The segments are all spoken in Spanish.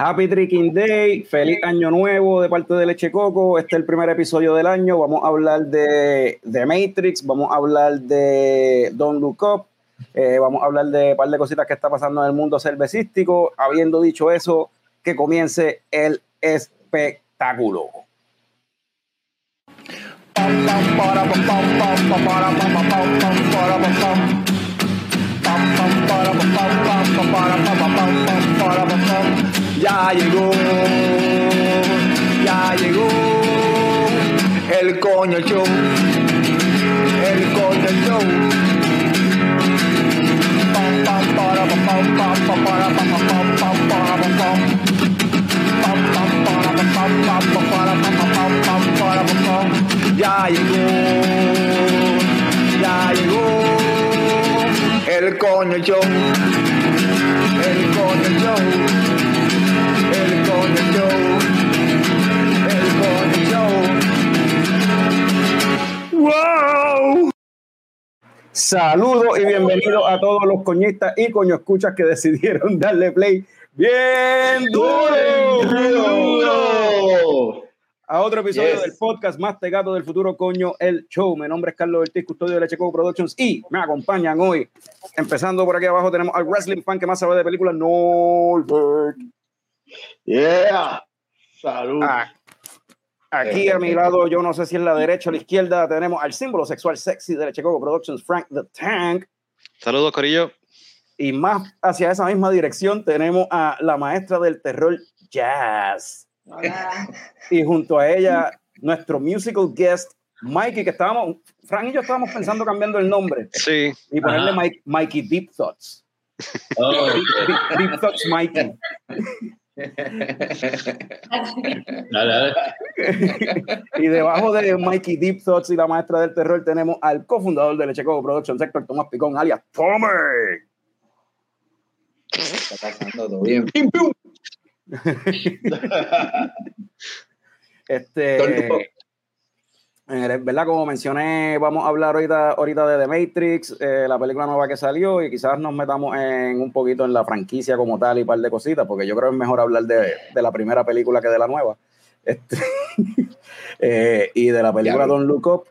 Happy Tricking Day, feliz año nuevo de parte de Leche Coco. Este es el primer episodio del año. Vamos a hablar de, de Matrix, vamos a hablar de Don't Look Up, eh, vamos a hablar de un par de cositas que está pasando en el mundo cervecístico. Habiendo dicho eso, que comience el espectáculo. Ya llegó, ya llegó el coño show, el coño show. Ya llegó, ya llegó el coño show, el coño show, ¡Wow! Saludos y bienvenidos a todos los coñistas y coño escuchas que decidieron darle play bien duro, duro. a otro episodio Yes. del podcast más tegato del futuro coño, el show. Mi nombre es Carlos Ortiz, custodio de Leche Coco Productions y me acompañan hoy. Empezando por aquí abajo tenemos al wrestling fan que más sabe de películas, Norbert. Yeah. Salud. Ah, Aquí a mi lado, yo no sé si es la derecha o la izquierda, tenemos al símbolo sexual sexy de Leche Coco Productions, Frank the Tank. Saludos, Corillo. Y más hacia esa misma dirección tenemos a la maestra del terror, Jazz. Hola. Y junto a ella, nuestro musical guest, Mikey, que estábamos, Frank y yo estábamos pensando cambiando el nombre Sí, y ponerle. Mike- Mikey Deep Thoughts. Oh, Deep, Deep- Deep Thoughts Mikey. Y debajo de Mikey Deep Thoughts y la maestra del terror tenemos al cofundador de Leche Coco Productions, Héctor Tomás Picón, alias Tommy. Está pasando todo bien. Este, ¿verdad? Como mencioné, vamos a hablar ahorita, ahorita de The Matrix, eh, la película nueva que salió, y quizás nos metamos en un poquito en la franquicia como tal y un par de cositas, porque yo creo que es mejor hablar de, de la primera película que de la nueva. Este, eh, y de la película. Don't Look Up.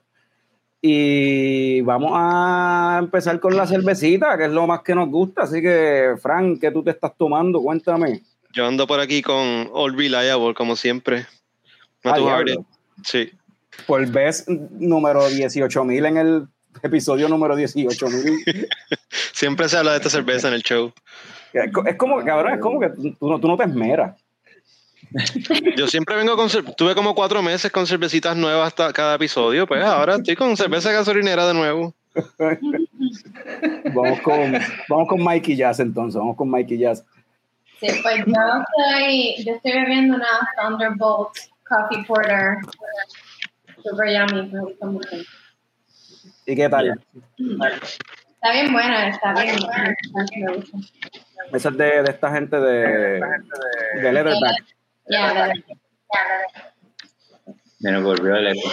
Y vamos a empezar con la cervecita, que es lo más que nos gusta. Así que, Frank, ¿qué tú te estás tomando? Cuéntame. yo ando por aquí con All Reliable, como siempre. Ah. Sí. Por vez número 18.000 en el episodio número 18.000. Siempre se habla de esta cerveza en el show. es, co- es como, cabrón, es como que tú, no- tú no te esmeras. Yo siempre vengo con. Tuve como cuatro meses con cervecitas nuevas hasta cada episodio. Pues ahora estoy con cerveza gasolinera de nuevo. Vamos con, vamos con Mikey Jazz entonces, vamos con Mikey Jazz. Sí, pues yo estoy, yo estoy bebiendo una Thunderbolt Coffee Porter. Super yummy, me gusta mucho. ¿Y qué tal? Está bien buena, está bien buena. Me gusta. Esa es de, de esta gente de, de Leatherback. Ya, la de- Mira, volvió el eco.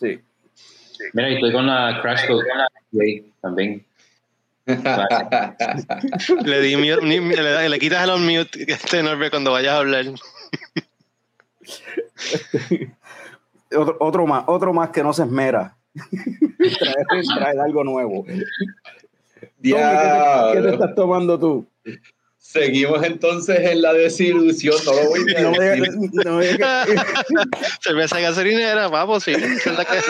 Sí. Mira, y estoy con la Crash Play también. Le di mute, le, le quitas el unmute este Norbert cuando vayas a hablar. Otro, otro más, otro más que no se esmera. traer, traer algo nuevo. ¿qué, te, qué te Diablo. estás tomando tú? Seguimos entonces en la desilusión, no lo voy a No me decir. no me que- cerveza gasolinera, vamos, sí. Esa es la que-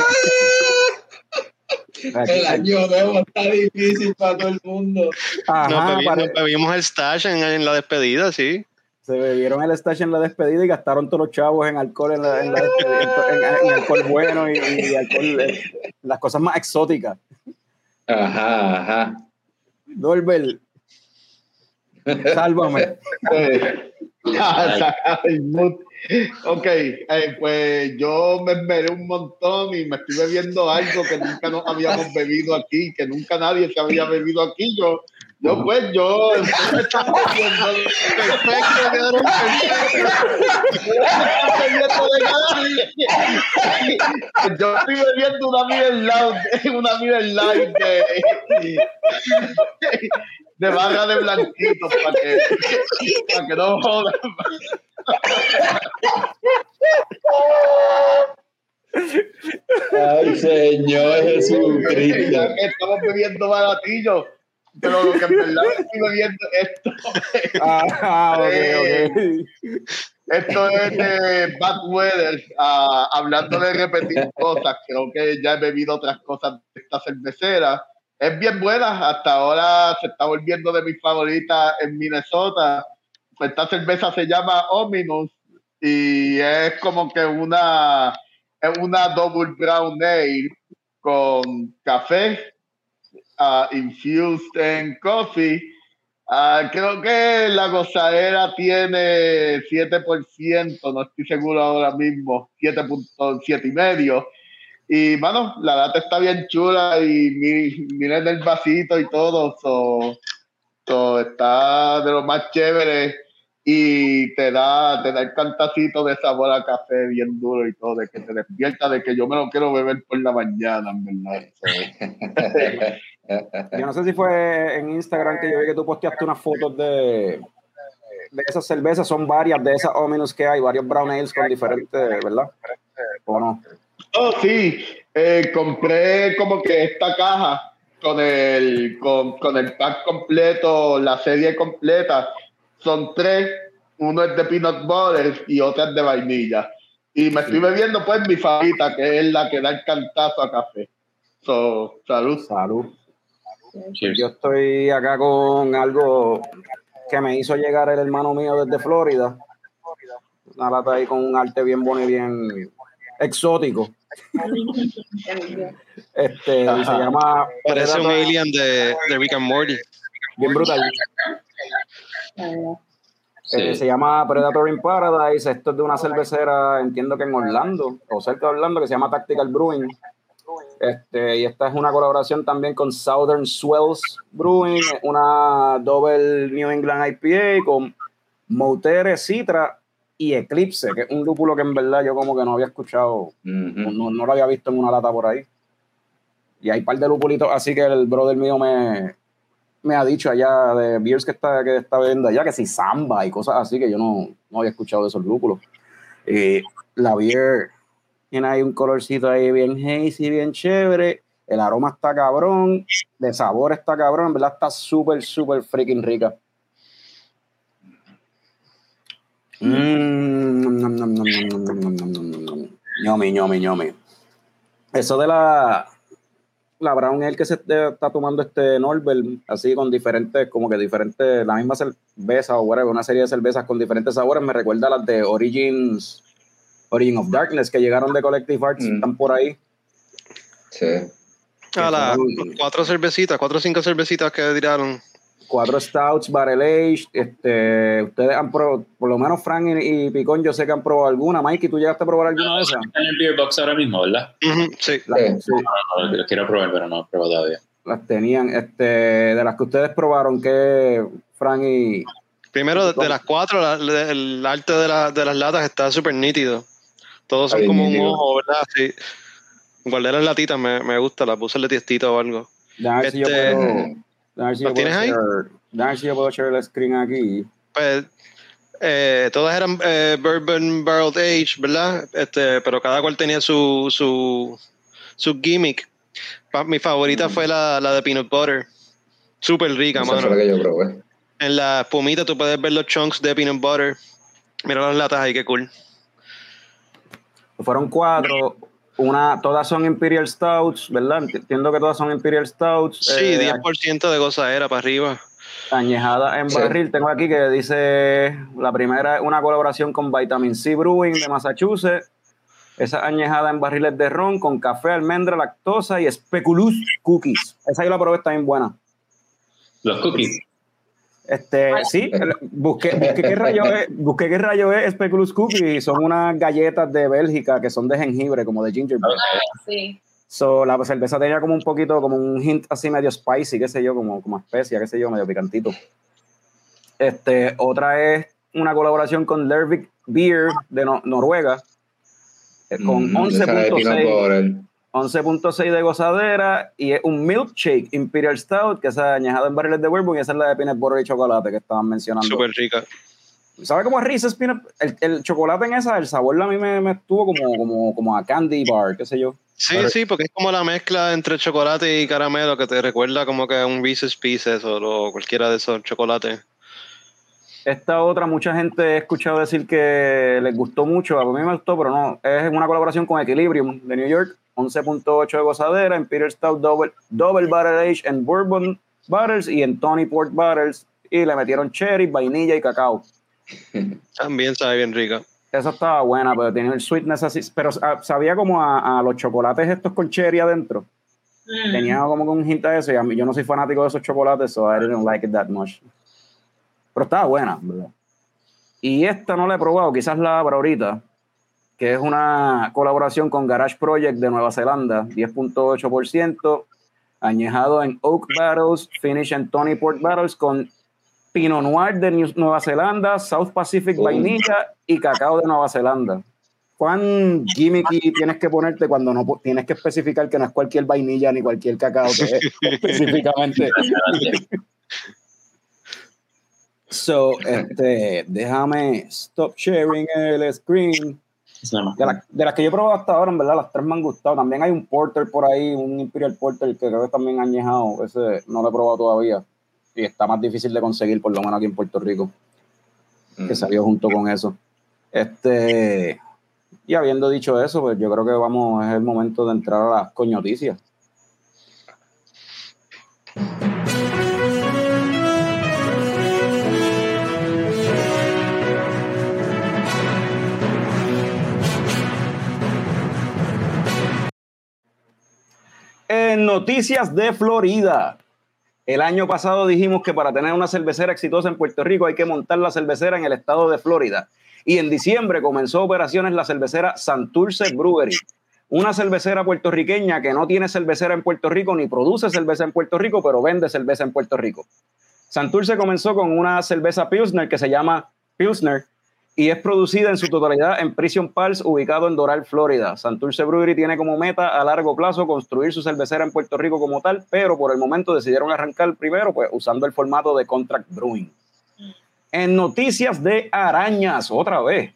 El año nuevo está difícil para todo el mundo. Ajá, Nos, bebimos el stash en, en la despedida, sí. Se bebieron el stash en la despedida y gastaron todos los chavos en alcohol, en, la, en, la en- en alcohol bueno y, y alcohol, eh, las cosas más exóticas. Ajá, ajá. Norbert, sálvame. Ok, eh, pues yo me esmeré un montón y me estoy bebiendo algo que nunca nos habíamos bebido aquí, que nunca nadie se había bebido aquí. Yo, yo pues, yo Perfecto, cabrón, perfecto. Yo estoy bebiendo una Miller Light, una Miller Light de, de barra de blanquitos para que, para que no jodan. Ay, Señor Jesucristo. Estamos bebiendo baratillo, pero lo que en verdad estoy bebiendo esto. Ah, ok, ok. Esto es de Bad Weather, ah, hablando de repetir cosas. Creo que ya he bebido otras cosas de esta cervecera. Es bien buena, hasta ahora se está volviendo de mis favoritas en Minnesota. Esta cerveza se llama Ominous y es como que una, es una double brown ale con café ah, infused en coffee Ah, creo que la gozadera tiene 7%, no estoy seguro ahora mismo, 7.7 y medio. Y, mano, la data está bien chula y mi- miren el vasito y todo, so, so, está de lo más chévere y te da, te da el cantacito de sabor a café bien duro y todo, de que te despierta, de que yo me lo quiero beber por la mañana, en verdad. Yo no sé si fue en Instagram que yo vi que tú posteaste unas fotos de, de esas cervezas. Son varias de esas Ominous que hay, varios brown ales con diferentes, ¿verdad? ¿O no? Oh, sí. Eh, compré como que esta caja con el, con, con el pack completo, la serie completa. Son tres. Uno es de peanut butter y otra es de vainilla. Y me estoy bebiendo pues mi favorita, que es la que da el cantazo a café. So, salud. Salud. Cheers. Yo estoy acá con algo que me hizo llegar el hermano mío desde Florida. Una lata ahí con un arte bien bueno y bien exótico. Este, y se llama Parece un Predator- alien de, de Rick and Morty. bien brutal. Eh, Sí. se llama Predator in Paradise. Esto es de una cervecera, entiendo que en Orlando, o cerca de Orlando, que se llama Tactical Brewing. Este, y esta es una colaboración también con Southern Swells Brewing, una Double New England IPA con Moutere, Citra y Eclipse, que es un lúpulo que en verdad yo como que no había escuchado, no, no- no lo había visto en una lata por ahí. Y hay un par de lupulitos así que el brother mío me, me ha dicho allá de beers que está, que está bebiendo allá, que si samba y cosas así, que yo no, no había escuchado de esos lúpulos. Y la beer tiene ahí un colorcito ahí bien hazy, bien chévere. El aroma está cabrón. De sabor está cabrón. En verdad está súper, súper freaking rica. Ñomi, ñomi, ñomi. Eso de la, la brown el que se está tomando este Norbert, así con diferentes, como que diferentes, la misma cerveza o whatever, una serie de cervezas con diferentes sabores, me recuerda a las de Origins Origin of Darkness, que llegaron de Collective Arts, Mm. están por ahí. Sí. A las cuatro cervecitas, cuatro o cinco cervecitas que tiraron. Cuatro Stouts, Barrel Age, este, ustedes han probado, por lo menos Frank y, y Picón, yo sé que han probado alguna. Mikey, ¿tú llegaste a probar alguna de esas? Están en el Beer Box ahora mismo, ¿verdad? Sí. Las, Sí. sí, No, no, los quiero probar, pero no he probado todavía. las tenían, este, de las que ustedes probaron, que Frank y, Primero, de, de las cuatro, la- el arte de, la- de las latas está súper nítido. Todos son como un ojo, ¿verdad? Sí. Guardé las latitas, me, me gusta, las puse en tiestito o algo. Déjame si yo Este, puedo. si ¿Lo puedo tienes ahí? déjame si yo puedo share el screen aquí. Pues, eh, todas eran eh, Bourbon Barrel Age, ¿verdad? Este, pero cada cual tenía su, su, su gimmick. Pa- mi favorita fue la, la de Peanut Butter. Súper rica, Esa fue mano. la que yo probé. En la espumita tú puedes ver los chunks de Peanut Butter. Mira las latas ahí, qué cool. Fueron cuatro. Una, todas son Imperial Stouts, ¿verdad? Entiendo que todas son Imperial Stouts. Sí, eh, 10% de gozadera para arriba. añejadas en Sí. barril. Tengo aquí que dice la primera es una colaboración con Vitamin C Brewing de Massachusetts. Esa añejada en barriles de ron con café, almendra, lactosa y speculus cookies. Esa yo la probé, está bien buena. Los cookies. Este, sí, busqué, busqué qué rayo es, busqué qué rayo es Speculus Cookies y son unas galletas de Bélgica que son de jengibre, como de gingerbread. Sí. So, la cerveza tenía como un poquito, como un hint así medio spicy, qué sé yo, como, como especia, qué sé yo, medio picantito. Este, otra es una colaboración con Lervik Beer de No- Noruega, eh, con Mm, esa de peanut 11.6 butter. 11.6 de gozadera y es un milkshake Imperial Stout que se ha añejado en barriles de bourbon y esa es la de peanut butter y chocolate que estaban mencionando. Súper rica. ¿Sabe cómo es Reese's Peanut? El, el chocolate en esa, el sabor a mí me, me estuvo como, como, como a candy bar, qué sé yo. Sí, sí, porque es como la mezcla entre chocolate y caramelo que te recuerda como que un Reese's Pieces o lo- cualquiera de esos chocolates. Esta otra, mucha gente he escuchado decir que les gustó mucho. A mí me gustó, pero no. Es una colaboración con Equilibrium de New York. 11.8 de gozadera, Imperial Stout Double, double Barrel Age en Bourbon Barrels y en Tony Port Barrels. Y le metieron cherry, vainilla y cacao. También sabe bien rica. Esa estaba buena, pero tenía el sweetness así. Pero ah, sabía como a, a los chocolates estos con cherry adentro. Mm. Tenía como que un hint a eso. Y a mí, yo no soy fanático de esos chocolates, so I didn't like it that much. Pero estaba buena, ¿verdad? Y esta no la he probado, quizás la abra ahorita, que es una colaboración con Garage Project de Nueva Zelanda, 10.8%, añejado en Oak Barrels, finish en Tony Port Barrels con Pinot Noir de New- Nueva Zelanda, South Pacific. Vainilla y Cacao de Nueva Zelanda. ¿Cuán gimmicky tienes que ponerte cuando no tienes que especificar que no es cualquier vainilla ni cualquier cacao que es específicamente? So, este, déjame stop sharing el screen. De, la- de las que yo he probado hasta ahora, en verdad, las tres me han gustado. También hay un porter por ahí, un Imperial Porter que creo que también añejado. Ese no lo he probado todavía. Y está más difícil de conseguir, por lo menos aquí en Puerto Rico, que salió junto con eso. Este, y habiendo dicho eso, pues yo creo que vamos, es el momento de entrar a las coñoticias. En noticias de Florida. El año pasado dijimos que para tener una cervecera exitosa en Puerto Rico hay que montar la cervecera en el estado de Florida. Y en diciembre comenzó operaciones la cervecera Santurce Brewery, una cervecera puertorriqueña que no tiene cervecera en Puerto Rico ni produce cerveza en Puerto Rico, pero vende cerveza en Puerto Rico. Santurce comenzó con una cerveza Pilsner que se llama Pilsner y es producida en su totalidad en Prison Pals, ubicado en Doral, Florida. Santurce Brewery tiene como meta a largo plazo construir su cervecera en Puerto Rico como tal, pero por el momento decidieron arrancar primero pues usando el formato de contract brewing. En noticias de arañas, otra vez.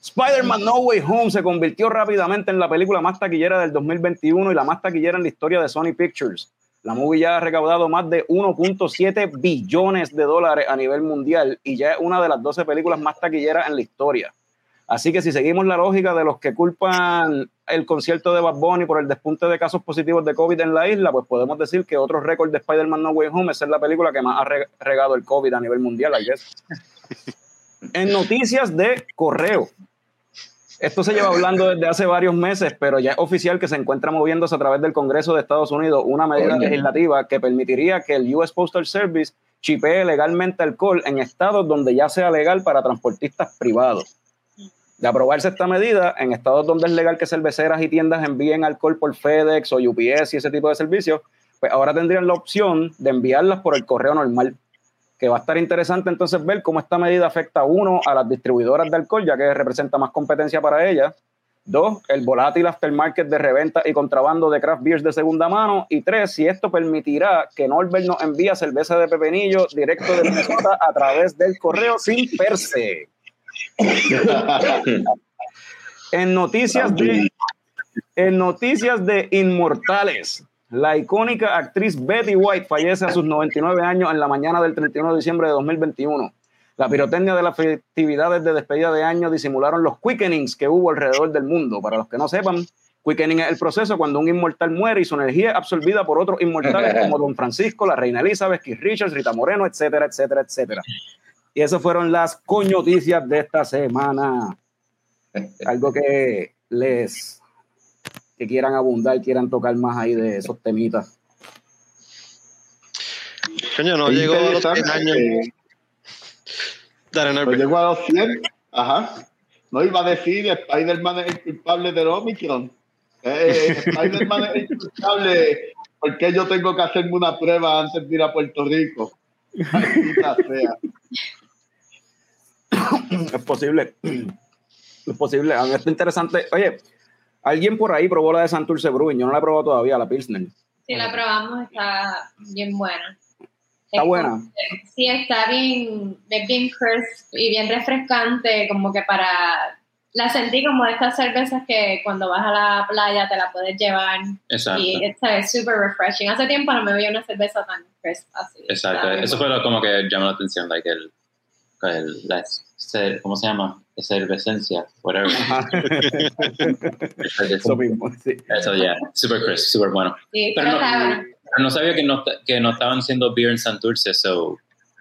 Spider-Man No Way Home se convirtió rápidamente en la película más taquillera del 2021 y la más taquillera en la historia de Sony Pictures. La movie ya ha recaudado más de 1.7 billones de dólares a nivel mundial y ya es una de las 12 películas más taquilleras en la historia. Así que si seguimos la lógica de los que culpan el concierto de Bad Bunny por el despunte de casos positivos de COVID en la isla, pues podemos decir que otro récord de Spider-Man No Way Home es la película que más ha re- regado el COVID a nivel mundial. En noticias de correo. Esto se lleva hablando desde hace varios meses, pero ya es oficial que se encuentra moviéndose a través del Congreso de Estados Unidos una medida legislativa que permitiría que el US Postal Service chipee legalmente alcohol en estados donde ya sea legal para transportistas privados. De aprobarse esta medida, en estados donde es legal que cerveceras y tiendas envíen alcohol por FedEx o UPS y ese tipo de servicios, pues ahora tendrían la opción de enviarlas por el correo normal que va a estar interesante entonces ver cómo esta medida afecta, uno, a las distribuidoras de alcohol, ya que representa más competencia para ellas, dos, el volátil aftermarket de reventa y contrabando de craft beers de segunda mano, y tres, si esto permitirá que Norbert nos envíe cerveza de pepinillo directo de Minnesota a través del correo sin perse. En noticias de, en noticias de Inmortales, la icónica actriz Betty White fallece a sus 99 años en la mañana del 31 de diciembre de 2021. La pirotecnia de las festividades de despedida de año disimularon los quickenings que hubo alrededor del mundo. Para los que no sepan, quickening es el proceso cuando un inmortal muere y su energía es absorbida por otros inmortales como Don Francisco, la Reina Elizabeth, Keith Richards, Rita Moreno, etcétera, etcétera, etcétera. Y esas fueron las coñoticias de esta semana. Algo que les que quieran abundar, quieran tocar más ahí de esos temitas. Coño, no Es llegó a los 100 interesante, años. eh, Dale, No Norbert. llegó a los 100. Ajá. No iba a decir Spider-Man es el culpable del Omicron. Eh, Spider-Man es el culpable porque yo tengo que hacerme una prueba antes de ir a Puerto Rico. Maldita sea. Es posible. Es posible. A mí está interesante. Oye, Alguien por ahí probó la de Santurce Brewing, yo no la he probado todavía, la Pilsner. Sí, la probamos, está bien buena. Está Es buena. como- Sí, está bien, es bien crisp y bien refrescante, como que para... La sentí como de estas cervezas que cuando vas a la playa te la puedes llevar Exacto. y esta es super refreshing. Hace tiempo no me veía una cerveza tan crisp así. Exacto. Eso fue lo como que llamó la atención, like el, el la cer- ¿cómo se llama? Efervescencia, whatever. Ajá. Eso mismo, sí. Eso ya, super crisp, super bueno. Sí, Pero no-. Pero sabía que no, que no estaban haciendo beer en Santurce, so,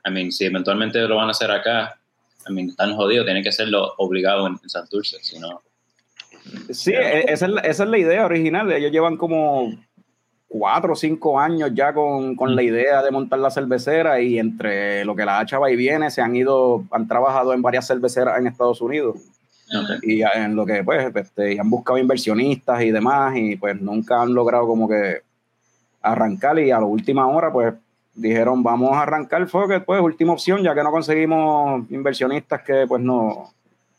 I mean, si eventualmente lo van a hacer acá, I mean, están jodidos, tienen que hacerlo obligado en, en Santurce, si no. Sí, e- esa es, la, esa es la idea original. Ellos llevan como cuatro o cinco años ya con, con la idea de montar la cervecera y entre lo que la hacha va y viene, se han ido, han trabajado en varias cerveceras en Estados Unidos. Ok. y en lo que pues este, y han buscado inversionistas y demás y pues nunca han logrado como que arrancar y a la última hora pues dijeron vamos a arrancar que pues última opción ya que no conseguimos inversionistas que pues no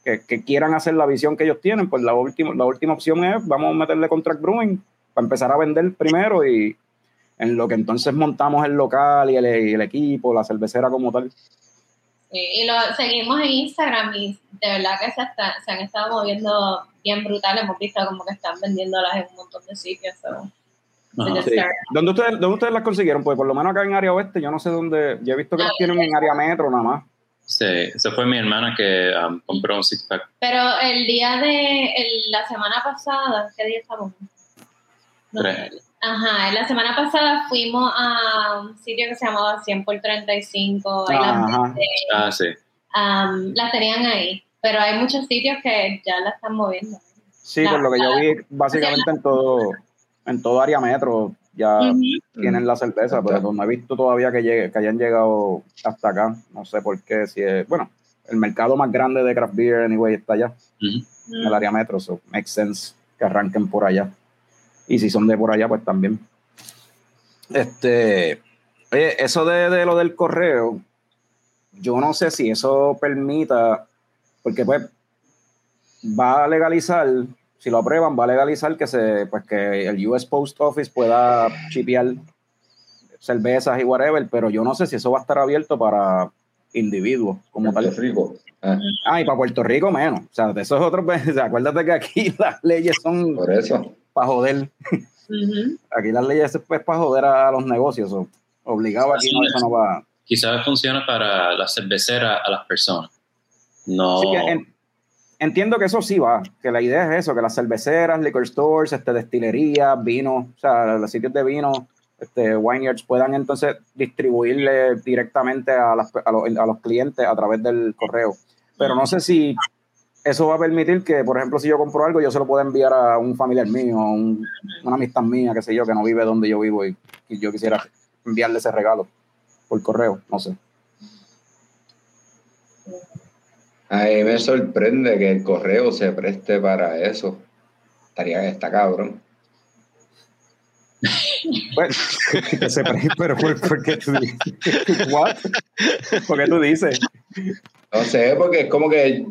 que, que quieran hacer la visión que ellos tienen pues la última la última opción es vamos a meterle contract brewing para empezar a vender primero y en lo que entonces montamos el local y el, y el equipo la cervecera como tal Sí, y lo seguimos en Instagram y de verdad que se, está- se han estado moviendo bien brutal. Hemos visto como que están vendiéndolas en un montón de sitios. so, Ajá. Sí. start. ¿Dónde ustedes, ¿Dónde ustedes las consiguieron? Pues por lo menos acá en área oeste, yo no sé dónde. Yo he visto que las tienen en área metro nada más. Sí, esa fue mi hermana que um, compró un six pack. Pero el día de el- la semana pasada, ¿qué día estamos? No, Tres. Ajá, la semana pasada fuimos a un sitio que se llamaba 100 por 35. ahí las Ajá. venden, Ah, sí. um, las tenían ahí, pero hay muchos sitios que ya la están moviendo. Sí, La- por lo que yo vi, básicamente en todo, en todo área metro ya Ujú. tienen la cerveza, pero no he visto todavía que llegue, que hayan llegado hasta acá. No sé por qué, si es, bueno, el mercado más grande de craft beer anyway está allá, Ujú. en el área metro, so makes sense que arranquen por allá. Y si son de por allá, pues también. Este, oye, eso de, de lo del correo, yo no sé si eso permita, porque pues va a legalizar, si lo aprueban, va a legalizar que se, pues que el US Post Office pueda chipear cervezas y whatever, pero yo no sé si eso va a estar abierto para individuos como Puerto tal. Rico. Ah, Ah, y para Puerto Rico menos. O sea, de esos otros, pues, acuérdate que aquí las leyes son por eso. Para joder. Aquí las leyes es pues, para joder a los negocios. o obligado aquí no, eso no va. Quizás funciona para la cervecera a las personas. No. Sí, que en- entiendo que eso sí va, que la idea es eso, que las cerveceras, liquor stores, este, destilerías, vinos, o sea, los sitios de vino, este, wineyards puedan entonces distribuirle directamente a, las- a los, a los clientes a través del correo. Pero no sé si eso va a permitir que, por ejemplo, si yo compro algo, yo se lo pueda enviar a un familiar mío, a un- una amistad mía, qué sé yo, que no vive donde yo vivo y, y yo quisiera enviarle ese regalo por correo, no sé. A mí me sorprende que el correo se preste para eso. Estaría, está cabrón. Pues, que se pre- pero ¿por, por qué tú dices? What? ¿Por qué tú dices? No sé, porque es como que.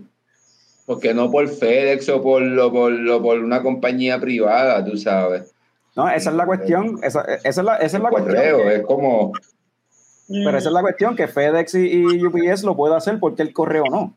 Porque no por FedEx o por, o por, o por una compañía privada, tú sabes. No, esa es la cuestión. Esa, esa es la, esa es El la cuestión. correo que- es como. pero esa es la cuestión, que FedEx y, y UPS lo puede hacer porque el correo no.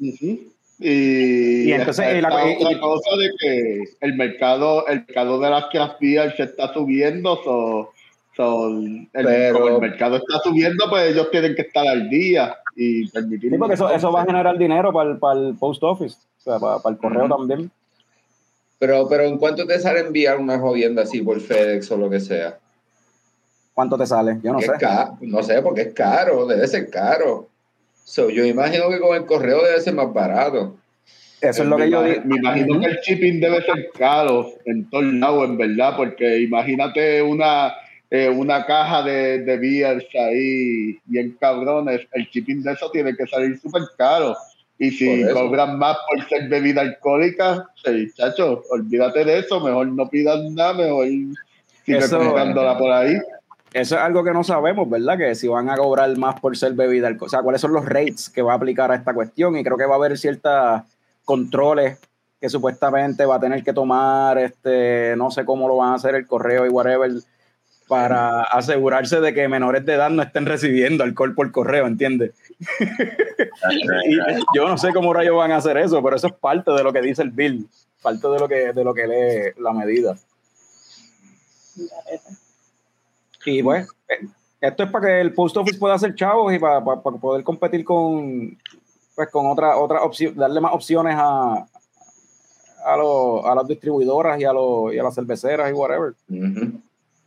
Ujú. Y, Y entonces, y la- otra y- cosa de que el mercado, el mercado de las craft beer se está subiendo, so, so, el, Pero- como el mercado está subiendo, pues ellos tienen que estar al día y permitir. Sí, porque eso, eso va a generar dinero para el, para el post office, o sea, para, para el correo también. Pero, pero ¿en cuánto te sale enviar una jodienda así por FedEx o lo que sea? ¿Cuánto te sale? Yo no sé. no sé, porque es caro, debe ser caro. So, yo imagino que con el correo debe ser más barato. Eso es lo me que yo digo. Me imagino que el shipping debe ser caro en todos lados, en verdad, porque imagínate una, eh, una caja de, de beers ahí bien cabrones, el shipping de eso tiene que salir súper caro. Y si cobran más por ser bebida alcohólica, sí, chacho, olvídate de eso, mejor no pidan nada, mejor sigue comprándola por ahí. Eso es algo que no sabemos, ¿verdad? Que si van a cobrar más por ser bebida alcohólica. O sea, cuáles son los rates que va a aplicar a esta cuestión. Y creo que va a haber ciertos controles que supuestamente va a tener que tomar, este, no sé cómo lo van a hacer el correo y whatever, para asegurarse de que menores de edad no estén recibiendo alcohol por correo, ¿entiendes? Y yo no sé cómo rayos van a hacer eso, pero eso es parte de lo que dice el bill, parte de lo que, de lo que lee la medida. Y pues, eh, esto es para que el post office pueda hacer chavos y para, para- para poder competir con, pues, con otra, otra opción, darle más opciones a, a, los- a las distribuidoras y a, los, y a las cerveceras y whatever. Ujú.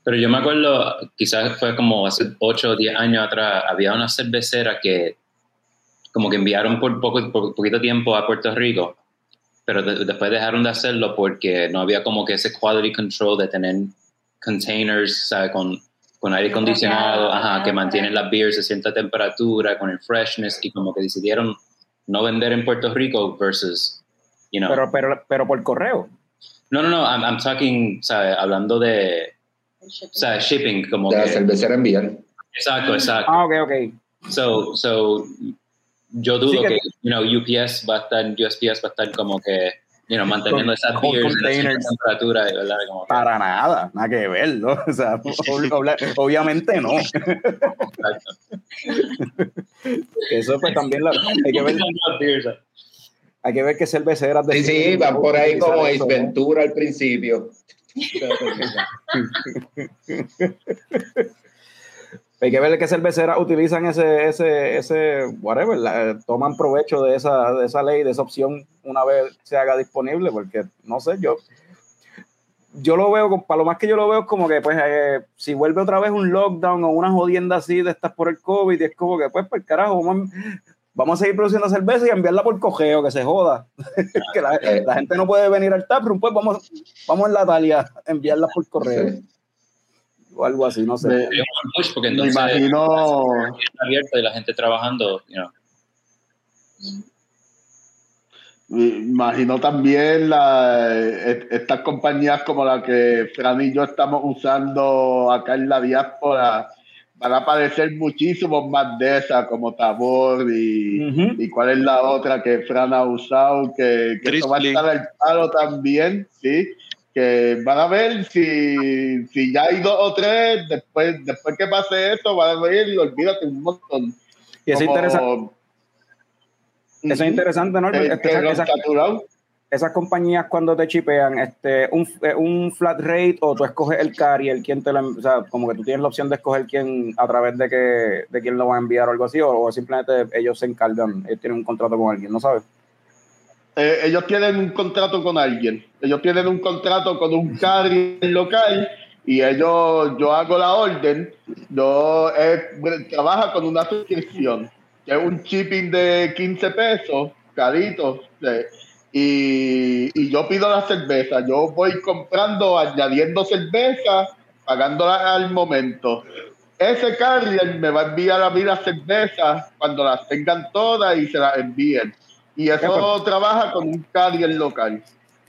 Pero yo me acuerdo, quizás fue como hace 8 o 10 años atrás, había una cervecera que como que enviaron por poco por poquito tiempo a Puerto Rico, pero de- después dejaron de hacerlo porque no había como que ese quality control de tener containers, ¿sabes? Con, con aire acondicionado, ajá, que mantienen las beers a cierta temperatura, con el freshness, y como que decidieron no vender en Puerto Rico versus, you know. Pero, pero, pero por correo. no, no, no, I'm, I'm talking, ¿sabes? Hablando de, o sea, shipping, como De la que... cervecera enviar. Exacto, exacto. Ah, ok, ok. So, so, yo dudo que- que, you know, UPS va a estar, USPS va a estar como que, you know, manteniendo Con- esas con beers en esa containers. temperatura, ¿verdad? Como que- Para nada, nada que ver, ¿no? O sea, obviamente no. exacto. Eso pues también la- hay que ver, hay que ver qué cerveceras Sí, sí, van por ahí como Ace Ventura al principio. Hay que ver qué cerveceras utilizan ese, ese, ese, whatever, la- toman provecho de esa, de esa ley, de esa opción una vez se haga disponible, porque no sé, yo, yo lo veo, para lo más que yo lo veo es como que pues eh, si vuelve otra vez un lockdown o una jodienda así de estas por el COVID, es como que pues, pues carajo, vamos, a- vamos a seguir produciendo cerveza y enviarla por cogeo, que se joda. que la, la gente no puede venir al taproom, pues vamos, vamos en la talia, enviarla por correo. Sí. O algo así, no sé. Me, porque me entonces imagino, está abierto y la gente trabajando, you know. me imagino también la, e- estas compañías como la que Fran y yo estamos usando acá en la diáspora van a aparecer muchísimos más de esas como Tabor y, cuál es la otra que Fran ha usado que, que eso va a estar al palo también sí que van a ver si, si ya hay dos o tres después después que pase esto van a ver y olvídate un montón Y eso es Como- interesante. Eso es interesante, ¿no? Que- que esas- compañías cuando te chipean, este, un, eh, un flat rate o tú escoges el carrier, quién te lo, o sea, como que tú tienes la opción de escoger quién a través de que de quién lo va a enviar o algo así, o, o simplemente ellos se encargan, ellos tienen un contrato con alguien, ¿no sabes? Eh, ellos tienen un contrato con alguien. Ellos tienen un contrato con un carrier local y ellos, yo hago la orden, yo eh, trabaja con una suscripción, que es un shipping de 15 pesos, carito, eh, y, y yo pido la cerveza. Yo voy comprando, añadiendo cerveza, pagándola al momento. Ese carrier me va a enviar a mí las cervezas cuando las tengan todas y se las envíen. Y eso trabaja con un carrier local.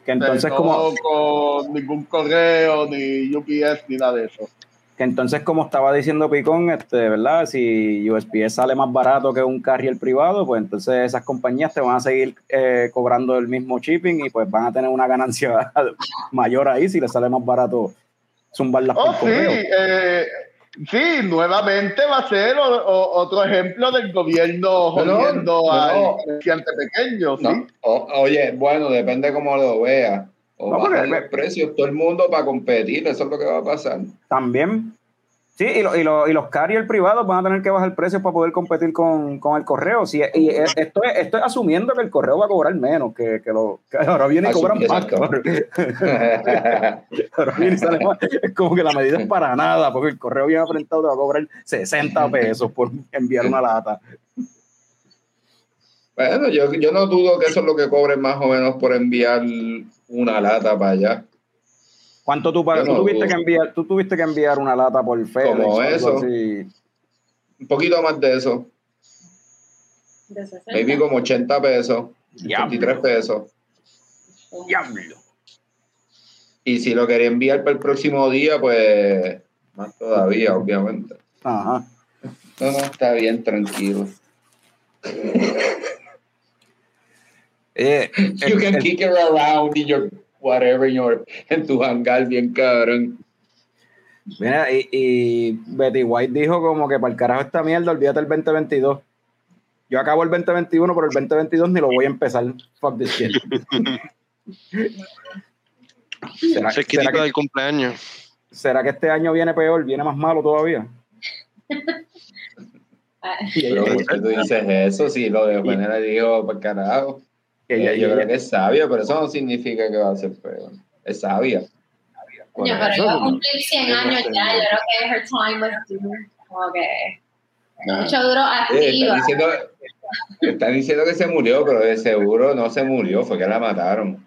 Que entonces no como con ningún correo, ni UPS, ni nada de eso. Que entonces como estaba diciendo Picón, este, ¿verdad? Si USPS sale más barato que un carrier privado, pues entonces esas compañías te van a seguir eh, cobrando el mismo shipping y pues van a tener una ganancia mayor ahí si les sale más barato zumbarlas Oh, por sí, eh, sí, nuevamente va a ser o- o- otro ejemplo del gobierno No, no, jodiendo no. al comerciante pequeño, ¿sí? No, o- oye, bueno, depende cómo lo vea. O No, porque- bajan los precios, todo el mundo para competir, eso es lo que va a pasar. También. Sí, y, lo- y, lo- y los carrier privados van a tener que bajar precios para poder competir con, con el correo. Sí, y e- esto, es, esto es asumiendo que el correo va a cobrar menos, que, que, lo, que ahora viene y cobran más. Ahora viene y sale más. Es como que la medida es para nada, porque el correo viene enfrentado te va a cobrar 60 pesos por enviar una lata. Bueno, yo, yo no dudo que eso es lo que cobren más o menos por enviar una lata para allá. ¿Cuánto tú pagas? No tú, tuviste que enviar, tú tuviste que enviar una lata por FedEx Como eso. así. Un poquito más de eso. De 60. Maybe como 80 pesos, Diablo, 83 pesos. diablo. Y si lo quería enviar para el próximo día, pues más todavía, obviamente. Ajá. No, no, está bien, tranquilo. Eh, You el- can el- kick it around in your whatever, in your, en tu hangar bien cabrón. mira, y, y Betty White dijo como que para el carajo esta mierda, olvídate el 2022. Yo acabo el 2021, pero el 2022 ni lo voy a empezar. Fuck this shit. ¿Será, Cerquitito será que, del cumpleaños. será que este año viene peor? ¿Viene más malo todavía? Ah, Pero ¿por qué tú dices eso? Si lo de Juanela dijo para carajo. Eh, yo creo que es sabio, pero eso no significa que va a ser peor. Es sabia. por Coño, pero eso, iba a cumplir 100 años ya, yo creo que her time was due. Como que mucho duro Eh, activa. están, diciendo, están diciendo que se murió, pero de seguro no se murió, fue que la mataron.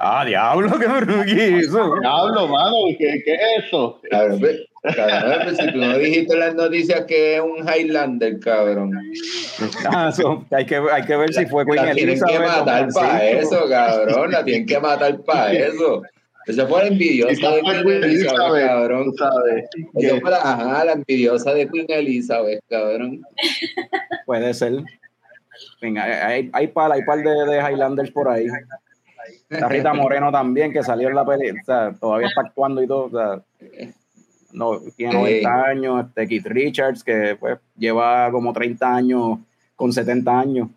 Ah, diablo, qué bruguizo. Diablo, mano, ¿qué, qué es eso? Pe- cabrón, pero si tú no dijiste en las noticias que es un Highlander, cabrón. Ah, hay, que, hay que ver si fue Queen La tienen que Elizabeth matar para eso, cabrón. La tienen que matar para eso. Eso fue la envidiosa de Queen Elizabeth, Elizabeth, cabrón. sabes. Que- fue la, ajá, la envidiosa de Queen Elizabeth, cabrón. Puede ser. Venga, hay, hay par, hay par de, de Highlanders por ahí. Rita Moreno también, que salió en la peli, o sea, todavía está actuando y todo. O sea, no, tiene 90 años. Este, Keith Richards, que pues lleva como 30 años con 70 años.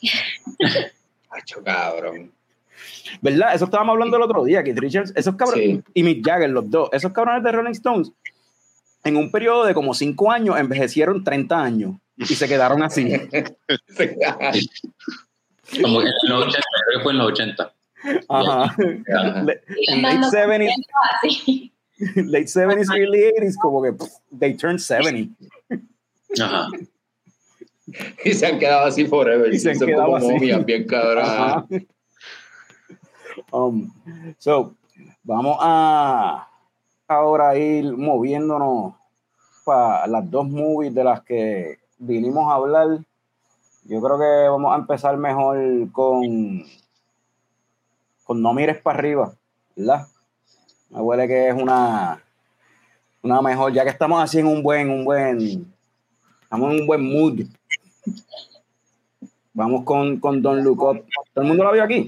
Macho, cabrón. ¿Verdad? Eso estábamos hablando el otro día, Keith Richards, esos cabrones, Sí. y Mick Jagger, los dos, esos cabrones de Rolling Stones, en un periodo de como 5 años, envejecieron 30 años y se quedaron así. Como en los 80, creo que fue en los 80. Ajá. Ajá. Le- Y en late andando 70s, corriendo así. late 70s, early 80s, como que pff, they turned 70. Ajá. Y se han quedado así forever. Y se han Son quedado como así. momias bien cabrón. Um, so, vamos a ahora ir moviéndonos para las dos movies de las que vinimos a hablar. Yo creo que vamos a empezar mejor con con No mires para arriba, ¿verdad? Me huele que es una una mejor, ya que estamos así en un buen, un buen, estamos en un buen mood. Vamos con, con Don Look Up. ¿Todo el mundo la vio aquí?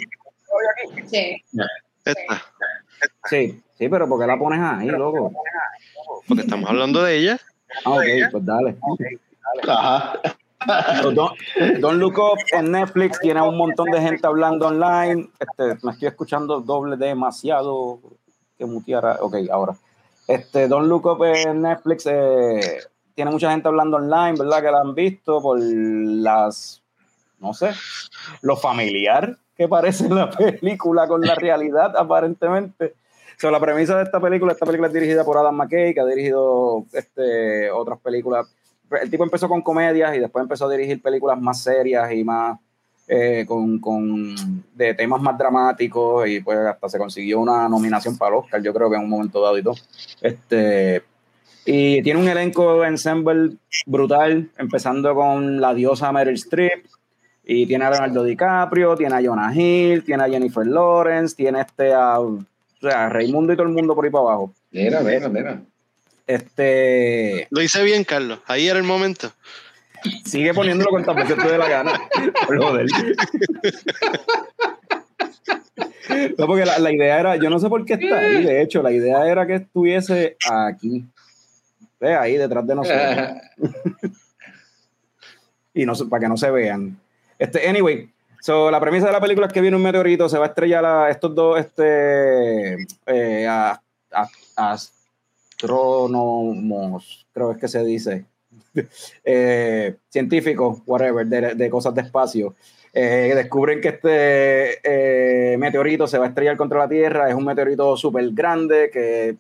Sí. Esta, Sí, sí, pero ¿por qué la pones ahí, loco? porque estamos hablando de ella. Ah, ok, pues dale. Ajá. Don't Look Up en Netflix tiene un montón de gente hablando online. Este, me estoy escuchando doble demasiado que muteara. Ok, ahora. Este, Don't Look Up en Netflix eh, tiene mucha gente hablando online, ¿verdad? Que la han visto por las, no sé, lo familiar que parece la película con la realidad, aparentemente. So, la premisa de esta película, esta película es dirigida por Adam McKay, que ha dirigido este, otras películas. El tipo empezó con comedias y después empezó a dirigir películas más serias y más eh, con, con- de temas más dramáticos y pues hasta se consiguió una nominación para el Oscar, yo creo que en un momento dado y todo. Este, y tiene un elenco ensemble brutal, empezando con la diosa Meryl Streep, y tiene a Leonardo DiCaprio, tiene a Jonah Hill, tiene a Jennifer Lawrence, tiene este a, o sea, a Raimundo y todo el mundo por ahí para abajo. Mira, mira, mira. Este Lo hice bien, Carlos. Ahí era el momento. Sigue poniéndolo cuantas veces te dé la gana. Joder. No, porque la, la idea era, yo no sé por qué está ahí, de hecho, la idea era que estuviese aquí. Ve ahí detrás de nosotros. y no para que no se vean. Este, anyway, so, la premisa de la película es que viene un meteorito, se va a estrellar a estos dos este, eh, a- a- astrónomos, creo es que se dice, eh, científicos, whatever, de, de cosas de espacio. Eh, descubren que este eh, meteorito se va a estrellar contra la Tierra, es un meteorito súper grande que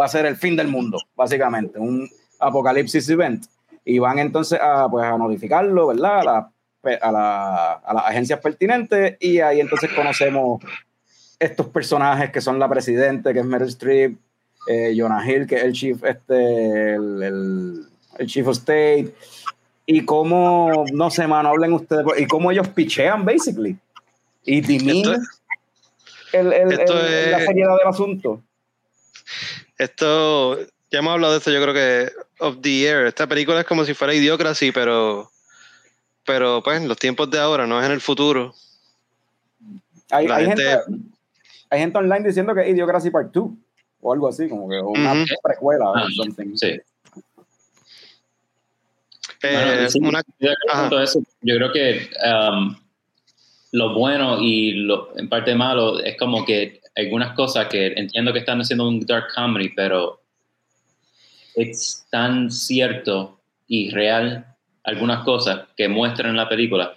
va a ser el fin del mundo, básicamente, un apocalipsis event y van entonces a, pues, a notificarlo, ¿verdad? A, la- a, la- las agencias pertinentes y ahí entonces conocemos estos personajes que son la presidente, que es Meryl Streep, eh, Jonah Hill, que es el chief, este, el- el chief of state, y cómo, no sé, mano, hablen ustedes, y cómo ellos pichean, basically, y diminuyen el, el- esto el- la es- seriedad del asunto. Esto, ya hemos hablado de esto, yo creo que of the Air. Esta película es como si fuera Idiocracy, pero, pero pues en los tiempos de ahora, no es en el futuro. Hay, hay gente- gente, hay gente online diciendo que es Idiocracy Part 2 o algo así, como que una Ujú. precuela Ah, o something. Sí. Eh, Bueno, sí, una, eso. Yo creo que um, lo bueno y lo, en parte malo es como que algunas cosas que entiendo que están haciendo un dark comedy, pero es tan cierto y real algunas cosas que muestran en la película.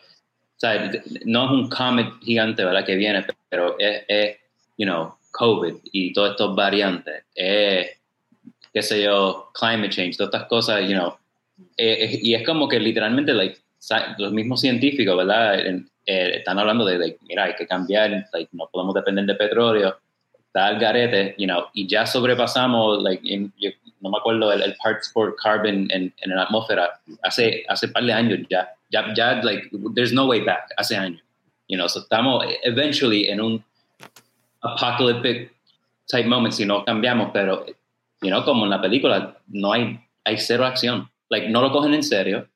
O sea, no es un comet gigante, ¿verdad? Que viene, pero es, es you know, COVID y todas estas variantes. Es, qué sé yo, climate change, todas estas cosas, you know, eh, y es como que literalmente like, los mismos científicos, ¿verdad? Eh, están hablando de, like, mira, hay que cambiar, like, no podemos depender de petróleo, está el garete, you know, y ya sobrepasamos, like, en- yo no me acuerdo el, el parts per carbon en, en la atmósfera hace hace par de años ya, ya, ya, like, there's no way back, hace años, you know, so estamos eventually en un apocalyptic type moment si no cambiamos, pero, you know, como en la película, no hay, hay cero acción, like, no lo cogen en serio,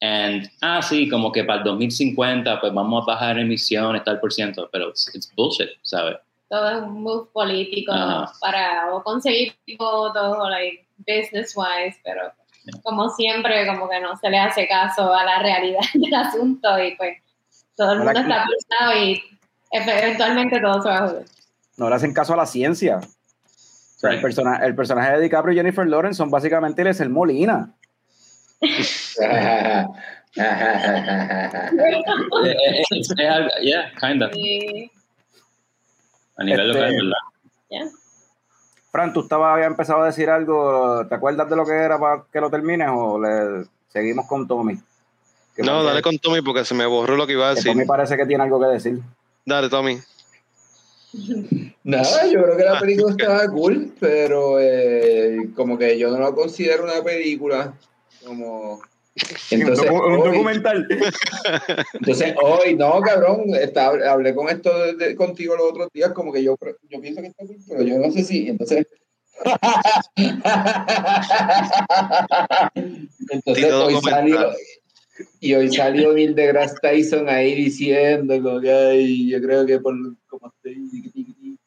and, ah, sí, como que para el 2050, pues vamos a bajar emisiones, tal por ciento, pero it's, it's bullshit, ¿sabes? Todo es un move político para o conseguir votos o like business wise, pero como siempre como que no se le hace caso a la realidad del asunto y pues todo el mundo está pensado y eventualmente todo se va a joder. No le hacen caso a la ciencia. O sea, el, persona- el personaje de DiCaprio y Jennifer Lawrence son básicamente el Molina. Eh, eh, es- es algo- yeah, kind of, Y, a nivel Este- local, ¿verdad? ya. Fran, tú estabas, había empezado a decir algo. ¿Te acuerdas de lo que era para que lo termines o le seguimos con Tommy? No, dale con Tommy porque se me borró lo que iba a decir. Tommy parece que tiene algo que decir. Dale, Tommy. Nada, yo creo que la película estaba cool, pero eh, como que yo no la considero una película. Como. Entonces, un, docu- un hoy, documental. entonces, hoy, no, cabrón, estaba- hablé con esto de- de- contigo los otros días, como que yo, yo pienso que está cool, pero yo no sé si. Entonces. entonces, hoy salió. Y hoy salió Neil deGrasse Tyson ahí diciendo, como que, "Ay, yo creo que por como estoy. tiqui, tiqui, tiqui".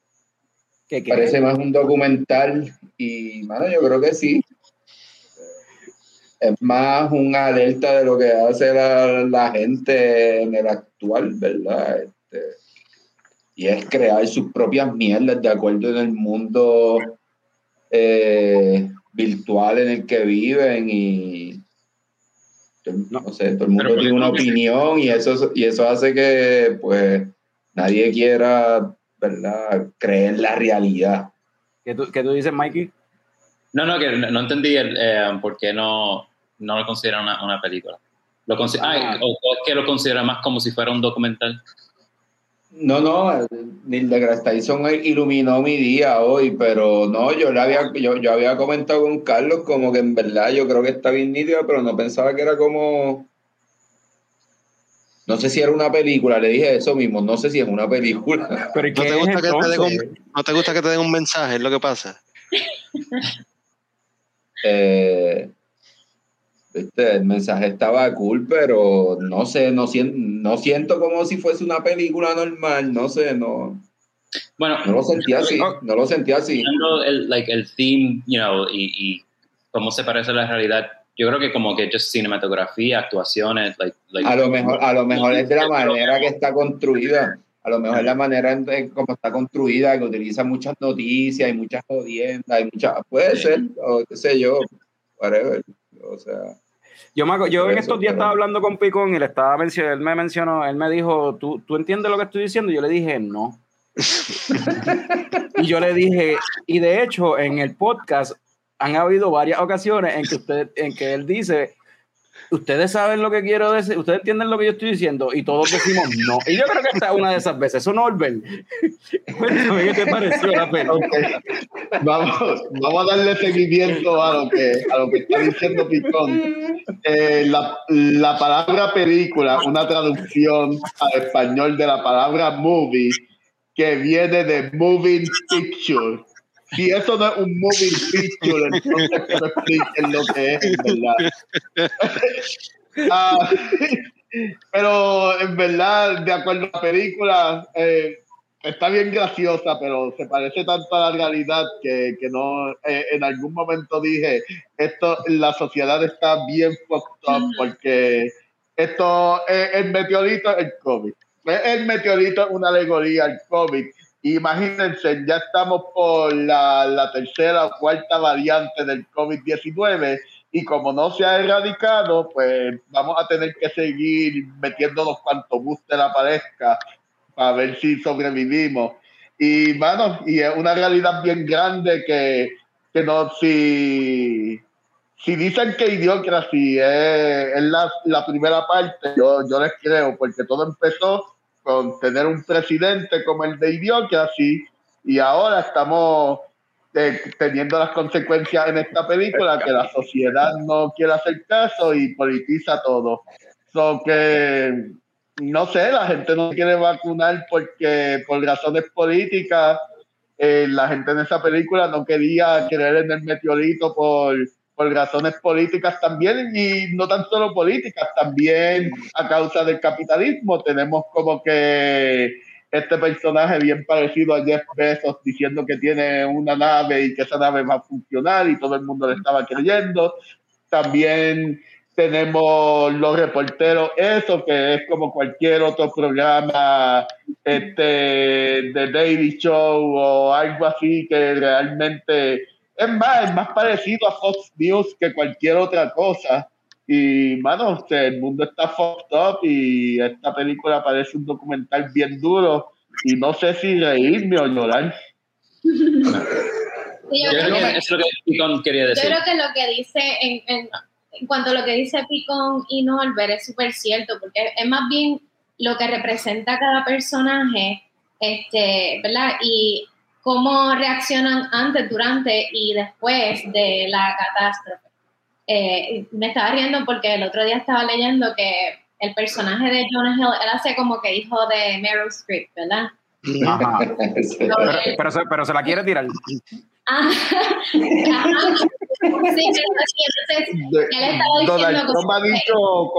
¿Qué, qué? Parece más un documental y, mano, yo creo que sí. Es más una alerta de lo que hace la, la gente en el actual, ¿verdad? Este, y es crear sus propias mierdas de acuerdo en el mundo eh, virtual en el que viven y No. no sé, todo el mundo tiene una ¿por qué? opinión y eso, y eso hace que pues nadie quiera, ¿verdad?, creer la realidad. ¿Qué, tú, qué tú dices, Mikey? No, no, que no, no entendí el, eh, por qué no, no lo considera una, una película. Lo consi- Ah. ay, o, o es que lo considera más como si fuera un documental. No, no, Neil deGrasse Tyson iluminó mi día hoy, pero no, yo le había, yo, yo había comentado con Carlos como que en verdad yo creo que está bien nítida, pero no pensaba que era como, no sé si era una película, le dije eso mismo, no sé si es una película. ¿Pero ¿y ¿No qué te es gusta que te den entonces? un, ¿No te gusta que te den un mensaje? Es lo que pasa. Eh, viste, el mensaje estaba cool, pero no sé, no, sien- no siento como si fuese una película normal, no sé, no, Bueno, no lo sentía así, no lo sentía así. el, like, el theme, you know, y, y cómo se parece a la realidad, yo creo que como que just cinematografía, actuaciones, like, like A lo mejor, a lo mejor es de la manera que está construida. A lo mejor es la manera en en cómo está construida, que utiliza muchas noticias y muchas jodiendas y muchas. Puede Sí. ser, o qué sé yo, whatever. O sea, Yo, me, yo en estos días estaba hablando con Picón y le estaba mencionando, él me mencionó, él me dijo, ¿tú, ¿tú entiendes lo que estoy diciendo? Y yo le dije, no. y yo le dije, y de hecho, en el podcast han habido varias ocasiones en que usted, en que él dice, ustedes saben lo que quiero decir, ustedes entienden lo que yo estoy diciendo, y todos decimos no. Y yo creo que esta es una de esas veces. Eso Norbert. Cuéntame qué te pareció la. Vamos, vamos a darle seguimiento a lo que, a lo que está diciendo Picón. Eh, la, la palabra película, una traducción al español de la palabra movie, que viene de moving picture. Si eso no es un moving picture, entonces que me expliquen lo que es, en verdad. Ah, pero en verdad, de acuerdo a la película, eh, está bien graciosa, pero se parece tanto a la realidad que, que no, eh, en algún momento dije, esto, la sociedad está bien fucked up porque esto, es el meteorito el COVID. El meteorito es una alegoría al COVID. Imagínense, ya estamos por la, la tercera o cuarta variante del COVID-19 y como no se ha erradicado, pues vamos a tener que seguir metiéndonos cuanto guste la parezca para ver si sobrevivimos. Y bueno, y es una realidad bien grande que, que no, si, si dicen que Idiocracy es, es la, la, primera parte, yo, yo les creo, porque todo empezó con tener un presidente como el de Idiocracy y ahora estamos teniendo las consecuencias en esta película que la sociedad no quiere hacer caso y politiza todo. So que no sé, la gente no quiere vacunar porque por razones políticas, eh, la gente en esa película no quería creer en el meteorito por, por razones políticas también, y no tan solo políticas, también a causa del capitalismo. Tenemos como que este personaje bien parecido a Jeff Bezos diciendo que tiene una nave y que esa nave va a funcionar y todo el mundo le estaba creyendo. También tenemos los reporteros, eso que es como cualquier otro programa este, de Daily Show o algo así que realmente es más, es más parecido a Fox News que cualquier otra cosa. Y, mano, el mundo está fucked up y esta película parece un documental bien duro y no sé si reírme o llorar. yo, creo que, es lo que quería decir. Yo creo que lo que dice en, en en cuanto a lo que dice Picón y Norbert es súper cierto, porque es más bien lo que representa cada personaje, este, ¿verdad? Y cómo reaccionan antes, durante y después de la catástrofe. Eh, me estaba riendo porque el otro día estaba leyendo que el personaje de Jonah Hill, él hace como que hijo de Meryl Streep, ¿verdad? pero, se, pero, se, la quiere tirar. Ah, Sí, entonces, él estaba diciendo Donald ha dicho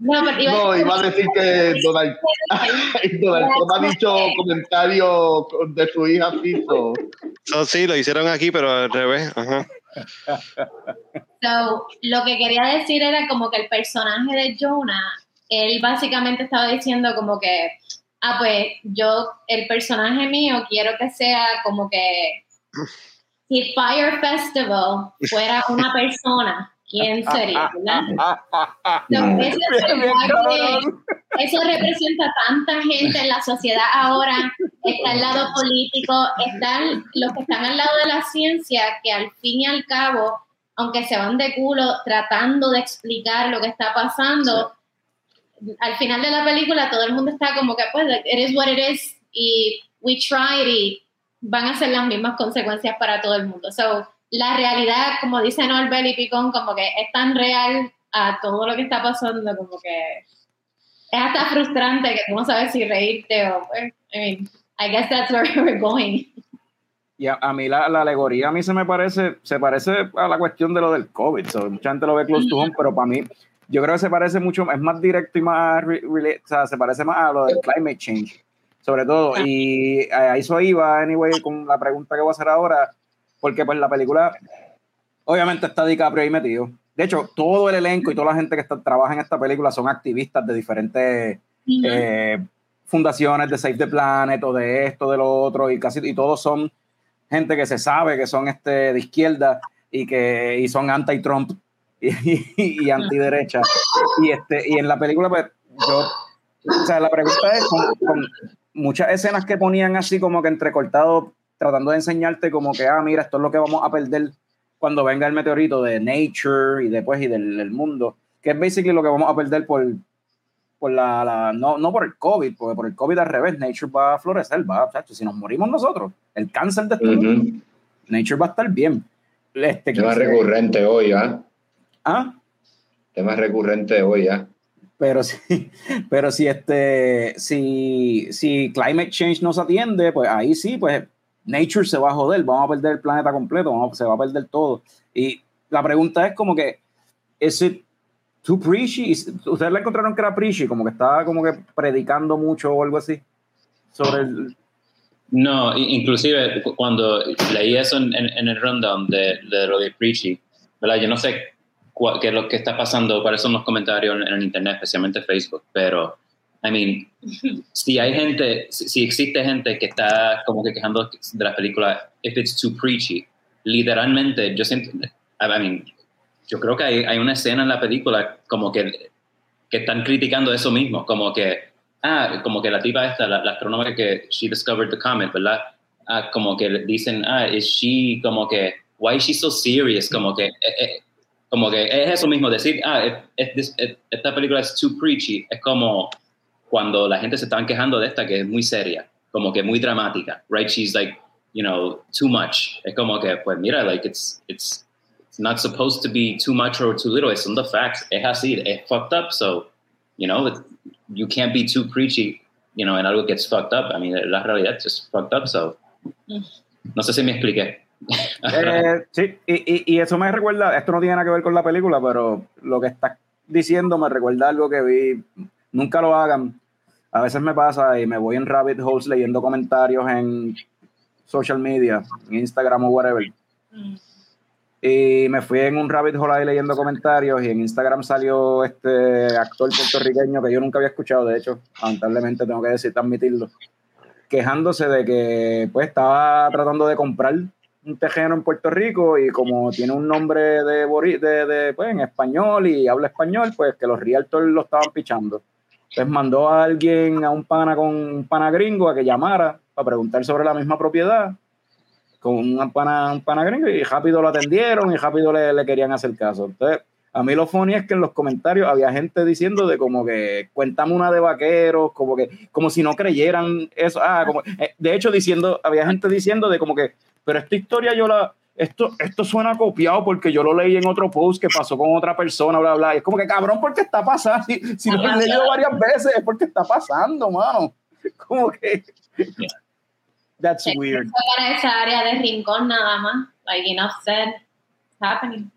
No, no, iba a decir que Donald, Donald Trump ha dicho comentarios de su hija Fiso. No, sí, lo hicieron aquí, pero al revés. Ajá. So, lo que quería decir era como que el personaje de Jonah, él básicamente estaba diciendo como que, ah, pues yo, el personaje mío quiero que sea como que si Fire Festival fuera una persona, ¿quién sería? eso, representa tanta gente en la sociedad ahora. Está el lado político, están los que están al lado de la ciencia, que al fin y al cabo, aunque se van de culo tratando de explicar lo que está pasando, al final de la película todo el mundo está como que, pues, it is what it is, y we tried, y van a ser las mismas consecuencias para todo el mundo. So, la realidad, como dicen Norbert y Picón, como que es tan real a todo lo que está pasando, como que es hasta frustrante que tú no sabes si reírte o, pues, I mean, I guess that's where we're going. Y a, mí la, la, alegoría a mí se me parece, se parece a la cuestión de lo del COVID. mucha gente lo ve close to home, pero para mí, yo creo que se parece mucho, es más directo y más, o sea, se parece más a lo del climate change sobre todo. Y a eso iba, anyway, con la pregunta que voy a hacer ahora, porque pues la película, obviamente está DiCaprio ahí metido. De hecho, todo el elenco y toda la gente que está, trabaja en esta película son activistas de diferentes eh, fundaciones de Save the Planet o de esto, de lo otro, y casi y todos son gente que se sabe que son este, de izquierda y que y son anti-Trump y, y, anti-derecha. Y, este, y en la película, pues, yo, o sea, la pregunta es, con muchas escenas que ponían así como que entrecortado, tratando de enseñarte como que, ah, mira, esto es lo que vamos a perder cuando venga el meteorito de Nature y después y del, mundo, que es basically lo que vamos a perder por, por la, no, no por el COVID, porque por el COVID al revés, Nature va a florecer, va, sea, si nos morimos nosotros, el cáncer de este Nature va a estar bien. Este, Tema recurrente hoy, ¿ah? ¿Ah? Tema recurrente hoy, ¿ah? pero si, pero si este, si, si climate change no se atiende, pues ahí sí, pues nature se va a joder, vamos a perder el planeta completo, vamos, se va a perder todo. Y la pregunta es como que, ¿es it too preachy? ¿Ustedes la encontraron que era preachy? Como que estaba como que predicando mucho o algo así. sobre el... No, inclusive cuando leí eso en, el rundown de, de, lo de Preachy, ¿verdad? Yo no sé qué es lo que está pasando, cuáles son los comentarios en, el internet, especialmente Facebook, pero, I mean, si hay gente, si, existe gente que está como que quejando de la película, if it's too preachy, literalmente, yo siento, I mean, yo creo que hay, hay una escena en la película como que, que están criticando eso mismo, como que, ah, como que la tipa esta, la, la astrónoma que she discovered the comet, ¿verdad? Ah, como que dicen, ah, is she, como que, why is she so serious? Como que, eh, eh, como que es eso mismo, decir, ah, esta película es too preachy, es como cuando la gente se estaban quejando de esta que es muy seria, como que muy dramática, right? She's like, you know, too much. Es como que, pues mira, like, it's, it's, it's not supposed to be too much or too little. It's on the facts. Es así, es fucked up. So, you know, you can't be too preachy, you know, and algo gets fucked up. I mean, la realidad es fucked up. So, no sé si me expliqué. Eh, sí, y, y, eso me recuerda, esto no tiene nada que ver con la película, pero lo que estás diciendo me recuerda algo que vi. Nunca lo hagan. A veces me pasa y me voy en rabbit holes leyendo comentarios en social media, en Instagram o whatever. Mm. Y me fui en un rabbit hole ahí leyendo comentarios y en Instagram salió este actor puertorriqueño que yo nunca había escuchado, de hecho, lamentablemente tengo que decir, admitirlo, quejándose de que pues estaba tratando de comprar un tejeno en Puerto Rico y como tiene un nombre de, de, de pues, en español y habla español, pues que los realtors lo estaban pichando. Entonces mandó a alguien, a un pana con un pana gringo, a que llamara para preguntar sobre la misma propiedad con un pana, un pana gringo y rápido lo atendieron y rápido le, le querían hacer caso. Entonces, a mí lo funny es que en los comentarios había gente diciendo de como que cuéntame una de vaqueros, como que como si no creyeran eso. Ah, como, eh, de hecho diciendo, había gente diciendo de como que pero esta historia yo la, esto, esto suena copiado porque yo lo leí en otro post que pasó con otra persona, bla, bla. Y es como que cabrón, porque está pasando. Si, si lo he leído varias veces, es porque está pasando, mano. Como que. That's weird. Esa área de rincón nada más. Like enough said, it's happening.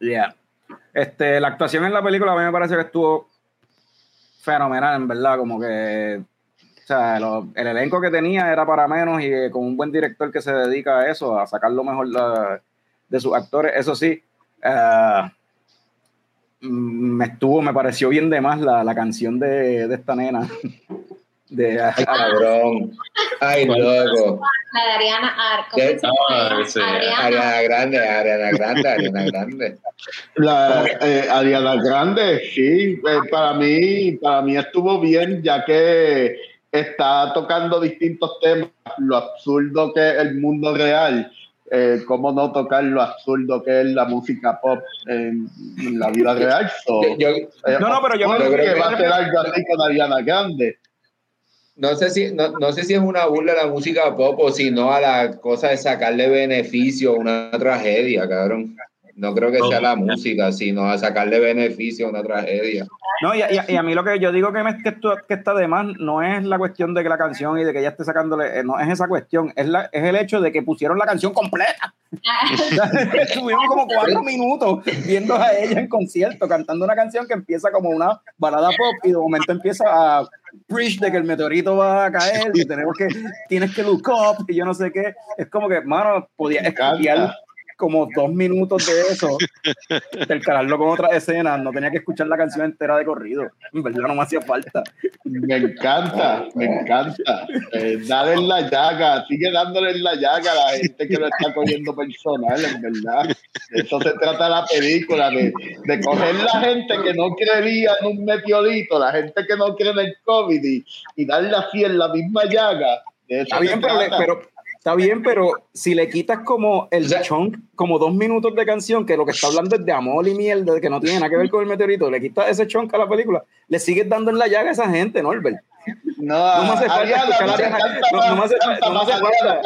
Yeah. Este, la actuación en la película a mí me parece que estuvo fenomenal, en verdad. Como que o sea, el elenco que tenía era para menos y con un buen director que se dedica a eso, a sacar lo mejor de, sus actores. Eso sí, eh, me estuvo, me pareció bien de más la, canción de, esta nena. De, Ay, cabrón. Ay, loco. La de Ariana Ar. Ah, Ariana. Grande, Ariana Grande, Ariana Grande. La, eh, Ariana Grande, sí. Eh, para mí, para mí estuvo bien, ya que está tocando distintos temas, lo absurdo que es el mundo real, eh, cómo no tocar lo absurdo que es la música pop en, la vida real. Eh, no, no, pero yo creo que, va a ser algo así con Ariana Grande. No sé, si, no, no, sé si es una burla a la música pop o si no a la cosa de sacarle beneficio a una tragedia, cabrón. No creo que sea la música, sino a sacarle beneficio a una tragedia. No, y, a mí lo que yo digo que, me, que, que, está de más no es la cuestión de que la canción y de que ella esté sacándole, eh, no es esa cuestión, es, la, es el hecho de que pusieron la canción completa. Estuvimos como cuatro minutos viendo a ella en concierto cantando una canción que empieza como una balada pop y de momento empieza a preach de que el meteorito va a caer y tenemos que, tienes que look up y yo no sé qué. Es como que, mano, podía escalar como dos minutos de eso, intercalarlo con otra escena, no tenía que escuchar la canción entera de corrido. En verdad no me hacía falta. Me encanta, me encanta. Eh, dale en la llaga, sigue dándole en la llaga a la gente que lo está cogiendo personal, en verdad. eso se trata la película, de, de coger la gente que no creía en un meteorito, la gente que no cree en el COVID y, y darle así en la misma llaga. Está bien, pero Está bien, pero si le quitas como el chunk, como dos minutos de canción, que lo que está hablando es de amor y mierda, que no tiene nada que ver con el meteorito, le quitas ese chunk a la película, le sigues dando en la llaga a esa gente, Norbert. No, no me hace falta escuchar a No, no me hace falta. No me hace falta.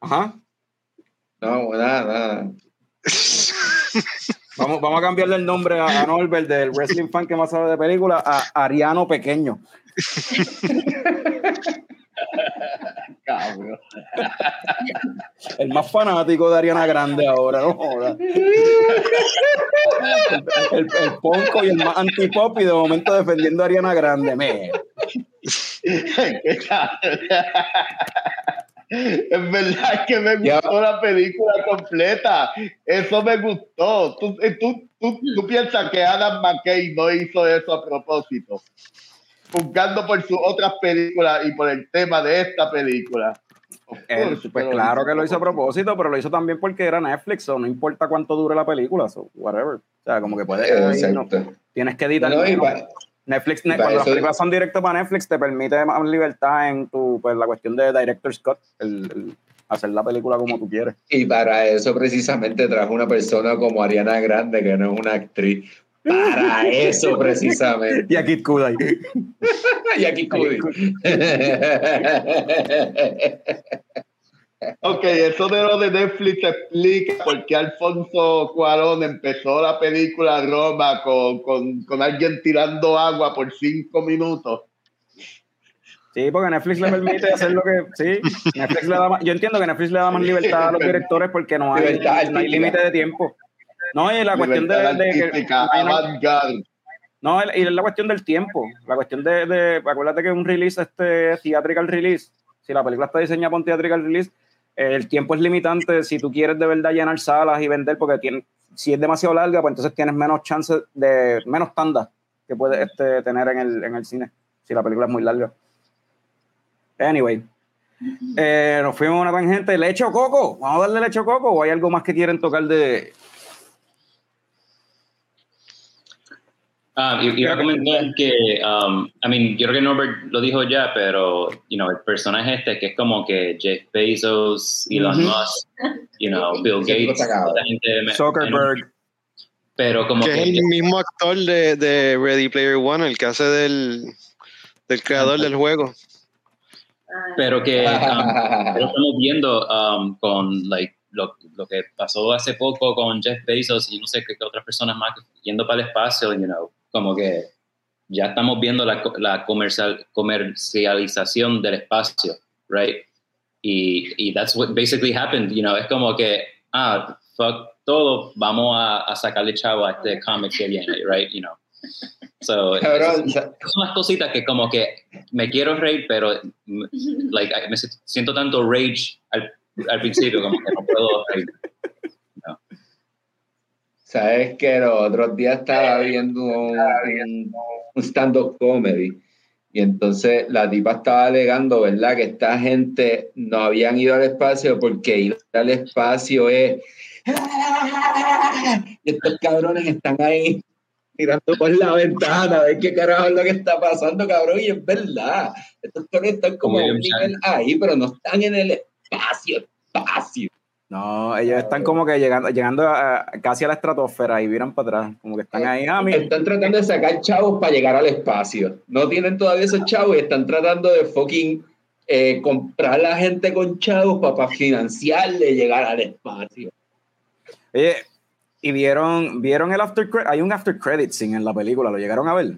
Ajá. No, nada, nada. Vamos, vamos a cambiarle el nombre a, Norbert del wrestling fan que más sabe de película a Ariano Pequeño. el más fanático de Ariana Grande ahora, no el, el ponco y el más antipop y de momento defendiendo a Ariana Grande. Me. Es verdad que me gustó la película completa. Eso me gustó. ¿Tú, eh, tú, tú, tú piensas que Adam McKay no hizo eso a propósito? Juzgando por sus otras películas y por el tema de esta película. Of Él, pues claro que lo hizo a propósito, pero lo hizo también porque era Netflix, o no importa cuánto dure la película, so whatever. O sea, como que puedes. tienes que editar. No, Netflix, y ne- para cuando las películas son directas para Netflix, te permite más libertad en tu, pues la cuestión de Director Scott, el, el hacer la película como tú quieres. Y para eso precisamente trajo una persona como Ariana Grande, que no es una actriz. Para eso precisamente. Y a Kid Kudai. y aquí Cudi. Ok, eso de lo de Netflix explica por qué Alfonso Cuarón empezó la película Roma con, con, con alguien tirando agua por cinco minutos. Sí, porque Netflix le permite hacer lo que. Sí, Netflix le da más- yo entiendo que Netflix le da más libertad a los directores porque no hay, no hay límite de tiempo. No, y la cuestión de, que. no y es la cuestión del tiempo. La cuestión de, de acuérdate que un release, este theatrical release, si la película está diseñada para un theatrical release, el tiempo es limitante si tú quieres de verdad llenar salas y vender, porque tiene, si es demasiado larga, pues entonces tienes menos chances de, menos tandas que puedes este, tener en el, en el cine, si la película es muy larga. Anyway, eh, nos fuimos a una tangente. ¿Leche o coco? ¿Vamos a darle leche o coco o hay algo más que quieren tocar de, Ah, y- iba a comentar que, um, I mean, yo creo que Norbert lo dijo ya, pero, you know, el personaje este que es como que Jeff Bezos, Elon. Musk, you know, Bill Gates, gente Zuckerberg? pero como Que que, es el mismo actor de, de Ready Player One, el que hace del, del creador del juego. pero que um, pero estamos viendo um, con like, lo, lo que pasó hace poco con Jeff Bezos y no sé qué, qué otras personas más yendo para el espacio, you know, como que ya estamos viendo la, la comercial, comercialización del espacio, right? Y, y that's what basically happened, you know, es como que, ah, fuck todo, vamos a, a sacarle chavo a este comic que viene, right? You know. So, Cabrón, son las cositas que como que me quiero reír, pero like, me siento tanto rage al, al principio como que no puedo reír. Sabes que los otros días estaba viendo un, stand-up comedy y entonces la tipa estaba alegando, ¿verdad? Que esta gente no habían ido al espacio porque ir al espacio es... Y estos cabrones están ahí mirando por la ventana a ver qué carajo es lo que está pasando, cabrón. Y es verdad, estos cabrones están como nivel ahí, pero no están en el espacio, espacio. No, ellos están como que llegando, llegando a- casi a la estratosfera y viran para atrás. Como que están ahí. Ah, mira. Están tratando de sacar chavos para llegar al espacio. No tienen todavía esos chavos y están tratando de fucking eh, comprar a la gente con chavos para, financiarle llegar al espacio. Oye, y vieron, vieron el after credit. Hay un after credit scene en la película, ¿lo llegaron a ver?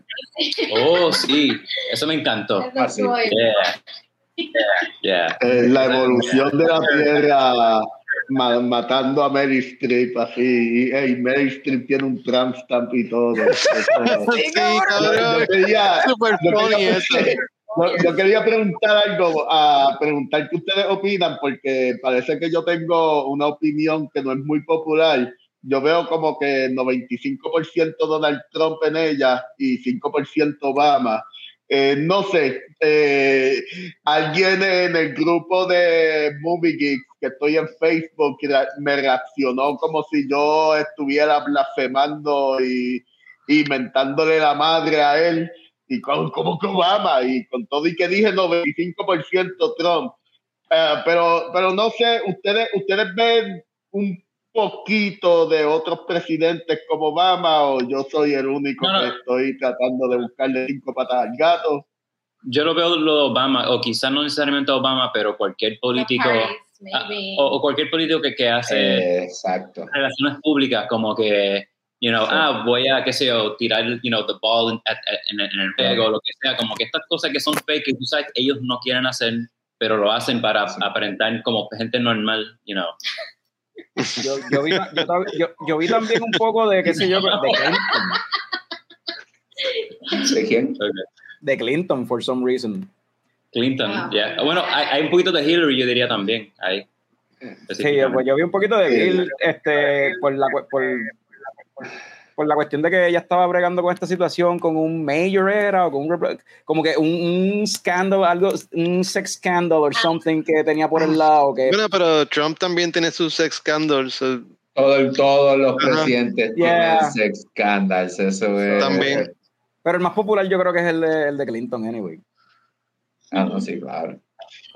Oh, sí, eso me encantó. Ah. Yeah. Yeah. Eh, la evolución de la Tierra matando a Mary Streep así. Y, hey, Mary Streep tiene un tramp stamp y todo. Sí, cabrón. Yo quería, Super yo funny quería- eso. yo- yo quería preguntar algo, a preguntar qué ustedes opinan, porque parece que yo tengo una opinión que no es muy popular. Yo veo como que 95% Donald Trump en ella y 5% Obama. Eh, no sé, eh, alguien en el grupo de Movie Geeks que estoy en Facebook me reaccionó como si yo estuviera blasfemando y, mentándole la madre a él y con, como que Obama y con todo y que dije 95% Trump. Eh, pero, pero no sé, ustedes, ustedes ven un poquito de otros presidentes como Obama o yo soy el único No, no. que estoy tratando de buscarle cinco patas al gato. Yo lo veo lo de Obama, o quizás no necesariamente Obama, pero cualquier político, Paris, ah, o, o cualquier político que, que hace exacto. relaciones públicas, como que, you know, Sí. ah, voy a, qué sé yo, tirar, you know, the ball in- at- at- en, en el juego, lo que sea, como que estas cosas que son fake, que tú sabes ellos no quieren hacer, pero lo hacen para Sí. aparentar como gente normal, you know. Yo, yo, vi, yo, yo, yo, vi también un poco de, qué sé yo, de Clinton. ¿De quién? De Clinton, for some reason. Clinton, ya. Yeah. Bueno, hay, hay, un poquito de Hillary, yo diría también. Ahí. Sí, pues yo vi un poquito de Bill este, por, la, por, por la cuestión de que ella estaba bregando con esta situación, con un mayor era, o con un, como que un, un scandal, algo, un sex scandal o something que tenía por el lado. Que, bueno, pero Trump también tiene sus sex scandals. Todo, todos los presidentes yeah. tienen sex scandals, eso es. También. Pero el más popular yo creo que es el de, el de Clinton, anyway. Ah, no, sí, claro.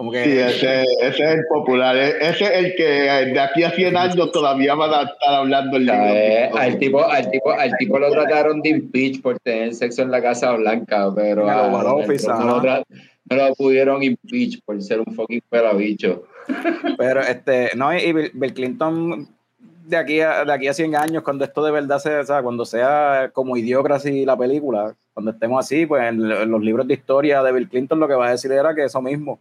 Como que, sí, ese, ese, es el popular. Ese es el que de aquí a 100 años todavía van a estar hablando el libro. Eh, al, tipo, al, tipo, al tipo lo trataron de impeach por tener sexo en la Casa Blanca, pero a, no, lo no, lo pudieron impeach por ser un fucking pelabicho. Pero este, no, y Bill Clinton de aquí a, de aquí a 100 años, cuando esto de verdad sea, o sea, cuando sea como Idiocracy la película, cuando estemos así, pues en, en los libros de historia de Bill Clinton lo que va a decir era que eso mismo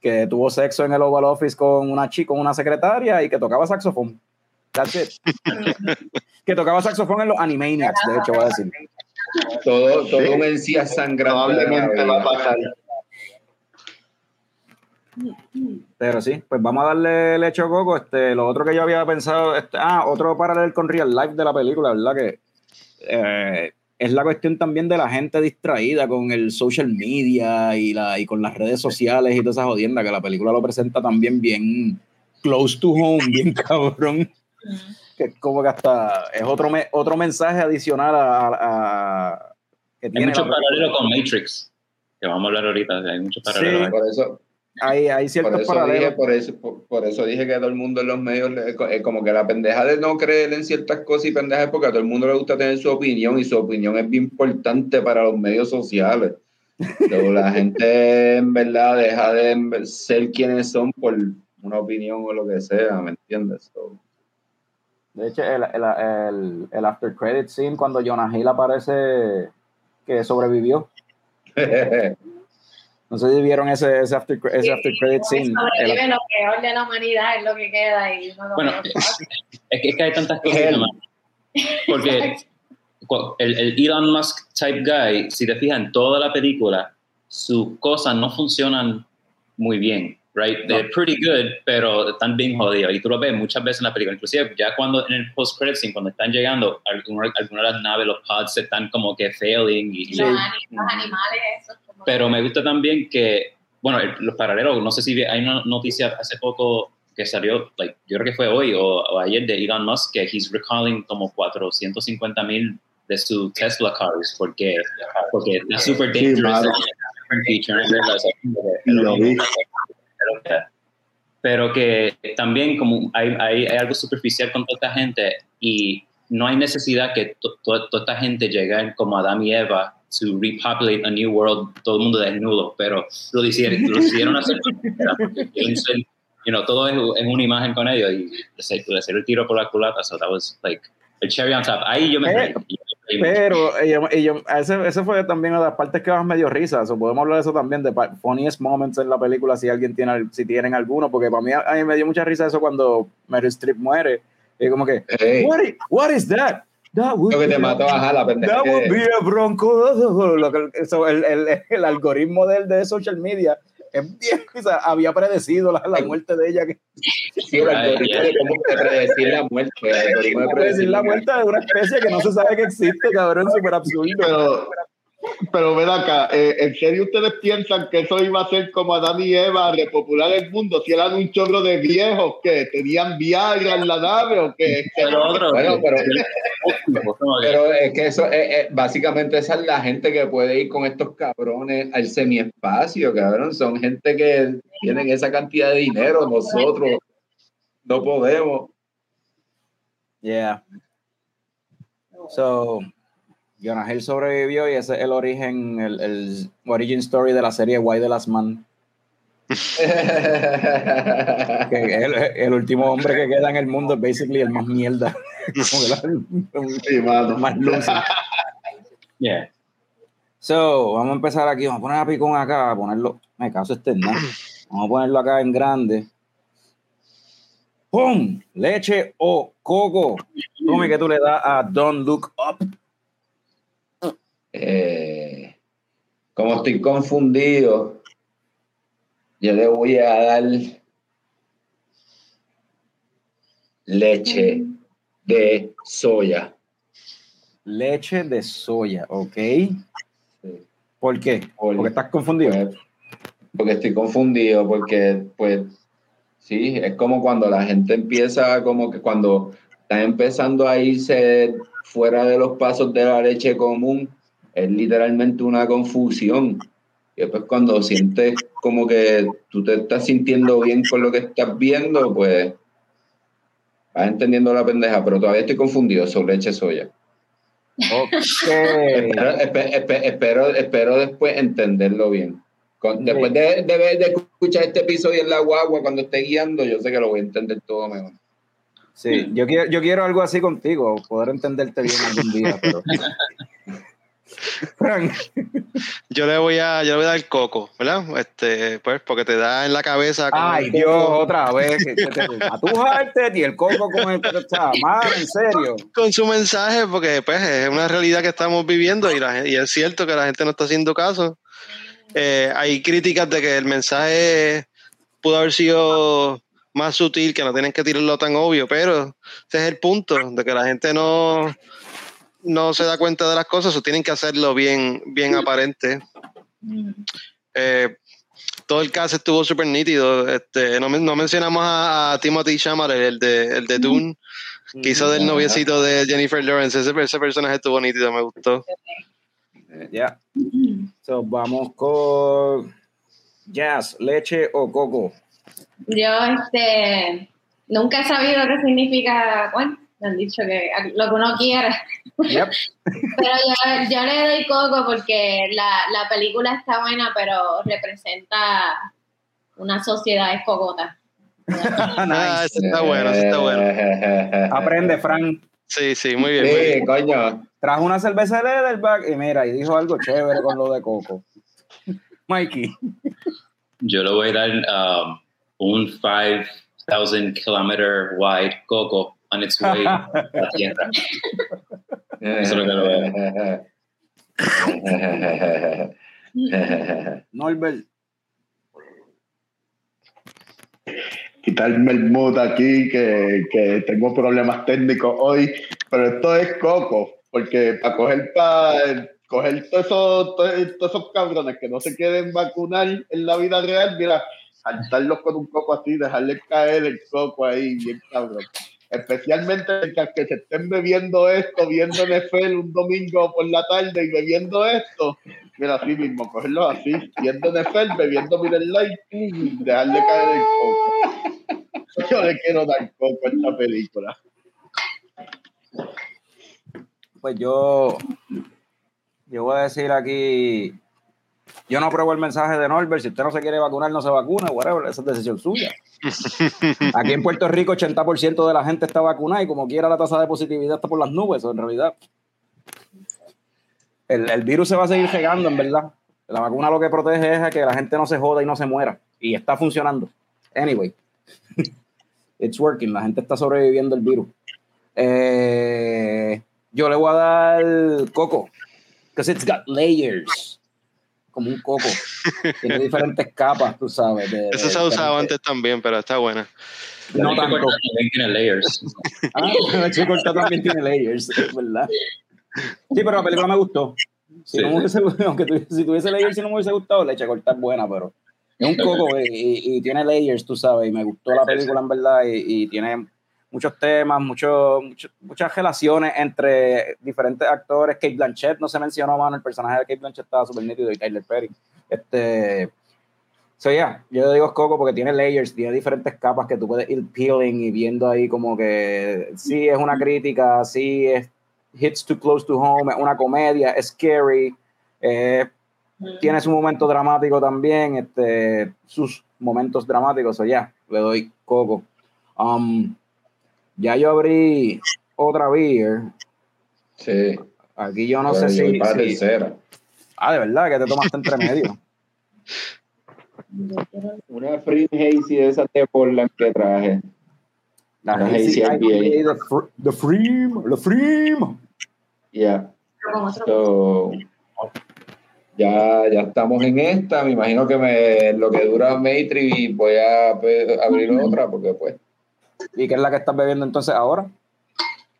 que tuvo sexo en el Oval Office con una chica, con una secretaria y que tocaba saxofón. That's it. que tocaba saxofón en los Animaniacs, de hecho, voy a decir. Todo, todo un encía sangrado. Probablemente va a pasar. Pero sí, pues vamos a darle leche a coco. Este, lo otro que yo había pensado, este, ah, otro paralelo con Real Life de la película, ¿verdad? Que eh, es la cuestión también de la gente distraída con el social media y, la, y con las redes sociales y toda esa jodienda, que la película lo presenta también bien close to home, bien cabrón. que como que hasta es otro, me, otro mensaje adicional a... a que tiene hay mucho paralelo con Matrix, que vamos a hablar ahorita, hay mucho paralelo. Sí, por eso, hay, hay ciertos por eso paralelos. Dije, por, eso, por, por, eso dije que todo el mundo en los medios, es como que la pendeja de no creer en ciertas cosas y pendejas porque a todo el mundo le gusta tener su opinión y su opinión es bien importante para los medios sociales. Pero la gente en verdad deja de ser quienes son por una opinión o lo que sea, ¿me entiendes? So. De hecho, el, el, el, el, after credit scene cuando Jonah Hill aparece que sobrevivió. No sé si vieron ese, ese, after, ese sí, after credit scene. Sobrevive el... lo peor de la humanidad, es lo que queda. Y no bueno, es que, es que hay tantas cosas. Porque el, el, Elon Musk type guy, si te fijas en toda la película, sus cosas no funcionan muy bien. Right? They're pretty good, pero están bien jodidos. Y tú lo ves muchas veces en la película. Inclusive, ya cuando en el post-credit scene, cuando están llegando, algunas, algunas de las naves, los pods, están como que failing. Y, los, los animales, eso. Pero me gusta también que, bueno, los paralelos, no sé si hay una noticia hace poco que salió, like, yo creo que fue hoy o, o ayer de Elon Musk, que he's recalling como 450 mil de su Tesla cars porque, porque es super dangerous. Pero que también como hay, hay, hay, algo superficial con toda esta gente y no hay necesidad que to, to, toda esta gente llegue como Adam y Eva to repopulate a new world, todo el mundo desnudo, pero lo hicieron, lo hicieron hacer, you know, todo es en una imagen con ellos y le hacer el tiro por la culata, so that was like a cherry on top. Ahí yo me reí. Pero ellos, ellos, ese, ese fue también una de las partes que más me dio risa. So, podemos hablar de eso también, de funniest moments en la película, si alguien tiene, si tienen alguno, porque para mí, a mí me dio mucha risa eso cuando Meryl Streep muere. Y como que, hey. what, is, what is that? Lo que te mató a la pendeja. That would be a bronco. Lo que, eso, el, el, el, algoritmo de, de social media es bien, o sea, había predecido la, la, muerte de ella. Que... Sí, el algoritmo de cómo predecir la muerte. El algoritmo de predecir la muerte de una especie que no se sabe que existe, cabrón, súper absurdo. Pero, pero ven acá, eh, ¿en serio ustedes piensan que eso iba a ser como Adán y Eva, repopular el mundo, si eran un chorro de viejos que tenían Viagra en la nave o que... Pero, otro, bueno, pero, pero, es que eso, eh, eh, básicamente esa es la gente que puede ir con estos cabrones al semiespacio, cabrón, son gente que tienen esa cantidad de dinero, nosotros no podemos. Yeah. So, Jonah Hill sobrevivió y ese es el origen, el, el origin story de la serie Why the Last Man. que el, el, último hombre que queda en el mundo es basically el más mierda. sí, mano. más luz. Yeah. So, vamos a empezar aquí. Vamos a poner a Picón acá, a ponerlo. Me caso este, ¿no? Vamos a ponerlo acá en grande. ¡Pum! Leche o coco. Tome que tú le das a Don't Look Up. Eh, como estoy confundido, yo le voy a dar leche de soya. Leche de soya, ok. ¿Por qué? Porque estás confundido. Pues, porque estoy confundido, porque pues sí, es como cuando la gente empieza, como que cuando está empezando a irse fuera de los pasos de la leche común, es literalmente una confusión. Y después cuando sientes como que tú te estás sintiendo bien con lo que estás viendo, pues vas entendiendo la pendeja, pero todavía estoy confundido sobre leche soya. Okay. espero, espero, después entenderlo bien. después de, de, escuchar este episodio en la guagua cuando esté guiando, yo sé que lo voy a entender todo mejor. Sí, yo quiero, yo quiero algo así contigo, poder entenderte bien algún día, pero... Frank. Yo le voy a, yo le voy a dar coco, ¿verdad? Este, pues, porque te da en la cabeza. Ay, Dios, otra vez. A tu y el coco con el mal, en serio. Con su mensaje, porque pues es una realidad que estamos viviendo y, la, y es cierto que la gente no está haciendo caso. Eh, hay críticas de que el mensaje pudo haber sido más sutil, que no tienen que tirarlo tan obvio, pero ese es el punto, de que la gente no, no se da cuenta de las cosas o tienen que hacerlo bien, bien aparente. Eh, todo el caso estuvo súper nítido. Este, no, no, mencionamos a, Timothy Chalamet, el de, el de Dune, que hizo del noviecito de Jennifer Lawrence. Ese, personaje estuvo nítido, me gustó. Ya. So, vamos con Jazz, leche o coco. Yo este, nunca he sabido qué significa, bueno, me han dicho que lo que uno quiera. Pero yo, le doy coco porque la, película está buena, pero representa una sociedad escogota. ah, eso está bueno, eso está bueno. Aprende, Frank. Sí, sí, muy bien. Sí, coño. Trajo una cerveza de Edelback y mira, y dijo algo chévere con lo de coco. Mikey. Yo le voy a dar um, un 5,000 kilometer wide coco on its way a la Tierra. Eso es lo que lo veo. Norbert. Quitarme el mood aquí, que, que, tengo problemas técnicos hoy, pero esto es coco, porque para coger para coger todos esos, todos esos cabrones que no se quieren vacunar en la vida real, mira, saltarlos con un coco así, dejarles caer el coco ahí, bien cabrón especialmente que se estén bebiendo esto, viendo NFL un domingo por la tarde y bebiendo esto, mira, así mismo, cogerlo así, viendo NFL, bebiendo Middle Light dejarle caer el coco. Yo le quiero dar coco a esta película. Pues yo, yo voy a decir aquí yo no apruebo el mensaje de Norbert. Si usted no se quiere vacunar, no se vacuna. Whatever, esa es decisión suya. Aquí en Puerto Rico, 80% de la gente está vacunada y como quiera la tasa de positividad está por las nubes, en realidad. El, virus se va a seguir regando, en verdad. La vacuna lo que protege es a que la gente no se joda y no se muera. Y está funcionando. Anyway, it's working. La gente está sobreviviendo el virus. Eh, yo le voy a dar coco, because it's got layers como un coco. Tiene diferentes capas, tú sabes. Eso se ha usado antes también, pero está buena. No tanto. También tiene layers. ah, leche corta también tiene layers, es verdad. Sí, pero la película me gustó. Si, no hubiese, aunque si tuviese layers, si no me hubiese gustado, leche corta es buena, pero es un coco y, y, tiene layers, tú sabes, y me gustó la película en verdad y, y tiene muchos temas, mucho, muchas relaciones entre diferentes actores. Kate Blanchett no se mencionó, mano, el personaje de Kate Blanchett estaba súper nítido y Tyler Perry. Este, so yeah, yo digo Coco porque tiene layers, tiene diferentes capas que tú puedes ir peeling y viendo ahí como que sí es una crítica, sí es hits too close to home, es una comedia, es scary, eh, tiene su momento dramático también, este, sus momentos dramáticos, o ya, le doy Coco. Um, ya yo abrí otra beer. Sí. Aquí yo no sé si. Ah, de verdad, que te tomaste entre medio. Una Free Hazy de esas de Portland que traje. La La Hazy IPA de Freem, de Freem. Yeah. So, ya, ya estamos en esta. Me imagino que me, lo que dura Matrix voy a pues, abrir otra porque pues, ¿Y qué es la que estás bebiendo entonces ahora?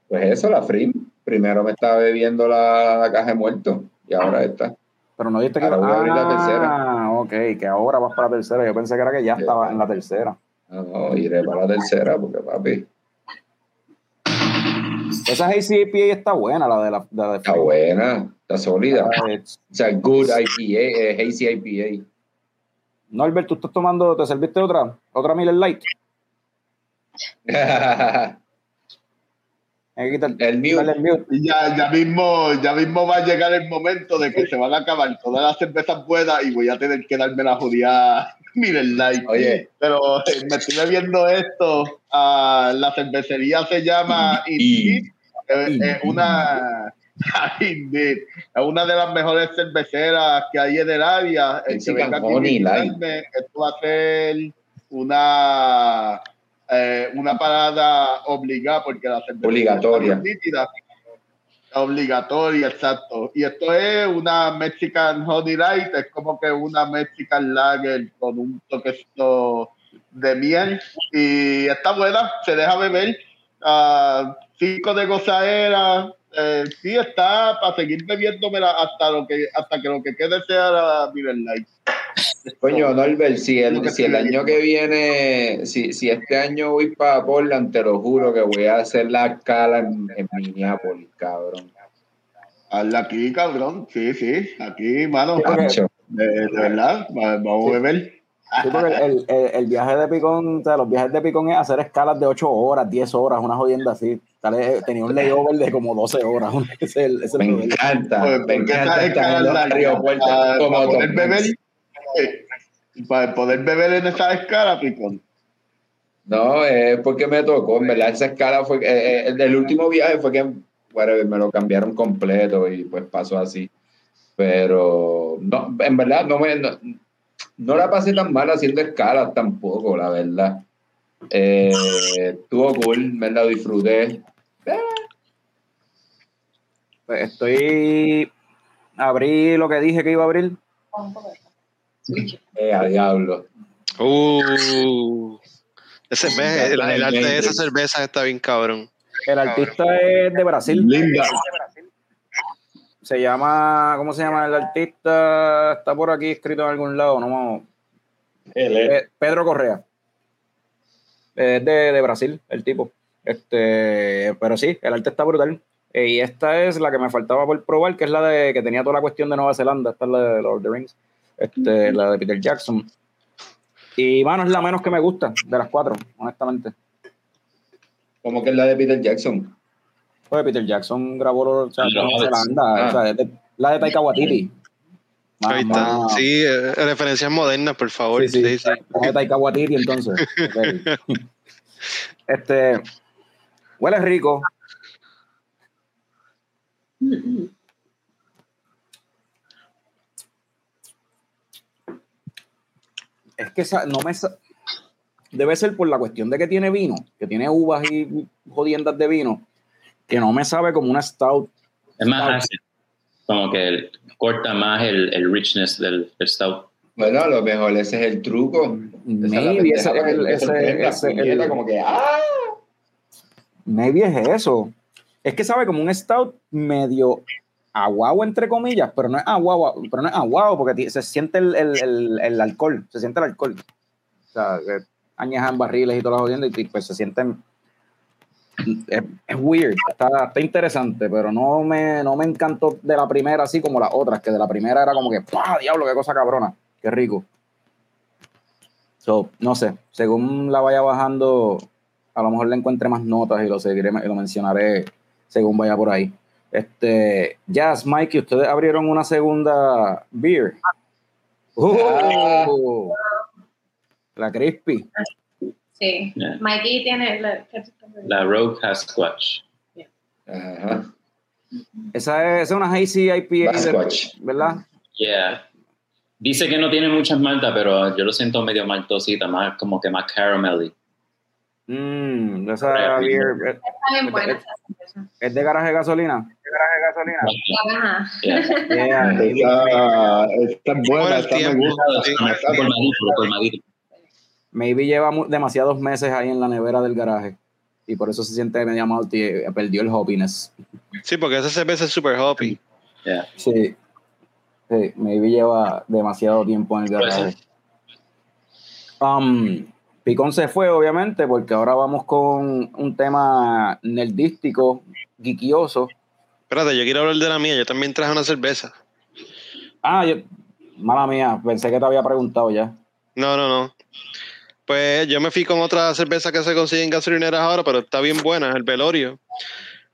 pues eso, la Free. Primero me estaba bebiendo la, la caja de muertos y ahora esta. Pero no dijiste que Ahora voy a abrir la Ah, tercera. ok, que ahora vas para la tercera. Yo pensé que era que ya estaba en la tercera. No, no, iré para la tercera porque papi, Esa IPA está buena, la de la, la de está buena, está sólida. Ah, it's- O sea, good IPA, hazy IPA. Norbert, tú estás tomando, ¿te serviste otra? ¿Otra Miller Light? El mío. ya, ya mismo, ya mismo va a llegar el momento de que se van a acabar todas las cervezas buenas y voy a tener que darme la judía Miller Light. Oye. Pero eh, me estoy bebiendo esto. ah, la cervecería se llama Indeed. Eh, Es una Indeed. Es una de las mejores cerveceras que hay en el área. El que venga aquí esto va a ser una eh, una parada obligada porque la cerveza Obligatoria. nítida. Obligatoria, exacto. Y esto es una Mexican Honey Light, es como que una Mexican Lager con un toquecito de miel. Y está buena, se deja beber. Ah, cinco de gozadera. Eh, sí, está para seguir bebiéndomela hasta, lo que, hasta que lo que quede sea la Miller Light. Coño, Norbert, si el, si el año que viene, si, si este año voy para Portland, te lo juro que voy a hacer la escala en, en Minneapolis, cabrón. Hazla aquí, cabrón. Sí, sí. Aquí, mano. De, de verdad, va- vamos a beber. Sí, porque el, el- el viaje de Picón, o sea, los viajes de Picón es hacer escalas de 8 horas, 10 horas, una jodienda así. Tal vez Tenía un layover de como 12 horas. Ese ese es Me encanta, Pues, me encanta esas estar en aeropuertos para, como beber, eh, para poder beber en esa escala, Picón. No, es porque me tocó, en verdad, esa escala fue, eh, eh, el, el último viaje fue que whatever, me lo cambiaron completo y pues pasó así. Pero, no, en verdad, no me, no, no la pasé tan mal haciendo escalas tampoco, la verdad. Eh, estuvo cool, me la disfruté. Pues estoy. Abrí lo que dije que iba a abrir. Eh, a diablo. Uh, ese, el, el arte de esa Matrix. cerveza está bien cabrón. El artista es de Brasil. Linda. Se llama. ¿Cómo se llama el artista? Está por aquí escrito en algún lado. No, Eh, Pedro Correa. Es de, de Brasil, el tipo. Este, pero sí, el arte está brutal. Eh, y esta es la que me faltaba por probar, que es la de que tenía toda la cuestión de Nueva Zelanda. Esta es la de Lord of the Rings. Este, la de Peter Jackson. Y mano, es la menos que me gusta de las cuatro, honestamente. Como que es la de Peter Jackson. Pues Peter Jackson grabó o sea, Los Nueva Hobbits. Zelanda, Ah. o sea, es de- la de Taika Waititi. Más- Ahí está. más- Sí, eh, referencias modernas, por favor. Sí, sí. Sí, sí. la de Taika Waititi, entonces. Este, huele rico. Es que esa- no me debe ser por la cuestión de que tiene vino, que tiene uvas y jodiendas de vino, que no me sabe como una stout. Es más Stout. ácido. Como que el- corta más el, el richness del, del stout. Bueno, a lo mejor ese es el truco. Esa es la Maybe el- ese- ese- puñeta, el- como que ¡ah! maybe es eso. Es que sabe como un stout medio aguado entre comillas, pero no es aguado, pero no es aguado porque se siente el, el- el- alcohol, se siente el alcohol. O sea, añejan barriles y todas las jodiendas y pues se sienten es, es weird, está, está interesante, pero no me, no me encantó de la primera así como las otras, que de la primera era como que ¡pah! diablo, qué cosa cabrona, qué rico. So, no sé, según la vaya bajando, a lo mejor le encuentre más notas y lo seguiré y lo mencionaré según vaya por ahí. Este, Jazz, Mikey, ustedes abrieron una segunda beer. ¡Oh! La crispy. Sí. Yeah. Mikey tiene. La. La Rogue Sasquatch. Ajá. Esa es, esa es una hazy IPA, de-. ¿verdad? Yeah. Dice que no tiene muchas maltas, pero yo lo siento medio maltosita, más como que más caramelly. Mmm, esa beer, eh, Está bien buena esa cerveza. ¿Es de garaje de gasolina? Esta, es buena, el esta me gusta. maybe lleva demasiados meses ahí en la nevera del garaje. Y por eso se siente medio malty, eh, perdió el hoppiness. Sí, porque esa cerveza es super hoppy. Yeah. Sí. Sí, maybe lleva demasiado tiempo en el garaje. Um, Picón se fue, obviamente, porque ahora vamos con un tema nerdístico, geekioso. Espérate, yo quiero hablar de la mía. Yo también traje una cerveza. Ah, yo, mala mía, pensé que te había preguntado ya. No, no, no. Pues yo me fui con otra cerveza que se consigue en gasolineras ahora, pero está bien buena, el Velorio.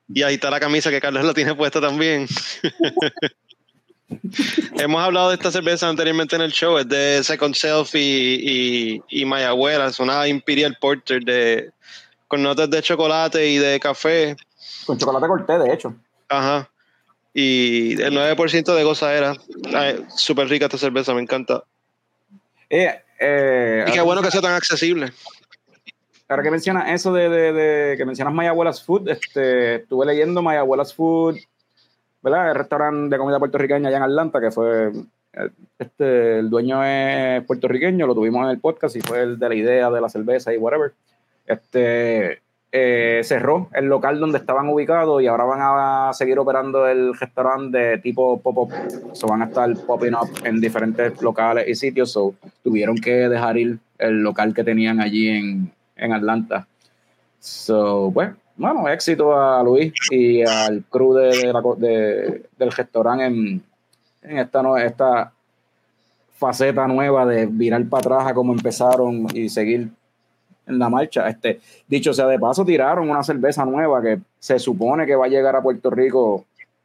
Y ahí está la camisa que Carlos la tiene puesta también. Hemos hablado de esta cerveza anteriormente en el show, es de Second Self y, y, y My Abuela, es una Imperial Porter de, con notas de chocolate y de café. Con chocolate corté, de hecho. Ajá. Y el 9% de gozadera. Ay, Súper rica esta cerveza, me encanta. Eh, eh, Y qué bueno que sea tan accesible. Ahora que mencionas eso de, de- de- que mencionas My Abuela's Food, este, estuve leyendo My Abuela's Food, ¿verdad? El restaurante de comida puertorriqueña allá en Atlanta, que fue, eh, este, el dueño es puertorriqueño, lo tuvimos en el podcast y fue el de la idea de la cerveza y whatever. Este, eh, cerró el local donde estaban ubicados y ahora van a seguir operando el restaurante de tipo pop-up. So van a estar popping up en diferentes locales y sitios. So tuvieron que dejar ir el local que tenían allí en, en Atlanta. So, bueno, bueno, éxito a Luis y al crew de, de la de- del restaurante en, en esta, nue- esta faceta nueva de virar para atrás a cómo empezaron y seguir en la marcha. Este, dicho sea de paso, tiraron una cerveza nueva que se supone que va a llegar a Puerto Rico. O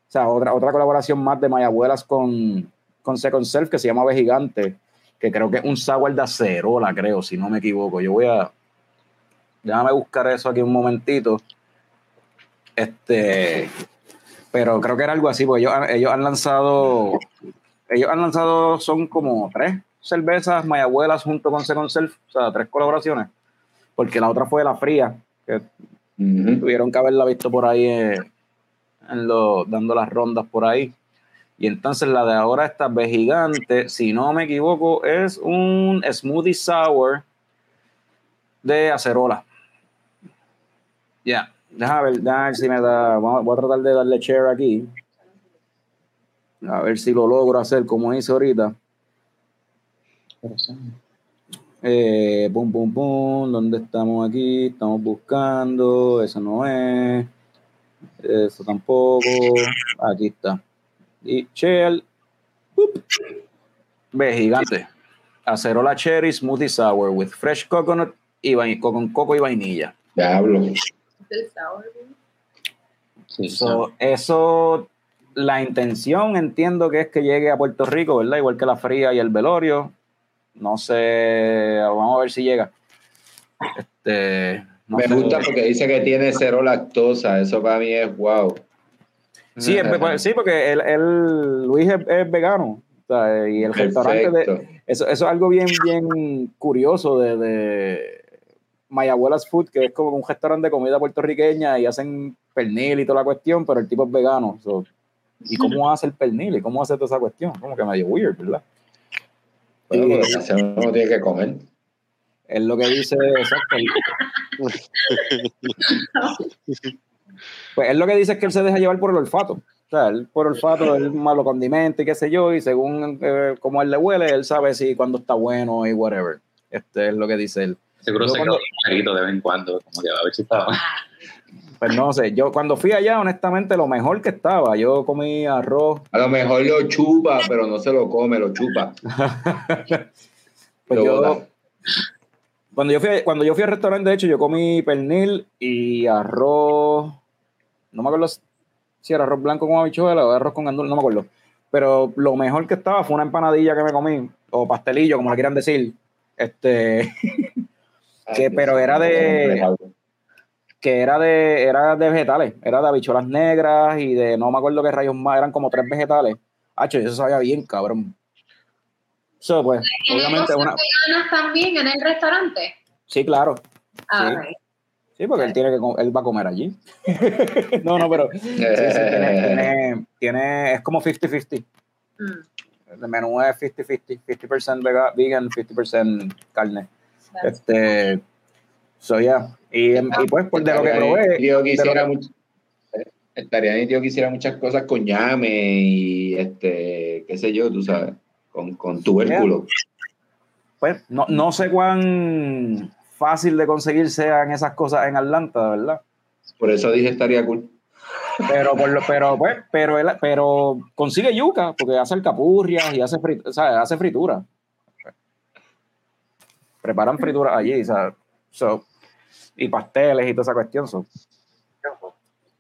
sea, otra, otra colaboración más de Mayabuelas con, con Second Self que se llama Gigante, que creo que es un sour de acerola, creo, si no me equivoco. Yo voy a. Déjame buscar eso aquí un momentito. Este. Pero creo que era algo así, porque ellos, han- ellos han lanzado. Ellos han lanzado, son como tres cervezas Mayabuelas junto con Second Self, o sea, tres colaboraciones. Porque la otra fue la fría, que tuvieron que haberla visto por ahí en lo- dando las rondas por ahí. Y entonces la de ahora esta B gigante, si no me equivoco, es un smoothie sour de acerola. Ya, déjame ver, ver si me da, voy a tratar de darle share aquí. A ver si lo logro hacer como hice ahorita. Eh, pum, pum, pum. ¿Dónde estamos aquí? Estamos buscando. Eso no es. Eso tampoco. Aquí está. Y. Up. Ve, gigante. Acerola Cherry Smoothie Sour with fresh coconut y coco y vainilla. Diablo. Del sour, ¿no? Sí, So, eso, la intención entiendo que es que llegue a Puerto Rico, ¿verdad? Igual que la fría y el velorio. No sé, vamos a ver si llega. Este, no Me sé. gusta porque dice que tiene cero lactosa. Eso para mí es wow. Sí, es- sí, porque él, él- Luis es, es vegano. o sea, y el restaurante de, Perfecto. eso, eso es algo bien, bien curioso de, de My Abuela's Food, que es como un restaurante de comida puertorriqueña y hacen pernil y toda la cuestión, pero el tipo es vegano. so, ¿Y cómo hace el pernil? ¿Y cómo hace toda esa cuestión? Como que medio weird, ¿verdad? Bueno, Y- porque así uno tiene que comer. Es lo que dice, exacto. Pues él lo que dice es que él se deja llevar por el olfato. O sea, él por olfato, él malo condimento y qué sé yo, y según eh, cómo él le huele, él sabe si cuando está bueno y whatever. Este es lo que dice él. Seguro Yo se cuando- quedó un de vez en cuando, como que a ver si estaba. Pues no sé, yo cuando fui allá, honestamente, lo mejor que estaba, yo comí arroz. A lo mejor lo chupa, pero no se lo come, lo chupa. Pues Lo yo, cuando yo, fui, cuando yo fui al restaurante, de hecho, yo comí pernil y arroz. No me acuerdo si era arroz blanco con habichuela o arroz con gandul, no me acuerdo. Pero lo mejor que estaba fue una empanadilla que me comí, o pastelillo, como le quieran decir. Este, Que, pero era de- que era de, era de vegetales, era de habichuelas negras y de no me acuerdo qué rayos más, eran como tres vegetales. Hacho, y eso sabía bien, cabrón. So, pues, ¿Tiene obviamente una. veganas también en el restaurante? Sí, claro. Ah, Sí. ok. Sí, porque él tiene que él va a comer allí. no, no, pero sí, sí, tiene, tiene, tiene- es como 50-50. Mm, El menú es 50-50, 50% vega- vegan, 50% carne. Este, so yeah. y, y pues por de lo que probé, lo hiciera que- much- estaría nítido que hiciera muchas cosas con llame y este, qué sé yo, tú sabes, con, con tubérculo. pues no, no sé cuán fácil de conseguir sean esas cosas en Atlanta, ¿verdad? Por eso dije estaría cool. Pero por lo, pero pues, pero pero consigue yuca, porque hace alcapurrias y hace frit, o sea, hace fritura. Preparan frituras allí, ¿sabes? So, y pasteles y toda esa cuestión. So.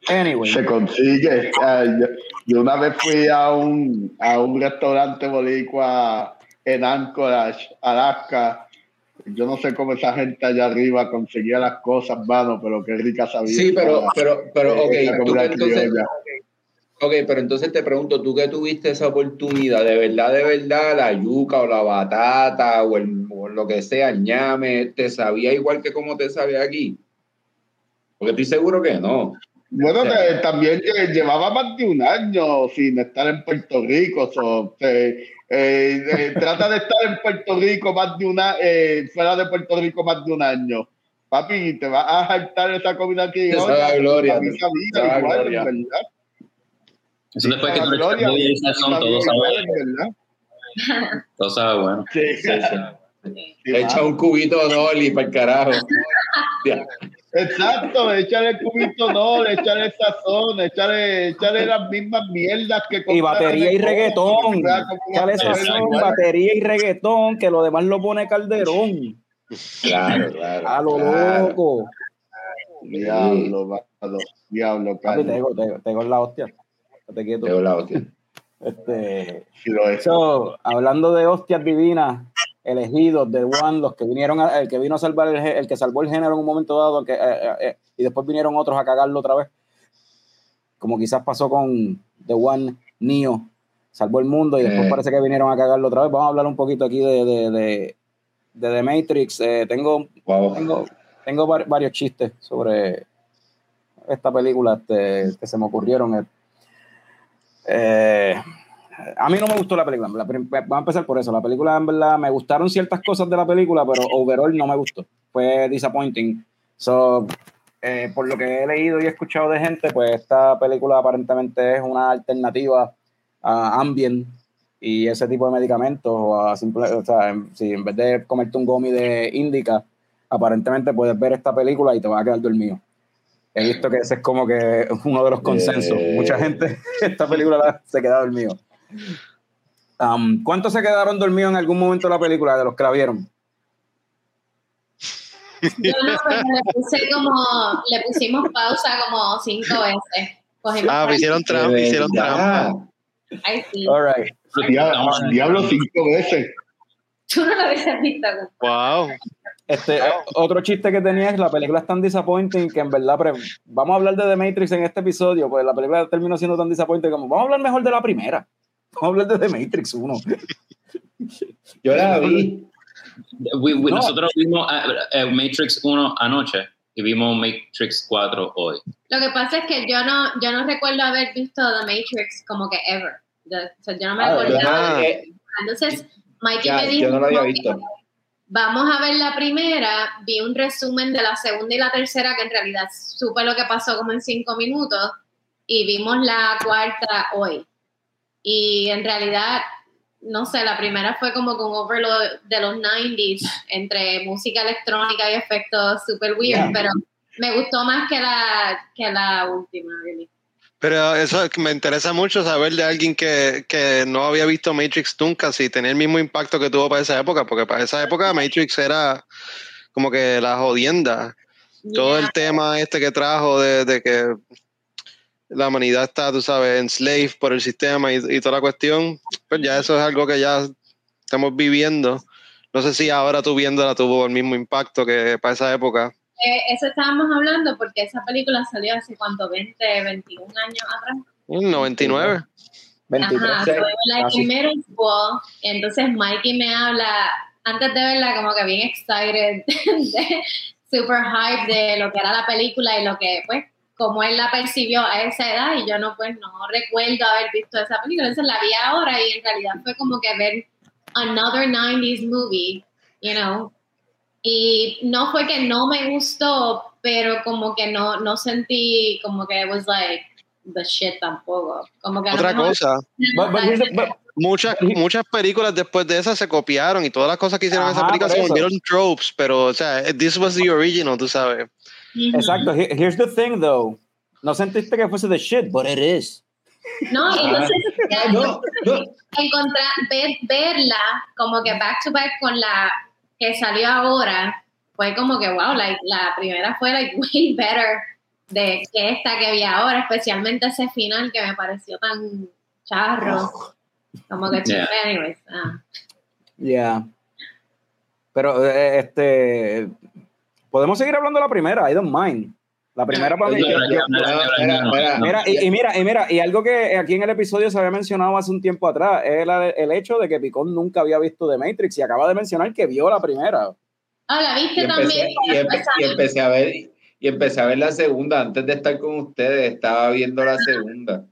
Anyway, Se consigue. Ah, yo, yo una vez fui a un, a un restaurante boricua en Anchorage, Alaska. Yo no sé cómo esa gente allá arriba conseguía las cosas, mano, pero qué rica sabía. Sí, pero, pero, pero, ok, Esa tú comida que entonces, criolla. ok, pero entonces te pregunto, tú que tuviste esa oportunidad, de verdad, de verdad, la yuca o la batata o, el, o lo que sea, el ñame, ¿te sabía igual que como te sabe aquí? Porque estoy seguro que no. Bueno, que también lle- llevaba más de un año sin estar en Puerto Rico. so, eh, eh, eh, trata de estar en Puerto Rico más de una, eh, fuera de Puerto Rico más de un año. Papi, te vas a saltar esa comida que Te sabe gloria, te. Eso después que tú le echas muy bien sazón, todo sabe, todo sabe bueno. Sí, Sí, sí. Echa un cubito de Noli para el carajo. Exacto, échale el cubito, no, échale sazón, échale, échale las mismas mierdas que y batería y reggaetón. Costco, que sea como una Chale tabla sazón, batería y reggaetón, que lo demás lo pone Calderón. Claro, claro. A lo claro. loco. Diablo, mano, diablo, Papi, Carlos. te digo, te digo, te digo en la hostia. Estate quieto. Te doy la hostia. Este, so, hablando de hostias divinas, elegidos de One, los que vinieron, a- el que vino a salvar el, el que salvó el género en un momento dado, que, eh, eh, eh, y después vinieron otros a cagarlo otra vez, como quizás pasó con The One, Neo, salvó el mundo y después Eh. parece que vinieron a cagarlo otra vez. Vamos a hablar un poquito aquí de, de, de, de The Matrix. Eh, tengo Wow. tengo, tengo var- varios chistes sobre esta película este, que se me ocurrieron. eh. Eh, a mí no me gustó la película. La vamos a empezar por eso. La película, en verdad, me gustaron ciertas cosas de la película, pero overall no me gustó. Fue disappointing. So, eh, por lo que he leído y escuchado de gente, pues esta película aparentemente es una alternativa a Ambien y ese tipo de medicamentos. O, a simple, o sea, si en vez de comerte un gomi de Indica, aparentemente puedes ver esta película y te vas a quedar dormido. He visto que ese es como que uno de los consensos. Eh. Mucha gente, esta película la- se queda dormido. Um, ¿Cuántos se quedaron dormidos en algún momento de la película de los que la vieron? Yo no, pero le puse como, le pusimos pausa como cinco veces. Cogimos Ah, me hicieron trampa, hicieron trampa. verdad. Ay, sí. All right. Diablo, diablo cinco veces. Tú no lo habías visto. Wow. Este, otro chiste que tenía es la película es tan disappointing que en verdad, pre- vamos a hablar de The Matrix en este episodio, pues la película terminó siendo tan disappointing como, vamos a hablar mejor de la primera. Vamos a hablar de The Matrix 1. Yo la vi. We- we- No. Nosotros vimos eh, Matrix 1 anoche y vimos Matrix 4 hoy. Lo que pasa es que yo no, yo no recuerdo haber visto The Matrix como que ever. Sea, yo no me Ah, no, eh, Entonces, Mikey ya, me dijo yo no la había visto. vamos a ver la primera, vi un resumen de la segunda y la tercera, que en realidad supe lo que pasó como en cinco minutos, y vimos la cuarta hoy. Y en realidad, no sé, la primera fue como con overload de los 90s, entre música electrónica y efectos super weird, Yeah. pero me gustó más que la, que la última, really. Pero eso me interesa mucho saber de alguien que, que no había visto Matrix nunca, si tenía el mismo impacto que tuvo para esa época, porque para esa época Matrix era como que la jodienda. Todo el tema este que trajo de, de que la humanidad está, tú sabes, enslaved por el sistema y, y toda la cuestión, pues ya eso es algo que ya estamos viviendo. No sé si ahora tú viéndola tuvo el mismo impacto que para esa época. Eh, eso estábamos hablando porque esa película salió hace cuánto, 20, 21 años atrás. En 99. 23. Ajá, so, la primera entonces Mikey me habla, antes de verla como que bien excited, de- super hype de lo que era la película y lo que, pues, como él la percibió a esa edad y yo no, pues, no recuerdo haber visto esa película, entonces la vi ahora y en realidad fue como que ver another 90s movie, you know, y no fue que no me gustó, pero como que no, no sentí como que it was like the shit tampoco. Como que Otra cosa. But- but here's the- but- Muchas, muchas películas después de esas se copiaron y todas las cosas que hicieron en esa película se volvieron tropes, pero, o sea, this was the original, tú sabes. Exacto. Here- Here's the thing, though. No sentiste que fuese the shit, but it is. No, y entonces ya No, no. encontrar, ver, verla como que back to back con la que salió ahora, fue como que wow, like, la primera fue like way better de que esta que vi ahora, especialmente ese final que me pareció tan charro. Como que Yeah. anyways. ah. Yeah. Pero, eh, este. Podemos seguir hablando de la primera, I don't mind. La primera para mí. Y, y mira, y mira, y algo que aquí en el episodio se había mencionado hace un tiempo atrás, es la- el hecho de que Picón nunca había visto The Matrix y acaba de mencionar que vio la primera. Ah, la y viste empecé, también. y empe- y empecé a ver y empecé a ver la segunda antes de estar con ustedes estaba viendo la segunda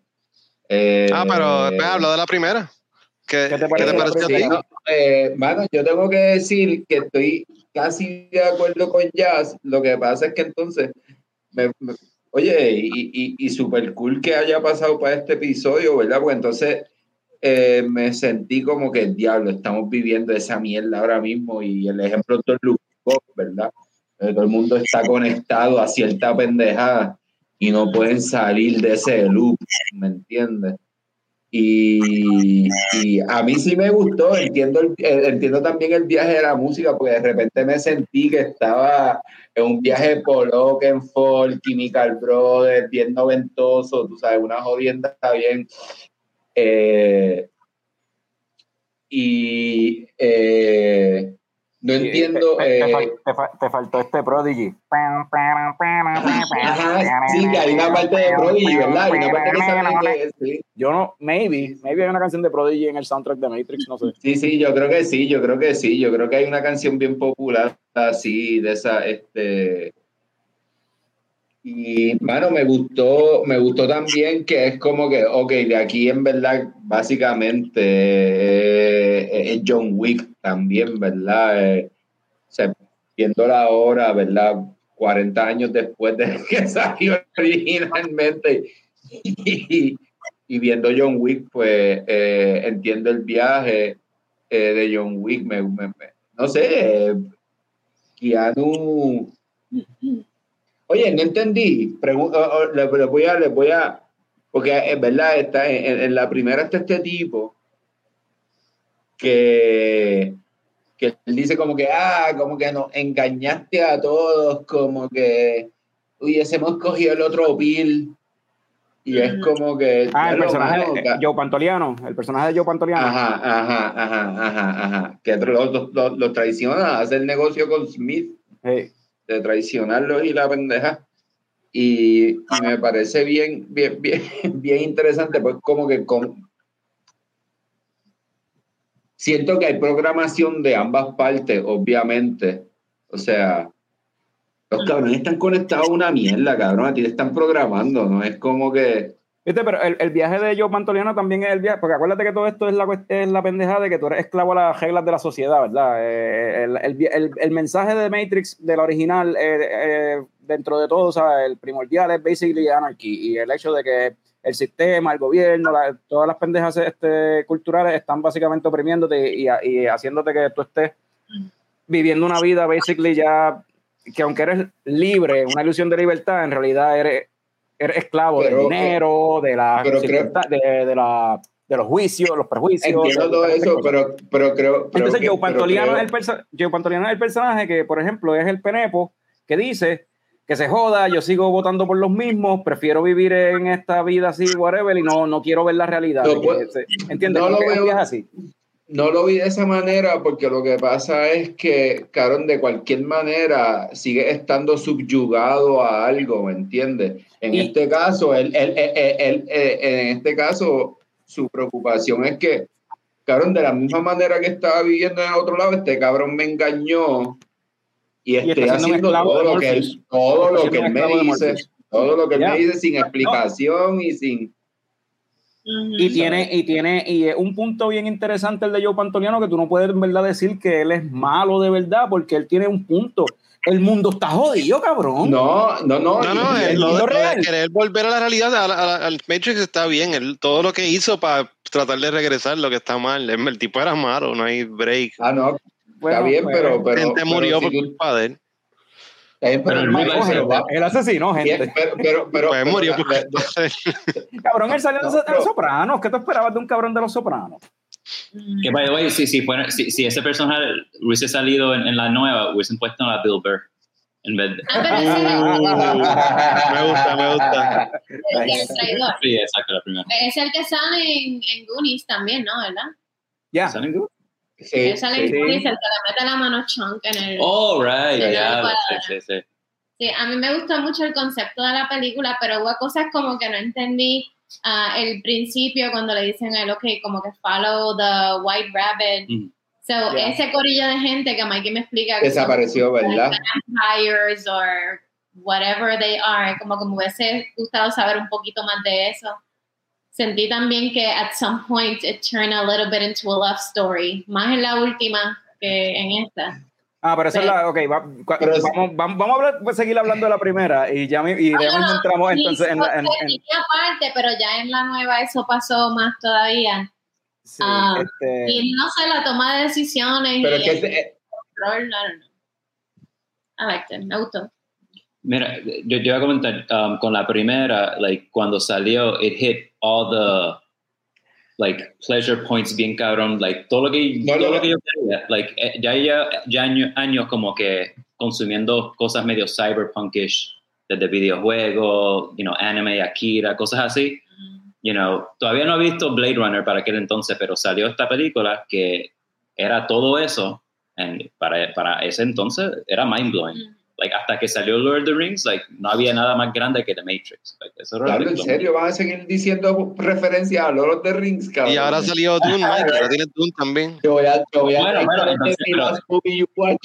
Eh, Ah, pero pues, habla de la primera. ¿Qué, ¿Qué te qué pareció a ti? no, eh, mano, yo tengo que decir que estoy casi de acuerdo con Jazz. Lo que pasa es que entonces, me- oye, y, y, súper cool que haya pasado para este episodio, ¿verdad? Pues entonces eh, me sentí como que diablo, estamos viviendo esa mierda ahora mismo. Y el ejemplo Luke, ¿verdad? Eh, todo el mundo está conectado a cierta pendejada y no pueden salir de ese loop, ¿me entiendes? Y, a mí sí me gustó, entiendo, eh, entiendo también el viaje de la música, porque de repente me sentí que estaba en un viaje por Oakenfold, Chemical Brothers, bien noventoso, tú sabes, una jodienda bien. eh, y eh, no entiendo. Te, te- te eh, te fa- te faltó este Prodigy. Ajá, sí, que hay una parte de Prodigy, ¿verdad? Hay una parte que- sí. Yo no, maybe, maybe hay una canción de Prodigy en el soundtrack de Matrix, no sé. Sí, sí, yo creo que sí, yo creo que sí, yo creo que hay una canción bien popular así, de esa, este... Y, mano, me gustó, me gustó también que es como que, ok, de aquí en verdad, básicamente, eh, es John Wick también, ¿verdad? Eh, o sea, viéndola ahora, ¿verdad? 40 años después de que salió originalmente y, viendo John Wick, pues eh, entiendo el viaje eh, de John Wick. Me, no sé, Keanu. Oye, no entendí. Pregu- o- o- le, le voy a, le voy a. Porque es verdad, está en, en- la primera está este tipo que, que él dice como que, ah, como que nos engañaste a todos, como que hubiésemos cogido el otro pill. Y es como que. Ah, el personaje mano, de Joe Pantoliano, el personaje de Joe Pantoliano. Ajá, ajá, ajá, ajá, ajá. Que los lo, lo, traiciona, hace el negocio con Smith, Sí. De traicionarlos y la pendeja. Y, me parece bien, bien, bien, bien interesante, pues como que con... Siento que hay programación de ambas partes, obviamente. O sea, los cabrones están conectados a una mierda, cabrón. A ti te están programando, ¿no? Es como que... Viste, pero el, el viaje de Joe Pantoliano también es el viaje, porque acuérdate que todo esto es la, es la pendeja de que tú eres esclavo a las reglas de la sociedad, ¿verdad? Eh, el, el- el mensaje de Matrix, de la original, eh, eh, dentro de todo, o sea, el primordial es basically anarchy, y el hecho de que el sistema, el gobierno, la- todas las pendejas este, culturales están básicamente oprimiéndote y, y haciéndote que tú estés viviendo una vida basically ya que aunque eres libre, una ilusión de libertad, en realidad eres, eres esclavo Pero, del dinero, de, la, creo- de, de la, de los juicios, los prejuicios. Entiendo todo eso, pero, pero creo... Entonces, Joe Pantoliano, es el Pantoliano es el personaje que, por ejemplo, es el penepo que dice que se joda, yo sigo votando por los mismos, prefiero vivir en esta vida así, whatever, y no, no quiero ver la realidad. No, pues, ¿Entiendes? no lo veo- así. No lo vi de esa manera porque lo que pasa es que, cabrón, de cualquier manera sigue estando subyugado a algo, ¿me entiendes? En Y- este caso, él, él- él- él- en este caso, su preocupación es que, cabrón, de la misma manera que estaba viviendo en el otro lado, este cabrón me engañó y estoy un haciendo todo lo que él, todo lo que él me dice, todo lo que él me dice sin explicación y sin Y tiene, y tiene, y es un punto bien interesante el de Joe Pantoliano, que tú no puedes en verdad decir que él es malo de verdad, porque él tiene un punto. El mundo está jodido, cabrón. no, no, no, No, no, y- eh, y- lo, lo de querer volver a la realidad, a la- a la- al Matrix está bien. Él, todo lo que hizo para tratar de regresar, lo que está mal. El, el tipo era malo, no hay break. ah, no, Bueno, está bien, pues, pero, pero, Gente pero murió si por tú- culpa de él. Pero Pero el él va- Él asesinó bien, gente. pero, pero, pero, Pues pero murió la- por la- culpa de él. Cabrón, él salió No, de, los sopranos. ¿Qué tú esperabas de un cabrón de los sopranos? Que, by the way, si, si, fuera, si, si ese personaje hubiese salido en, en la nueva, hubiesen puesto a Bill Burr en vez de... Ah, pero ese me gusta, me gusta. el, traidor. Sí, exacto, la primera. Es el que sale en, en Goonies también, ¿no? ¿Verdad? Ya. ¿Salen good? Sí, Él sale en sí. El que le mete la mano chunk en el... Oh, right, no, sí, sí, sí. Sí, a mí me gustó mucho el concepto de la película, pero hubo cosas como que no entendí ah, el principio cuando le dicen a él, ok, como que follow the white rabbit. Mm. So, Yeah. ese corillo de gente que Mikey me explica que son Desapareció, ¿verdad? vampires or whatever they are, como que me hubiese gustado saber un poquito más de eso. Sentí también que at some point it turned a little bit into a love story, más en la última que en esta. Ah, pero esa es la. Ok, va- Pero vamos, vamos, vamos a hablar, pues, seguir hablando de la primera y ya me- y de No, no, entramos sí, entonces en la. en- en- línea aparte, pero ya en la nueva eso pasó más todavía. sí, Ah, este, Y no sé, la toma de decisiones Pero y es que el ese- control, I don't know. I liked it, me gustó. Mira, yo, yo iba a comentar, um, con la primera, like, cuando salió, it hit all the, like, pleasure points bien cabrón, like, todo lo que, No, todo no, lo que yo quería, like, eh, ya ya, ya años, años como que consumiendo cosas medio cyberpunkish, desde videojuegos, you know, anime, Akira, cosas así, you know, todavía no he visto Blade Runner para aquel entonces, pero salió esta película que era todo eso, and para, para ese entonces era mind blowing. Mm. Like, hasta que salió Lord of the Rings, like, no había nada más grande que The Matrix. Like, eso Claro, en serio, van a seguir diciendo referencias a Lord of the Rings, cabrón. Y ahora salió Dune, Mike, ahora tiene Dune también. Te voy a, te voy a Bueno, bueno, entonces, the last movie you watched.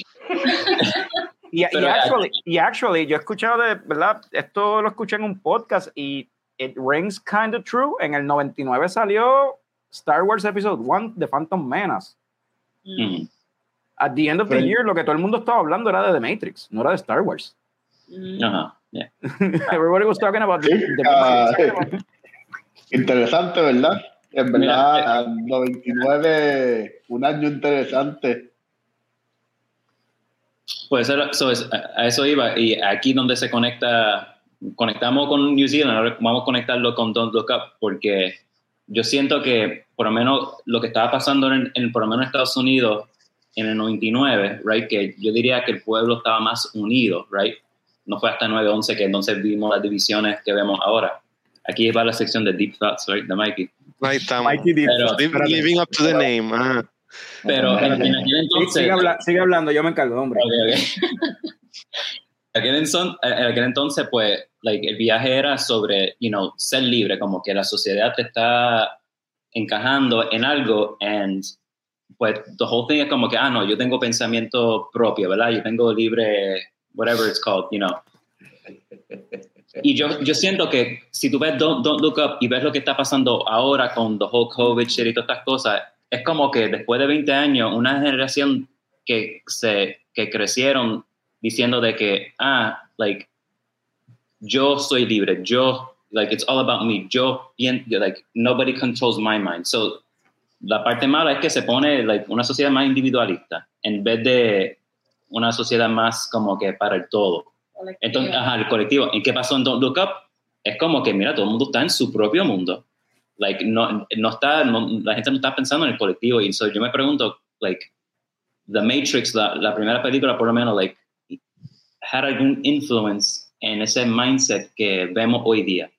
y, y actually, y actually, yo he escuchado de, ¿verdad? Esto lo escuché en un podcast y it rings kind of true. En el 99 salió Star Wars Episode 1 de Phantom Menace. Mm. At the end of the year, lo que todo el mundo estaba hablando era de The Matrix, no era de Star Wars. Mm. Ajá, yeah. Everybody was talking about the, Sí, the ah, Matrix. Interesante, ¿verdad? En Mira, verdad, 99, un año interesante. Pues era- so es- a a eso iba. Y aquí donde se conecta, conectamos con New Zealand, ahora vamos a conectarlo con Don't Look Up, porque yo siento que por lo menos lo que estaba pasando en, en por lo menos en Estados Unidos en el 99, right, que yo diría que el pueblo estaba más unido, right. No fue hasta 9-11 que entonces vimos las divisiones que vemos ahora. Aquí va la sección de Deep Thoughts, right, de Mikey. Ahí estamos. Mikey Deep Thoughts. Living up to the name. ajá. Pero en, en aquel Sí, entonces... sigue, habla- sigue hablando, yo me encargo, hombre. Ok, ok. aquel, enson- en aquel entonces, pues, like, el viaje era sobre, you know, ser libre, como que la sociedad te está encajando en algo, and pues, the whole thing es como que, ah, no, yo tengo pensamiento propio, ¿verdad? Yo tengo libre, whatever it's called, you know. Y yo, yo siento que si tú ves Don't, Don't Look Up y ves lo que está pasando ahora con the whole COVID shit y todas estas cosas, es como que después de 20 años, una generación que, se, que crecieron diciendo de que, ah, like, yo soy libre, yo, like, it's all about me, yo, like, nobody controls my mind. So, la parte mala es que se pone, like, una sociedad más individualista en vez de una sociedad más como que para el todo. Entonces, ajá, el colectivo. ¿Y qué pasó en Don't Look Up? Es como que, mira, todo el mundo está en su propio mundo. Like, no, no está, no- la gente no está pensando en el colectivo. Y so, yo me pregunto, like, The Matrix, la, la primera película, por lo menos, like, had algún influence en ese mindset que vemos hoy día.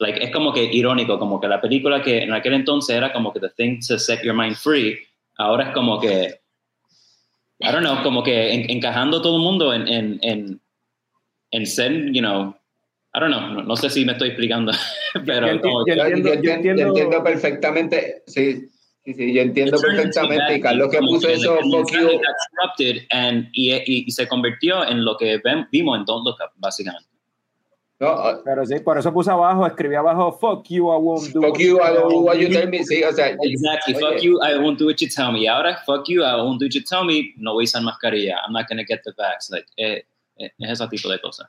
Like, es como que irónico, como que la película que en aquel entonces era como que the thing to set your mind free, ahora es como que, I don't know, como que en- encajando todo el mundo en, en, en, en ser, you know, I don't know, no, no sé si me estoy explicando, pero Yo como yo Yo, entiendo- yo yo entiendo, entiendo- entiendo perfectamente, sí, Sí, sí, yo entiendo perfectamente. Y Carlos que puso eso, fuck you. And, y, y, y, se convirtió en lo que ven, vimos en Don't Look Up, básicamente. No, uh, pero sí, por eso puse abajo, escribí abajo, fuck you, I won't do Fuck you, I won't do what you tell me. Sí, o sea, exactly, oye. fuck you, I won't do what you tell me. Y ahora, fuck you, I won't do what you tell me, no voy a usar mascarilla. I'm not going to get the vax. Like, eh, eh, es ese tipo de cosas.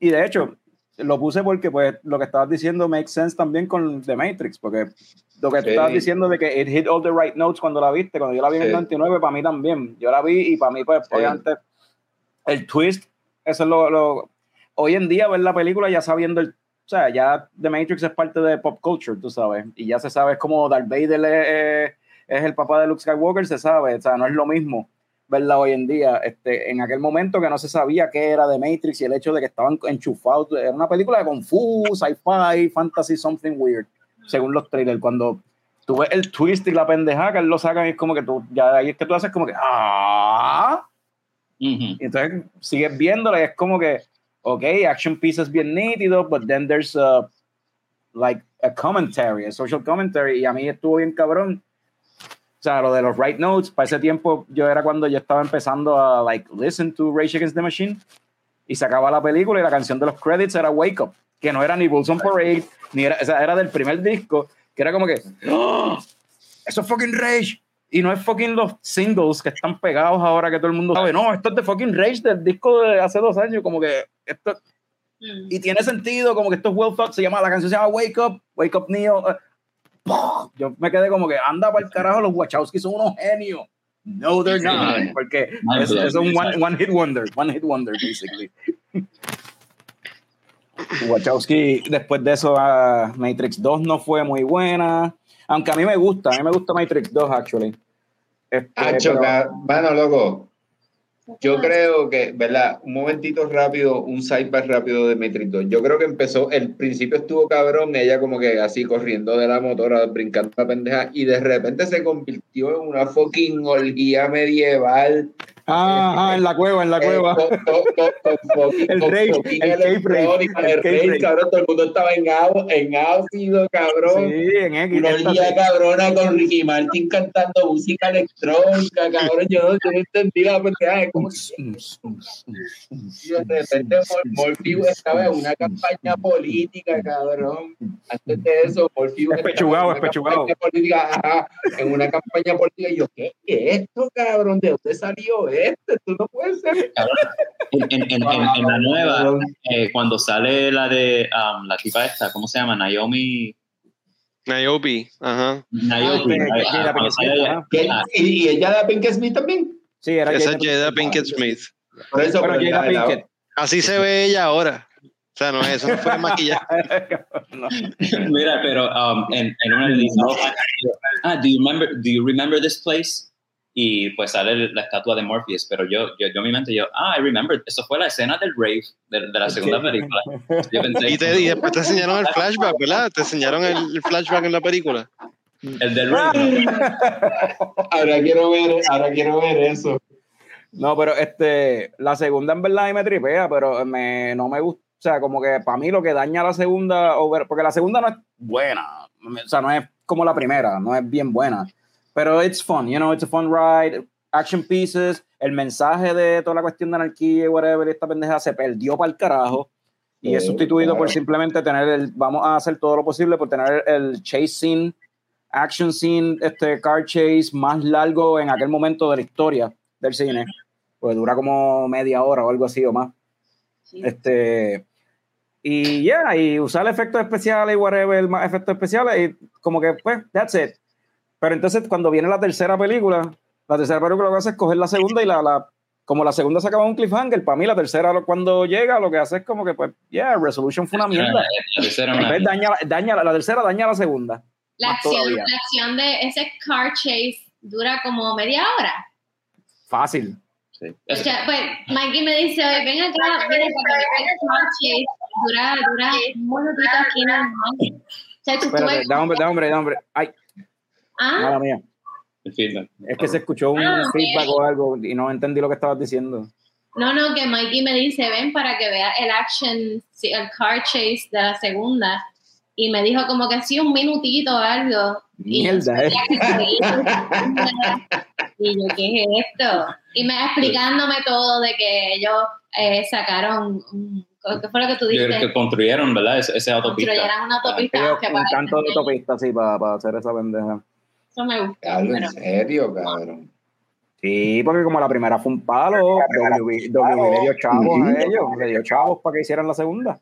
Y de hecho, lo puse porque pues lo que estabas diciendo makes sense también con The Matrix, porque lo que sí. estabas diciendo de que it hit all the right notes cuando la viste, cuando yo la vi en el 99, para mí también. Yo la vi y para mí, pues, sí. obviamente, el twist, eso es lo, lo, Hoy en día, ver la película ya sabiendo el. O sea, ya The Matrix es parte de pop culture, tú sabes, y ya se sabe, es como Darth Vader es, es el papá de Luke Skywalker, se sabe, o sea, no es lo mismo verla hoy en día. Este, en aquel momento que no se sabía qué era The Matrix y el hecho de que estaban enchufados, era una película de Kung Fu, sci-fi, fantasy, something weird, según los trailers. Cuando tú ves el twist y la pendeja que él lo sacan es como que tú, ya ahí es que tú haces como que, ah. Uh -huh. y entonces sigues viéndola y es como que, ok, action pieces bien nítido, but then there's a, like a commentary, a social commentary, y a mí estuvo bien cabrón o sea, lo de los right notes, para ese tiempo yo era cuando yo estaba empezando a like listen to Rage Against the Machine y se acaba la película y la canción de los credits era Wake Up, que no era ni Bulls on Parade, ni era, o sea, era del primer disco, que era como que, ¡Oh! eso es fucking Rage. Y no es fucking los singles que están pegados ahora que todo el mundo sabe, no, esto es de fucking Rage del disco de hace dos años, como que esto... Mm. Y tiene sentido, como que esto es well thought, se llama, la canción se llama Wake Up, Wake Up Neo, uh, yo me quedé como que anda para el carajo, los Wachowski son unos genios. No, they're not. Porque es, es un one, one, hit wonder, one hit wonder, basically. Wachowski, después de eso, uh, Matrix 2 no fue muy buena. Aunque a mí me gusta, a mí me gusta Matrix 2, actually. Este, pero... Bueno, loco, yo creo que, ¿verdad? Un momentito rápido, un sidebar rápido de Matrix 2. Yo creo que empezó, el principio estuvo cabrón, ella como que así corriendo de la motora, brincando la pendeja, y de repente se convirtió en una fucking orgía medieval. Ah, ah, en la cueva, en la cueva. el rey, el rey, cabrón, todo el mundo estaba en, en ácido, cabrón. Sí, en X. Una cabrona con Ricky Martin cantando música electrónica, cabrón. Yo no, yo no entendí la pendeja, como y de repente Morpheus estaba en una campaña política, cabrón. Antes de eso, Morpheus es pechugado, es pechugado. Política, ajá, en una campaña política. Y yo, ¿qué es esto, cabrón? ¿De dónde salió esto? Esto no puede ser. En, en, en, en la nueva, eh, cuando sale la de um, la tipa esta, ¿cómo se llama? Naomi. Niobe, ajá. Niobe. Ah, ¿Y, ¿Y ella de Pink Smith también? Sí, era Esa es Jada Pinkett Smith. Por eso, pero Jada Pinkett. Así se ve ella ahora. O sea, no, eso no fue maquillaje. no. Mira, pero um, en, en una de ah, do you remember, do you remember this place? Y pues sale la estatua de Morpheus, pero yo, yo, yo en mi mente, yo, ah, I remember, eso fue la escena del rave de, de la segunda película. Yo pensé, y, te, y después te enseñaron el flashback, ¿verdad? Te enseñaron el, el flashback en la película. El del rave. ahora quiero ver, ahora quiero ver eso. No, pero este, la segunda en verdad me tripea, pero me, no me gusta, o sea, como que para mí lo que daña la segunda, porque la segunda no es buena, o sea, no es como la primera, no es bien buena, pero it's fun, you know, it's a fun ride, action pieces, el mensaje de toda la cuestión de anarquía y whatever, esta pendeja se perdió para el carajo y es sustituido por simplemente tener el, vamos a hacer todo lo posible por tener el chase scene, action scene, este car chase más largo en aquel momento de la historia del cine, pues dura como media hora o algo así o más. Sí. Este, y ya, yeah, y usar efectos especiales y whatever, más efectos especiales, y como que, pues, that's it. Pero entonces, cuando viene la tercera película, la tercera película lo que hace es coger la segunda y la, la como la segunda se acaba un cliffhanger, para mí la tercera cuando llega lo que hace es como que, pues, yeah, Resolution fue una mierda. La tercera, una daña, daña, la tercera daña la segunda. La acción, la acción de ese car chase dura como media hora. Fácil. Sí. O sea, pues Mikey me dice, oye, ven acá, el car chase dura, dura un minutito aquí nada más. O sea, tú Espérate, da hombre, da hombre, da hombre. Ay. Ah. Mala mía. El feedback. Es que se escuchó un Ah, feedback o algo y no entendí lo que estabas diciendo. No, no, que Mikey me dice, ven para que vea el action, el car chase de la segunda. Y me dijo como que sí, un minutito o algo. Mierda, eh. Y yo, ¿qué es esto? Y me explicándome todo de que ellos eh, sacaron, un, ¿qué fue lo que tú dijiste? Que construyeron, ¿verdad? Ese, ese autopista. Construyeron una autopista. Ellos que un para- canto de autopista, sí, para, para hacer esa pendeja. Eso me gusta. Cabrón, pero- en serio, cabrón. Sí, porque como la primera fue un palo, W, W le dio chavos a ellos, le dio chavos para que hicieran la segunda.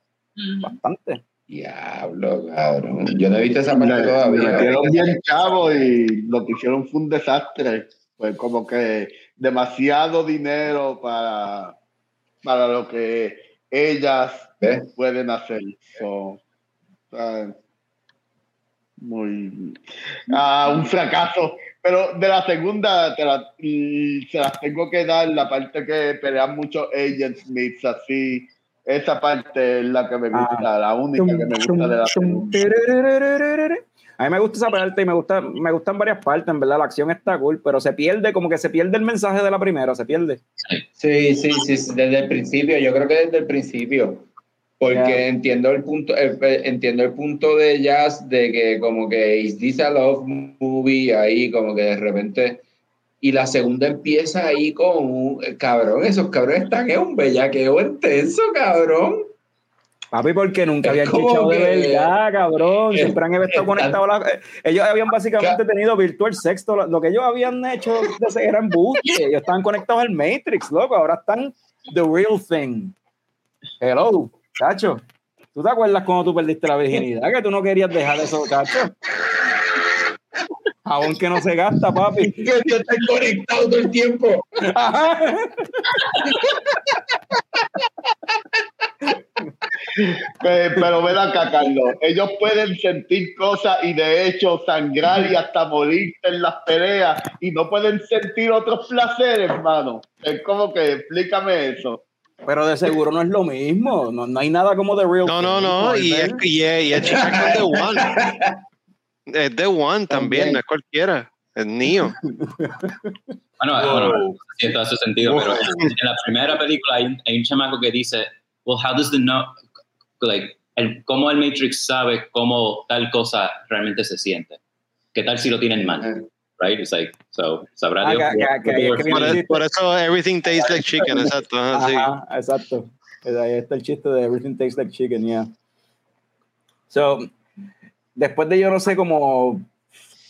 Bastante. Diablo, cabrón. Yo no he visto esa parte todavía. metieron bien chavo y lo que hicieron fue un desastre. Pues como que demasiado dinero para, para lo que ellas pueden hacer. So, muy ah, un fracaso. Pero de la segunda te la- se las tengo que dar la parte que pelean muchos Agent Smiths así. Esa parte es la que me gusta, la única que me gusta de la segunda. A mí me gusta esa parte y me gusta, me gustan varias partes, en verdad, la acción está cool, pero se pierde, como que se pierde el mensaje de la primera, se pierde. Sí, sí, sí, sí, desde el principio, yo creo que desde el principio, porque entiendo el punto, el- el- entiendo el punto de Jazz de que como que is this a love movie ahí, como que de repente, y la segunda empieza ahí con un cabrón, esos cabrones están en un bellaqueo intenso, cabrón. Papi, porque nunca habían chichado de verdad, cabrón. es- Siempre han estado es- conectados. la- eh, ellos habían básicamente tenido virtual sexto. Lo, lo que ellos habían hecho era embuste. Ellos estaban conectados al Matrix, loco. Ahora están the real thing. Hello, cacho. ¿Tú te acuerdas cuando tú perdiste la virginidad? Que tú no querías dejar eso, cacho. Aún que no se gasta, papi. Que yo estoy conectado todo el tiempo. Pe- Pero ven acá, Carlos. Ellos pueden sentir cosas y de hecho sangrar y hasta morirse en las peleas y no pueden sentir otros placeres, hermano. Es como que explícame eso. Pero de seguro no es lo mismo. No, no hay nada como The Real No, no, thing, no. Y es, y es, y es The One. Es The One también, no es cualquiera. Es Neo. Bueno, bueno, sí, todo hace sentido, pero en, la primera película hay un, hay un chamaco que dice, well, how does the know, like, el, cómo el Matrix sabe cómo tal cosa realmente se siente? ¿Qué tal si lo tienen mal? Right? It's like, so, sabrá Ah, Dios. que- que- que- que Por, eso- por eso Everything Tastes Like Chicken, exacto. ajá, sí. Ajá, exacto. Pues Ahí está el chiste de Everything Tastes Like Chicken, yeah. So, después de yo no sé, como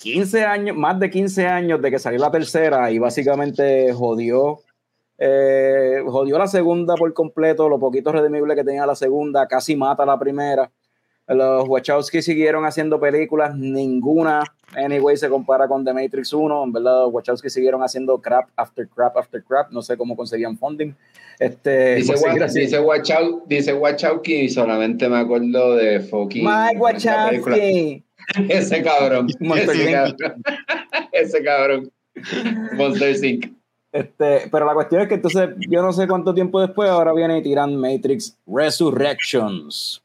15 años, más de 15 años de que salió la tercera y básicamente jodió, eh, jodió la segunda por completo, lo poquito redimible que tenía la segunda, casi mata la primera. Los Wachowski siguieron haciendo películas, ninguna, anyway, se compara con The Matrix 1. En verdad, los Wachowski siguieron haciendo crap after crap after crap. No sé cómo conseguían funding. Este, Dice, Wa- dice Wachau- dice Wachowski y solamente me acuerdo de fucking Mike. Wachowski. Ese cabrón. Ese cabrón. ese cabrón. Monster Inc. Este, pero la cuestión es que entonces, yo no sé cuánto tiempo después, ahora viene y tiran Matrix Resurrections.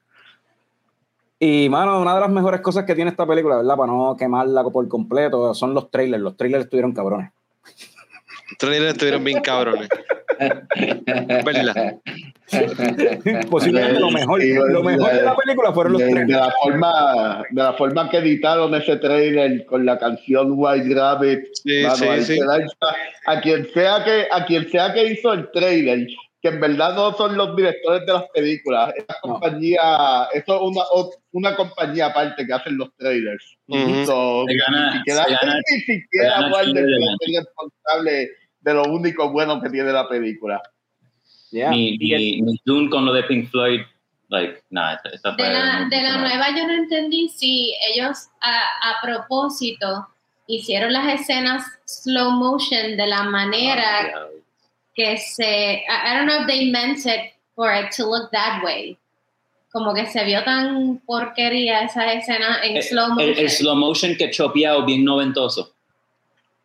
Y, mano, una de las mejores cosas que tiene esta película, ¿verdad? Para no quemarla por completo, son los trailers. Los trailers estuvieron cabrones. Los trailers estuvieron bien cabrones. ¿Verdad? Posiblemente lo mejor, Sí, lo mejor de la película fueron los De, de trailers. la forma, de la forma que editaron ese trailer con la canción White Rabbit, Sí, mano, sí, a quien sea que a quien sea que hizo el trailer, que en verdad no son los directores de las películas, esa No. compañía, eso es una, una compañía aparte que hacen los trailers. So, gana- ni siquiera, gana- ni siquiera ser responsable de lo único bueno que tiene la película. Yeah. Ni, Y el- ni, ni Dune con lo de Pink Floyd, like, nah, esta, esta De la, de la nueva yo no entendí si ellos a, a propósito hicieron las escenas slow motion de la manera que se... I, don't know if they meant it for it to look that way. Como que se vio tan porquería esa escena en Eh, slow El, motion. el slow motion que chopeado bien noventoso.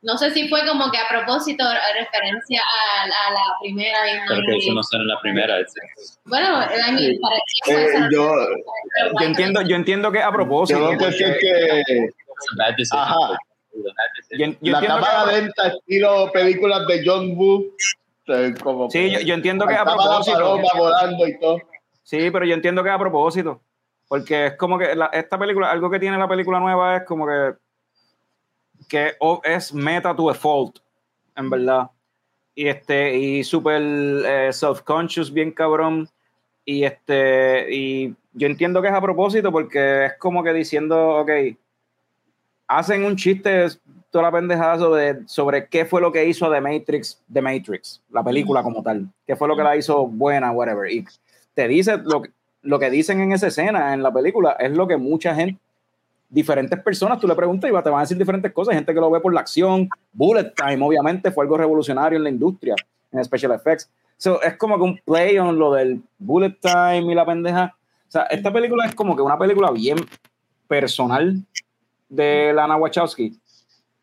No sé si fue como que a propósito a referencia a, a la primera. Pero que eso no en la primera. es- Bueno, I mean, para Eh, yo, yo entiendo, yo entiendo que a propósito. yo lo que que. Ajá. Yo- yo la cámara lenta estilo películas de John Woo como Sí, yo, yo entiendo que a propósito. y todo Sí, pero yo entiendo que a propósito. Porque es como que la- esta película, algo que tiene la película nueva es como que que es meta to a fault, en verdad. Y este, y súper eh, self-conscious, bien cabrón. Y este, y yo entiendo que es a propósito porque es como que diciendo, ok, hacen un chiste toda la pendejada sobre, sobre qué fue lo que hizo The Matrix, The Matrix, la película como tal, qué fue lo que la hizo buena, whatever. Y te dice lo, que- lo que dicen en esa escena, en la película, es lo que mucha gente, diferentes personas, tú le preguntas y te van a decir diferentes cosas. Hay gente que lo ve por la acción. Bullet Time, obviamente, fue algo revolucionario en la industria, en special effects. So, es como que un play on lo del Bullet Time y la pendeja. O sea, esta película es como que una película bien personal de Lana Wachowski,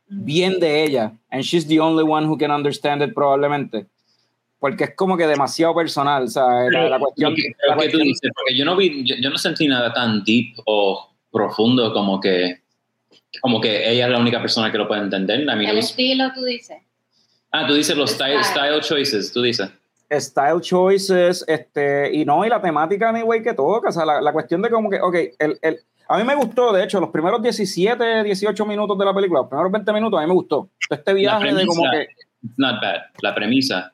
bien de ella, and she's the only one who can understand it probablemente, porque es como que demasiado personal, o sea, la, la cuestión, Lo que, la que tú dices, porque yo no vi, yo, yo no sentí nada tan deep o profundo como que como que ella es la única persona que lo puede entender. I mean, El estilo, tú dices. ah, tú dices los style. style choices, tú dices. style choices, este, y no, y la temática anyway que toca, o sea, la, la cuestión de como que, ok, el, el, a mí me gustó, de hecho, los primeros 17, 18 minutos de la película, los primeros 20 minutos, a mí me gustó. Este viaje de como premisa. que, It's not bad. La premisa.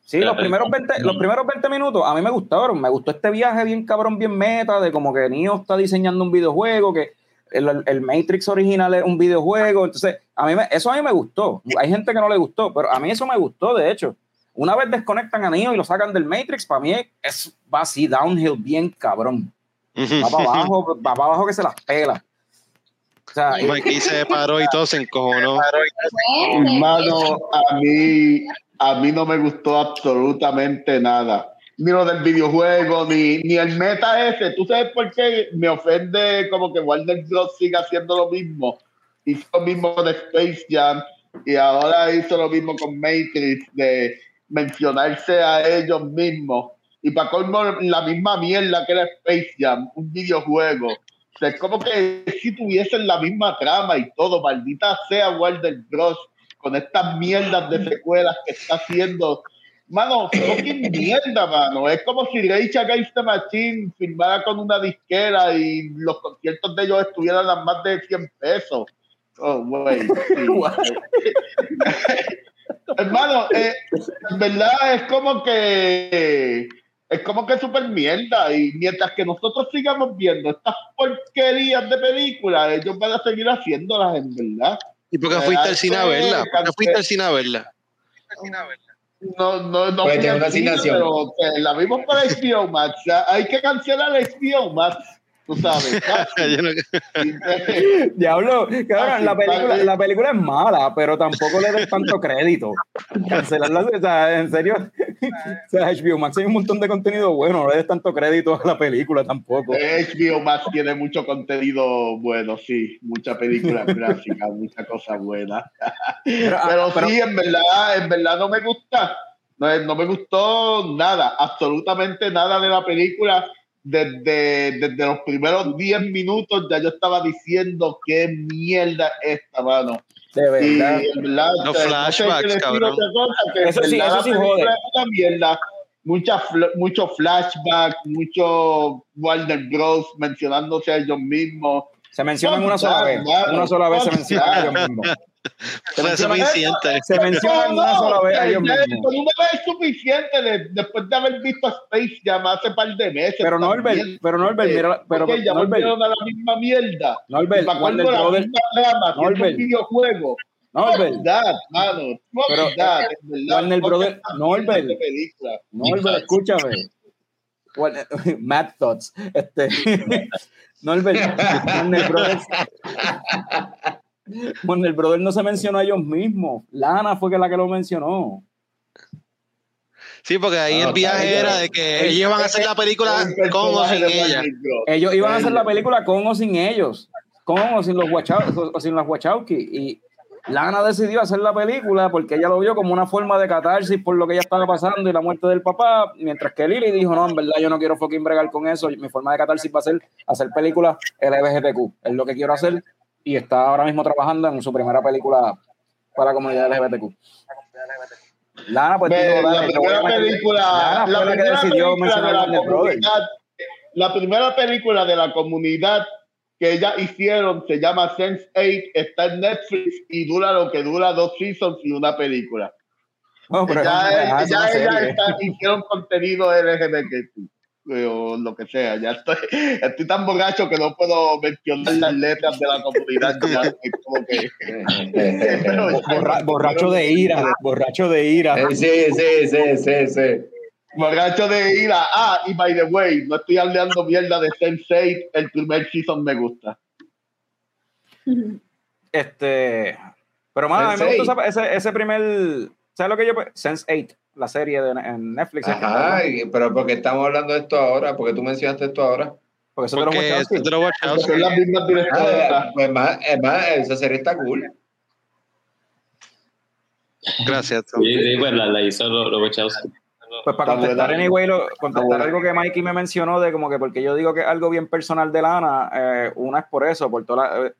sí, los primeros, película. 20, los primeros 20 minutos a mí me gustaron, me gustó este viaje bien cabrón, bien meta, de como que Neo está diseñando un videojuego, que el, el Matrix original es un videojuego, entonces, a mí me- eso a mí me gustó. Hay gente que no le gustó, pero a mí eso me gustó, de hecho. Una vez desconectan a Neo y lo sacan del Matrix, para mí es, va así downhill bien cabrón. Va para abajo, va para abajo que se las pela. O sea, y- Mikey se paró y todo se encojonó. Hermano, a mí, a mí no me gustó absolutamente nada. Ni lo del videojuego, ni, ni el meta ese. ¿Tú sabes por qué me ofende como que Warner Bros. siga haciendo lo mismo? Hizo lo mismo de Space Jam y ahora hizo lo mismo con Matrix de mencionarse a ellos mismos. Y para colmo, la misma mierda que era Space Jam, un videojuego. O sea, es como que si tuviesen la misma trama y todo, maldita sea Warner Bros. con estas mierdas de secuelas que está haciendo. Mano, fucking mierda, mano. Es como si Rage Against the Machine firmara con una disquera y los conciertos de ellos estuvieran a más de 100 pesos. Oh, güey. sí. Hermano, eh, en verdad es como que es como que súper mierda y mientras que nosotros sigamos viendo estas porquerías de películas, ellos van a seguir haciéndolas en verdad. ¿Y por qué fuiste al cine a verla? ¿Por qué fuiste al cine a verla? No, no, no. Pues una asignación. Pero que la vimos para HBO Max. Hay que cancelar HBO Max, tú sabes. Diablo, cabrón, la, película, la película es mala, pero tampoco le des tanto crédito. Cancelarla, o sea, en serio. O sea, HBO Max hay un montón de contenido bueno, no le des tanto crédito a la película tampoco. HBO Max tiene mucho contenido bueno, sí. Mucha película gráfica, mucha cosa buena. Pero, ah, Pero, pero- sí, en verdad, en verdad no me gusta. No, no me gustó nada, absolutamente nada de la película. Desde, desde los primeros 10 minutos ya yo estaba diciendo qué mierda es esta, mano. de verdad. Los flashbacks, cabrón. cosa, que Eso sí, eso sí una mierda. Mucha fl- mucho flashback, mucho Warner Bros. mencionándose a ellos mismos. Se mencionan una sola vez. Una sola vez se mencionan a ellos mismos. Se Fue mencionan, suficiente. se mencionan una sola vez a. Con una es suficiente de- después de haber visto Space Jam hace par de meses. Pero Norbert, también. pero Norbert, mira, pero ya Norbert, volvieron a la misma mierda. Norbert, la Brothers, misma trama, es Norbert. un videojuego. Norbert, Verdad, mano. No, Pero, verdad, en verdad, Warner Brothers- Norbert. Norbert, escúchame. Warner- Mad Thoughts. Este, Norbert, Warner Brothers. Warner Brothers no se mencionó a ellos mismos. Lana fue que la que lo mencionó. Sí, porque ahí Ah, el viaje está era de que ellos iban a hacer la película con o sin ella. Ellos iban a hacer la película con o sin ellos. Con o sin los Wachowski. O sin las Wachowski. Y Lana decidió hacer la película porque ella lo vio como una forma de catarsis por lo que ella estaba pasando y la muerte del papá. Mientras que Lily dijo: No, en verdad, yo no quiero fucking bregar con eso. Mi forma de catarsis va a ser hacer películas LGBTQ. Es lo que quiero hacer. Y está ahora mismo trabajando en su primera película para la comunidad LGBTQ. Lana, pues la "Dale, yo voy a primera meter-". película, la primera de la comunidad, la primera película de la comunidad que ellas hicieron se llama Sense8, está en Netflix y dura lo que dura dos seasons y una película. No, pero ya es una ya ellas serie. están- hicieron contenido LGBT o lo que sea. Ya estoy, estoy tan borracho que no puedo mencionar las letras de la comunidad. Como que. Pero ya- Borra- borracho de ira, borracho de ira. Eh, Sí, sí, sí, sí, sí. Borracho de ira. Ah, y by the way, no estoy hablando mierda de Sense8. El primer season me gusta. Este, pero más, a mí me Sense8. gustó esa- ese, ese primer, ¿sabes lo que yo? Sense 8, la serie de, en Netflix. Ajá, y- pero ¿por qué estamos hablando de esto ahora? ¿Por qué tú mencionaste esto ahora? Porque eso te lo Porque Wachowski. los Porque Wachowski. son las mismas directoras. Ah, pues más, es más, esa serie está cool. Gracias. Tom. Sí, sí, pues la, la hizo los lo Wachowski. Pues para contestar, anyway, lo, contestar algo que Mikey me mencionó de como que porque yo digo que es algo bien personal de Lana, eh, una es por eso, por toda la- eh,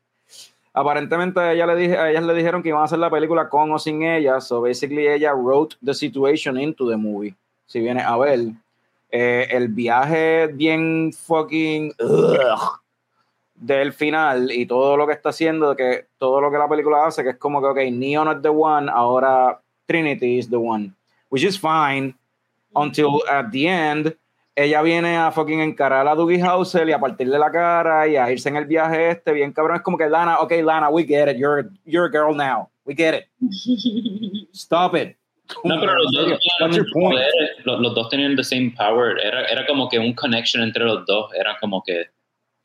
aparentemente a, ella le dije, a ellas le dijeron que iban a hacer la película con o sin ella, so basically ella wrote the situation into the movie, si vienes a ver. Eh, el viaje bien fucking ugh, del final y todo lo que está haciendo, que todo lo que la película hace, que es como que, ok, Neo no es the one, ahora Trinity is the one, which is fine, until at the end ella viene a fucking encarar a Dougie Hauser y a partirle la cara y a irse en el viaje este, bien cabrón, es como que Lana, ok Lana, we get it, you're, you're a girl now, we get it, stop it. No, pero los dos, tenían poderes, los, los dos tenían the same power. Era, era como que un connection entre los dos. Era como que.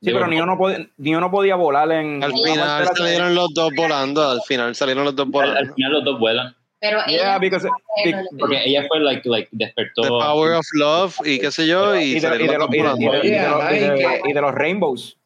Sí, pero Neo no, podía, Neo no podía volar en... Al final salieron los dos volando. Al final salieron los dos al, volando. al final los dos vuelan. Pero Yeah, ella because- lo- Porque ella fue, like, like despertó. The Power of Love y qué sé yo. Y, y de, y salieron de los y de- los- Rainbows.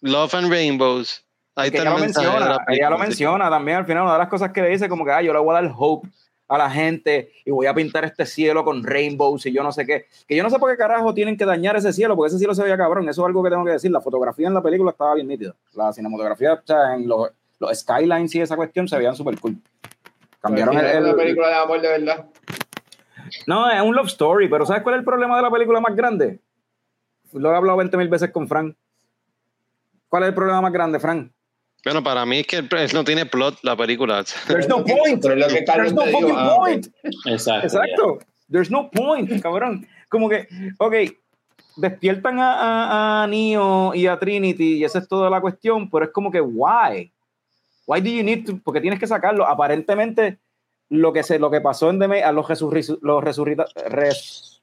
Love and Rainbows. Ahí está ella el lo menciona, la ella lo menciona también al final, una de las cosas que le dice como que ah, yo le voy a dar hope a la gente y voy a pintar este cielo con rainbows y yo no sé qué, que yo no sé por qué carajo tienen que dañar ese cielo, porque ese cielo se veía cabrón, eso es algo que tengo que decir, la fotografía en la película estaba bien nítida, la cinematografía, o sea, en los, los skylines y esa cuestión se veían súper cool. Cambiaron el, el- una película de amor de verdad. No, es un love story, pero ¿sabes cuál es el problema de la película más grande? Lo he hablado 20 mil veces con Frank. ¿Cuál es el problema más grande, Frank? Bueno, para mí es que no tiene plot la película. There's no point. Pero es lo que Carlos There's no fucking Ah, point. Exacto. Exacto. There's no point, cabrón. Como que, ok, despiertan a, a, a Neo y a Trinity y esa es toda la cuestión, pero es como que, why? Why do you need to? Porque tienes que sacarlo. Aparentemente, lo que, se, lo que pasó en The a los, resurri- los resurrita- res-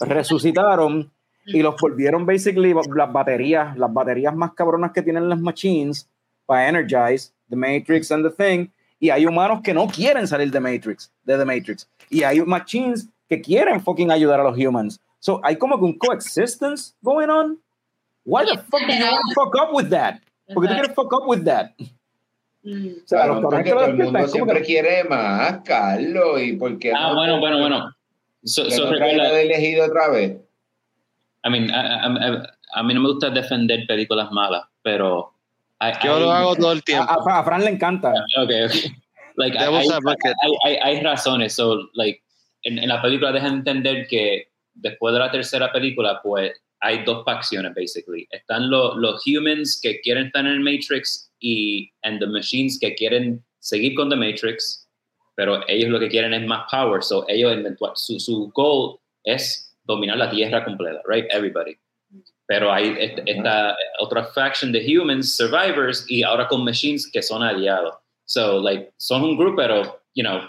resucitaron y los volvieron basically las baterías, las baterías más cabronas que tienen las machines para energize The Matrix and the Thing. Y hay humanos que no quieren salir de Matrix, de The Matrix. Y hay machines que quieren fucking ayudar a los humans. So hay como que un coexistence going on. Why the fuck do you want to fuck up with that? Porque tú quieres fuck up with that. Mm. O sea, Claro, los porque todo el mundo siempre que- quiere más, Carlos. ¿Y por qué Ah, no? bueno, bueno, bueno. So, so no de elegido otra vez. I mean, a, a- a- a mí no me gusta defender películas malas, pero. hay- Yo lo hago todo el tiempo. a- a Fran le encanta. Ok, ok. Like, hay, razones. So, like, en, en la película dejan entender que después de la tercera película, pues hay dos facciones, basically. Están lo- los humans que quieren estar en el Matrix y and the machines que quieren seguir con The Matrix, pero ellos lo que quieren es más power. So, ellos, su, su goal es dominar la Tierra completa, right? Everybody. Pero hay est- esta otra faction de humans, survivors, y ahora con machines que son aliados. So, like, son un grupo, pero, you know,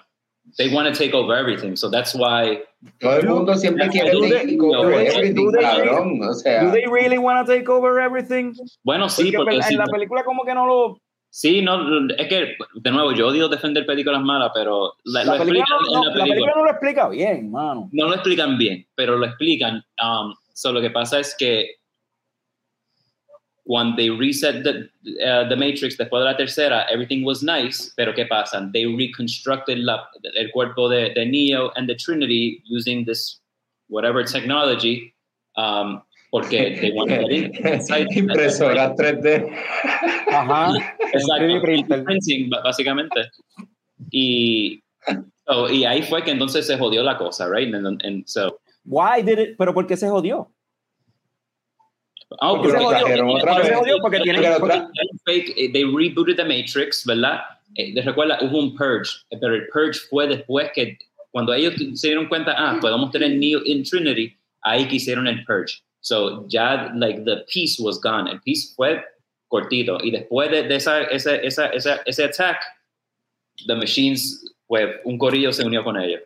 they want to take over everything. So that's why, Todo el mundo siempre quiere Do they- take over do they- everything, do they- cabrón. O sea, Do they really want to take over everything? bueno, sí, Porque porque en sí, la película como que no lo... sí, no, es que, de nuevo, yo odio defender películas malas, pero la, La lo película, explican no, en la la película. película no lo explica bien, mano. no lo explican bien, pero lo explican. Um, so lo que pasa es que cuando they reset the, uh, the Matrix después de la tercera, everything was nice, pero ¿qué pasa? They reconstructed la, el cuerpo de, de Neo and the Trinity using this whatever technology um, porque they want to get in- inside- impresora 3D. Ajá. Exacto. 3D printer. Printing, básicamente. Y, so, y ahí fue que entonces se jodió la cosa, right? And, and so, Why did it? Pero ¿por qué se jodió? Oh, ¿Por qué se porque- jodió? otra. Porque tienen Pero porque- otra- fake, eh, they rebooted the Matrix, ¿verdad? Eh, les recuerda, hubo un purge, eh, pero el purge fue después que, cuando ellos se dieron cuenta, ah, podemos tener Neo in Trinity, ahí que hicieron el purge. So, ya, like, the peace was gone. El peace fue cortito. Y después de, de esa, esa, esa, esa- ese attack, the machines, pues, un corillo se unió con ellos.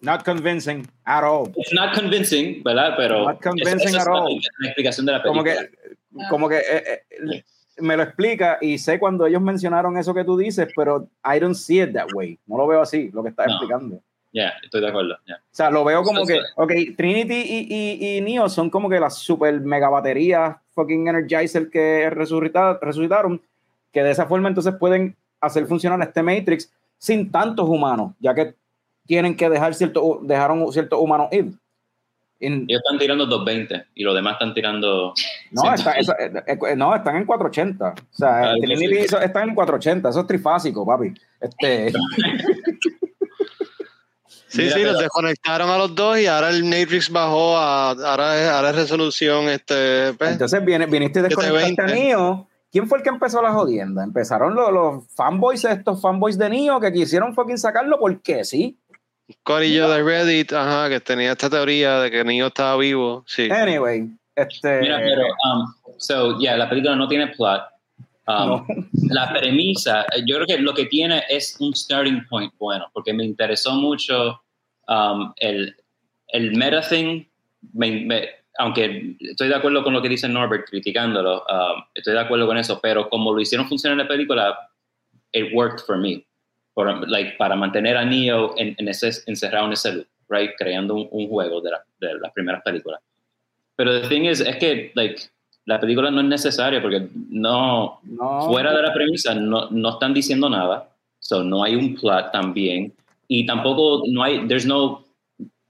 Not convincing at all. It's not convincing, ¿verdad? Pero Not convincing esa- esa at all. la explicación de la Como película. que, como que eh, eh, me lo explica y sé cuando ellos mencionaron eso que tú dices, pero I don't see it that way. No lo veo así, lo que estás No. explicando. Ya, estoy de acuerdo. ya. O sea, lo veo como que, ok, Trinity y, y, y Neo son como que las super mega baterías fucking Energizer que resucita- resucitaron, que de esa forma entonces pueden hacer funcionar este Matrix sin tantos humanos, ya que tienen que dejar cierto, dejaron ciertos humanos ir. In- Ellos están tirando 220 y los demás están tirando. no, está- eso- eh, eh, no, están en 480. O sea, Ah, sí. hizo- están en 480, eso es trifásico, papi. Este, Sí, Mira, sí, los desconectaron a los dos y ahora el Matrix bajó a. Ahora es, ahora es resolución. Este, pues, Entonces viene, viniste y desconectaste a 720. Neo. ¿Quién fue el que empezó la jodienda? Empezaron los, los fanboys, estos fanboys de Neo que quisieron fucking sacarlo porque sí. Corillo de Reddit, ajá, que tenía esta teoría de que Neo estaba vivo. Sí. Anyway, este. Mira, pero, um, so, yeah, la película no tiene plot. Um, No. La premisa, yo creo que lo que tiene es un starting point bueno, porque me interesó mucho um, el, el meta thing, me- me- aunque estoy de acuerdo con lo que dice Norbert criticándolo, um, estoy de acuerdo con eso, pero como lo hicieron funcionar en la película, it worked for me. Por, like, para mantener a Neo en, en ese, encerrado en ese loop, right? creando un, un juego de, la- de las primeras películas. Pero the thing is, es que like, la película no es necesaria porque no, no. fuera de la premisa no, no están diciendo nada, so no hay un plot también y tampoco no hay, there's no,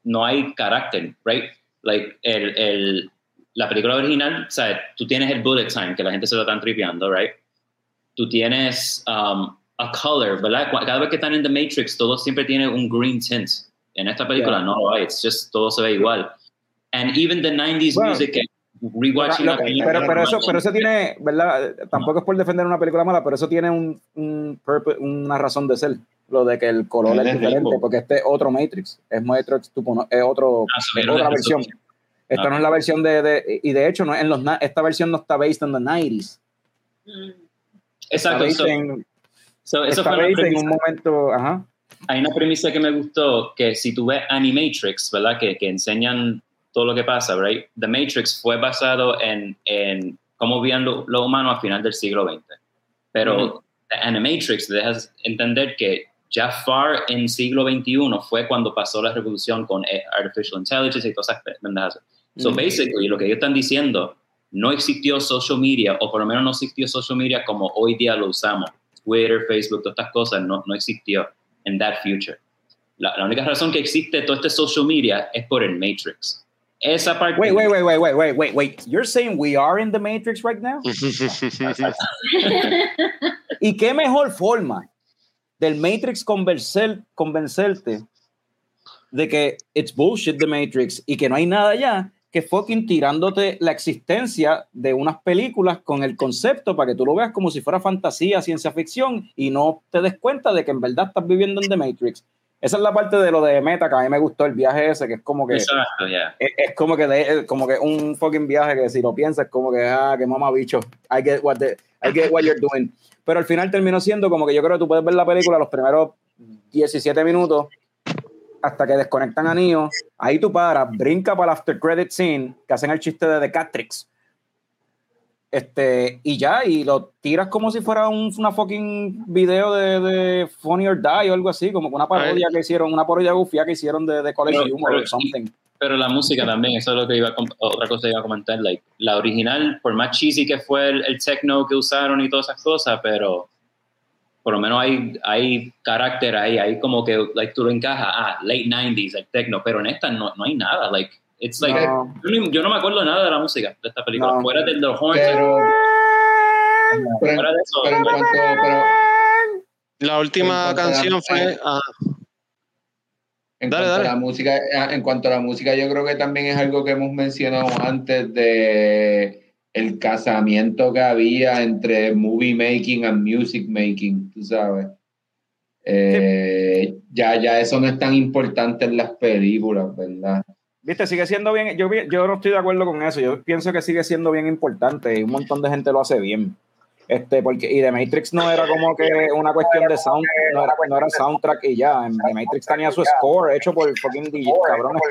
no hay carácter, right? Like el, el, la película original, o sea, tú tienes el bullet time que la gente se lo están tripeando, right? Tú tienes um, a color, ¿verdad? Cada vez que están en The Matrix, todo siempre tiene un green tint. En esta película Yeah. no lo hay, it's just todo se ve igual. And even the 90s Bueno, music, rewatching la pero, pero eso, pero eso tiene, ¿verdad? Tampoco es por defender una película mala, pero eso tiene un, un purpo- una razón de ser. Lo de que el color es es diferente, rico. porque este es otro Matrix. Es Matrix 2.0, es otro, Ah, es otra versión. Esta Ah. no es la versión de, de- y de hecho no es en los esta versión no está based en the 90s. Mm. Está Exacto, based so- en, so eso fue en un momento, ajá. hay una premisa que me gustó, que si tú ves Animatrix, ¿verdad? Que, que enseñan todo lo que pasa, right? The Matrix fue basado en, en cómo vivían lo- los humanos a final del siglo XX. Pero The Animatrix te dejas entender que ya far en siglo XXI fue cuando pasó la revolución con eh, Artificial Intelligence y todas esas pendejas. So Mm. basically, lo que ellos están diciendo, no existió social media, o por lo menos no existió social media como hoy día lo usamos. Twitter, Facebook, todas estas cosas no, no existió en that future. La, la única razón que existe todo este social media es por el Matrix. Esa parte. Wait, wait, wait, wait, wait, wait, wait, wait. You're saying we are in the Matrix right now? ¿Y qué mejor forma del Matrix convencer, convencerte de que it's bullshit the Matrix y que no hay nada allá que fucking tirándote la existencia de unas películas con el concepto para que tú lo veas como si fuera fantasía, ciencia ficción y no te des cuenta de que en verdad estás viviendo en The Matrix. Esa es la parte de lo de Meta que a mí me gustó el viaje ese, que es como que Exacto, ya. es, es como que de- como que un fucking viaje que si lo piensas es como que ah que mamá bicho I get what the- I get what you're doing pero al final terminó siendo como que yo creo que tú puedes ver la película los primeros 17 minutos hasta que desconectan a Neo ahí tú paras brinca para el after credit scene que hacen el chiste de The Catrix este y ya y lo tiras como si fuera un una fucking video de, de Funny or Die o algo así como una parodia que hicieron una parodia gufia que hicieron de, de College Pero- Humor o something Pero la música también, eso es lo que iba a, otra cosa que iba a comentar. Like, la original, por más cheesy que fue el, el techno que usaron y todas esas cosas, pero por lo menos hay, hay carácter ahí, hay como que like, tú lo encajas, ah, late 90s, el techno, pero en esta no, no hay nada. Like, it's like, No. yo, no me acuerdo nada de la música de esta película, No. fuera de los horns, Pero, pero, fuera de eso. pero en cuanto, pero La última canción fue. ah, en Dale, cuanto dale. a la música, en cuanto a la música, yo creo que también es algo que hemos mencionado antes de el casamiento que había entre movie making and music making, tú sabes. Eh, ya, ya eso no es tan importante en las películas, ¿verdad? Viste, sigue siendo bien, yo, yo no estoy de acuerdo con eso, yo pienso que sigue siendo bien importante y un montón de gente lo hace bien. Este, porque, y The Matrix no era como que una cuestión de sound, no era, no era soundtrack y ya. The Matrix tenía su score hecho por fucking DJ, cabrones.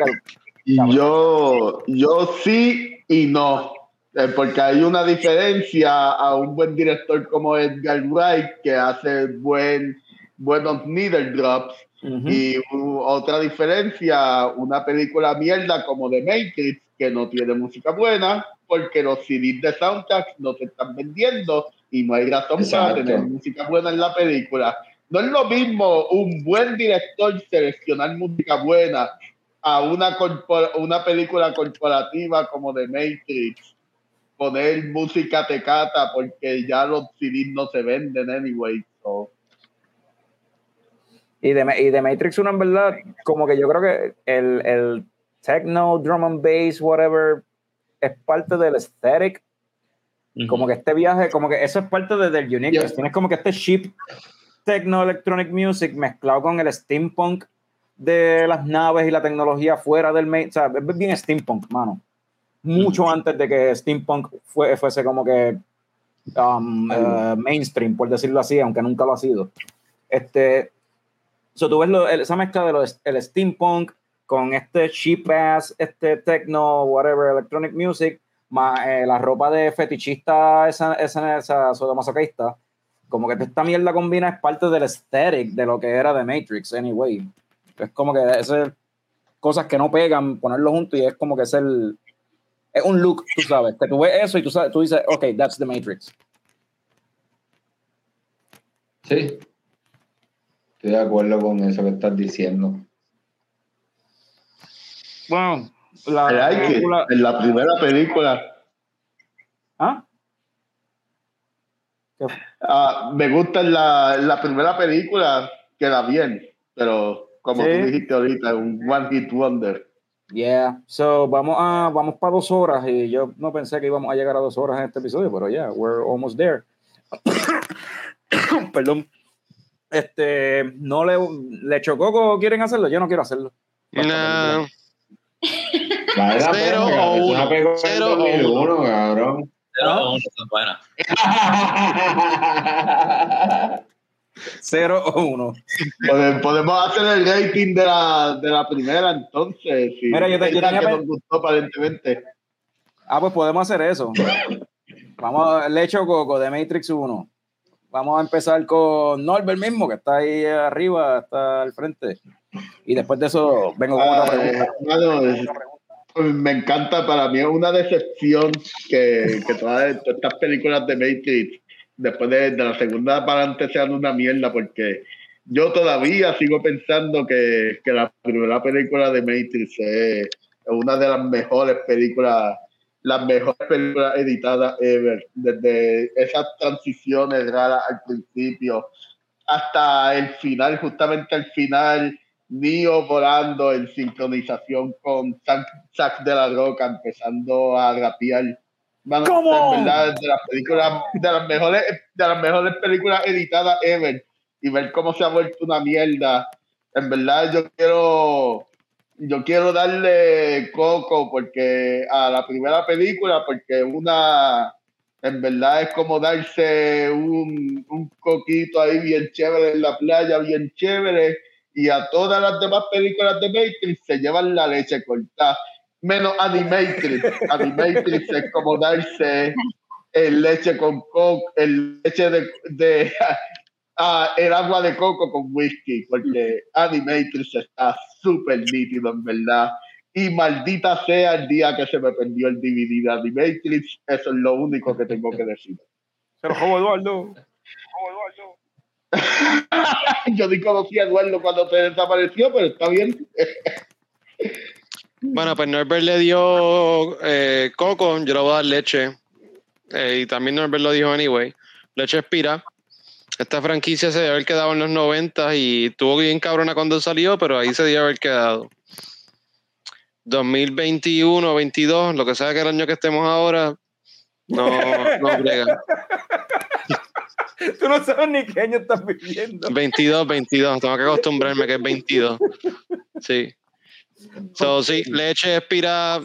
Yo, yo sí y no. Eh, porque hay una diferencia a un buen director como Edgar Wright que hace buen, buenos needle drops y otra diferencia, una película mierda como The Matrix que no tiene música buena porque los CDs de soundtracks no se están vendiendo y no hay razón para tener música buena en la película. No es lo mismo un buen director seleccionar música buena a una, una película corporativa como The Matrix, poner música tecata porque ya los CDs no se venden anyway. Y, de, y de Matrix 1 en verdad, como que yo creo que el, el techno, drum and bass, whatever, es parte del aesthetic como que este viaje, como que eso es parte de, del unique. Tienes como que este chip techno electronic music mezclado con el steampunk de las naves y la tecnología fuera del main. O sea, es bien steampunk, mano. Mucho antes de que steampunk fue, fuese como que um, uh, mainstream, por decirlo así, aunque nunca lo ha sido. Este, so, tú ves lo, esa mezcla de lo, el steampunk con este cheap ass, este techno, whatever, electronic music, eh, la ropa de fetichista, esa, esa, esa masoquista, como que esta mierda combina es parte del aesthetic de lo que era de Matrix, anyway. Es como que es cosas que no pegan, ponerlo junto y es como que es el. Es un look, tú sabes, que tú ves eso y tú, sabes, tú dices, ok, that's the Matrix. Sí. Estoy de acuerdo con eso que estás diciendo. Bueno, la en la primera película. ¿Ah? ah me gusta en la, la, primera película, queda bien, pero como tú dijiste ahorita, un One Hit Wonder. Yeah, so vamos a vamos para dos horas y yo no pensé que íbamos a llegar a dos horas en este episodio, pero ya, yeah, we're almost there. Perdón. Este, no le, le chocó, quieren hacerlo, yo no quiero hacerlo. No. Cero o uno. Cero o uno, cabrón. Cero o uno, buena. Cero o uno. Podemos hacer el rating de la, de la primera, entonces. Si Mira, yo, te, yo tenía que nos gustó aparentemente. Ah, pues podemos hacer eso. Vamos, le echo coco de Matrix 1. Vamos a empezar con Norbert mismo, que está ahí arriba, está al frente. Y después de eso vengo con otra ah, pregunta. Pues, me encanta, para mí es una decepción que, que todas estas películas de Matrix, después de, de, la segunda para adelante, sean una mierda, porque yo todavía sigo pensando que, que la primera película de Matrix es una de las mejores películas, las mejores películas editadas ever, desde esas transiciones raras al principio hasta el final, justamente al final Neo volando en sincronización con Zack de la Roca empezando a rapear. ¿Cómo? En verdad, de las películas, de las mejores, de las mejores películas editadas ever. Y ver cómo se ha vuelto una mierda. En verdad, yo quiero, yo quiero darle coco porque a la primera película, porque una, en verdad es como darse un, un coquito ahí bien chévere en la playa, bien chévere y a todas las demás películas de Matrix se llevan la leche cortada, menos Animatrix. Animatrix es como darse el leche con coco, el leche de, de ah, el agua de coco con whisky, porque Animatrix está súper nítido en verdad. Y maldita sea el día que se me perdió el DVD de Animatrix, eso es lo único que tengo que decir. Se lo Eduardo. Eduardo. Yo ni conocí a Eduardo cuando te desapareció, pero está bien. bueno, pues Norbert le dio eh, coco, yo le voy a dar leche. Eh, y también Norbert lo dijo anyway. Leche expira. Esta franquicia se debe haber quedado en los 90 y tuvo bien cabrona cuando salió, pero ahí se debe haber quedado. 2021, 22, lo que sea que el año que estemos ahora, No, no brega. Tú no sabes ni qué año estás viviendo. 22, 22. Tengo que acostumbrarme que es 22. Sí. So, sí, leche expira.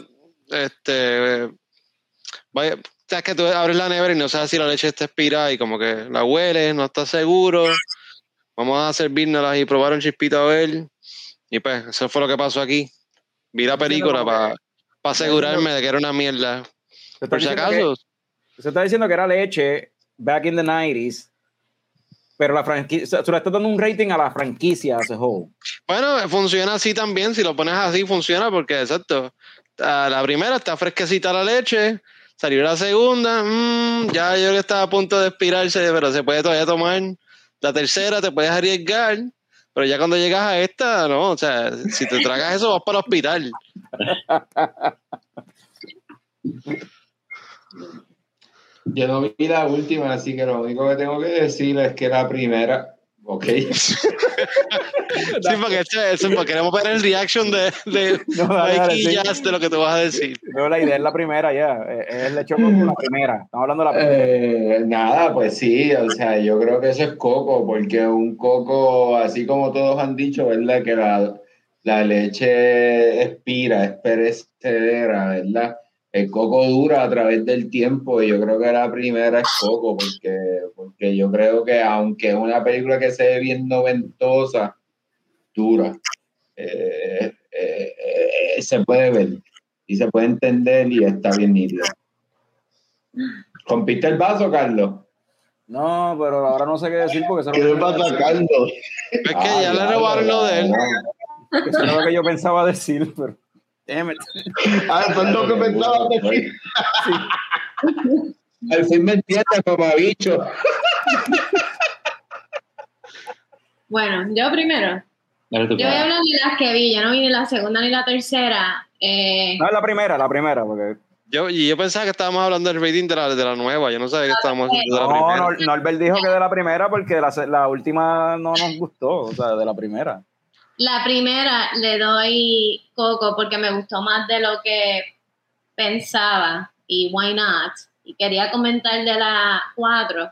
Este. Vaya, sabes que tú abres la nevera y no sabes si la leche está expira y como que la hueles, no estás seguro. Vamos a servirnoslas y probar un chispito a ver. Y pues, eso fue lo que pasó aquí. Vi la película para asegurarme de que era una mierda. Por si acaso, que- Se está diciendo que era leche back in the 90s, pero la franquicia, tú le estás dando un rating a la franquicia as a whole. Bueno, funciona así también, si lo pones así funciona porque, exacto, a la primera está fresquecita la leche, salió la segunda, mm, ya yo que estaba a punto de expirarse, pero se puede todavía tomar. La tercera te puedes arriesgar, pero ya cuando llegas a esta, no, o sea, si te tragas eso vas para el hospital. Yo no vi la última, así que lo único que tengo que decir es que la primera, ok. Sí, porque eso, eso porque queremos ver el reaction de, de No, dale, dale, sí. Jazz de lo que tú vas a decir. Pero la idea es la primera ya, eh, es el leche con la primera. Estamos hablando de la primera. Eh, nada, pues sí, o sea, yo creo que eso es coco, porque un coco, así como todos han dicho, ¿verdad? Que la, la leche expira, es perecedera, ¿verdad? El coco dura a través del tiempo y yo creo que la primera es coco, porque, porque yo creo que aunque es una película que se ve bien noventosa, dura. Eh, eh, eh, se puede ver y se puede entender y está bien nítida. ¿Compiste el vaso, Carlos? No, pero ahora no sé qué decir porque eso ¿Qué es le lo pasa a que, Carlos? Es que ya le robaron lo de él. eso es lo que yo pensaba decir, pero. Ah, lo que pensaba decir. Al fin me entiendes, mamabicho. Bueno, yo primero. Yo voy a hablar de las que vi. Yo no vi ni la segunda ni la tercera. Eh, No, la primera, la primera, porque. Yo, y yo pensaba que estábamos hablando del rating de la, de la nueva. Yo no sabía que estábamos hablando de la No, primera. no, Norbert dijo que de la primera porque la, la última no nos gustó, o sea, de la primera. La primera le doy coco porque me gustó más de lo que pensaba y why not. Y quería comentar de la cuatro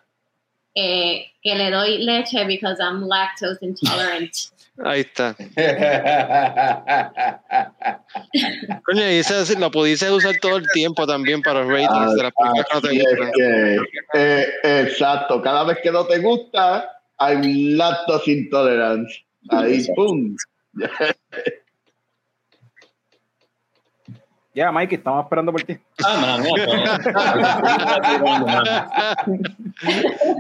eh, que le doy leche because I'm lactose intolerant. Ahí está. Coño, y ese lo pudiste usar todo el tiempo también para los ratings de las es gustan. que, eh, exacto, cada vez que no te gusta, hay lactose intolerance. Ahí, pum. Ya, Mikey, estamos esperando por ti. Ah, mira, mira.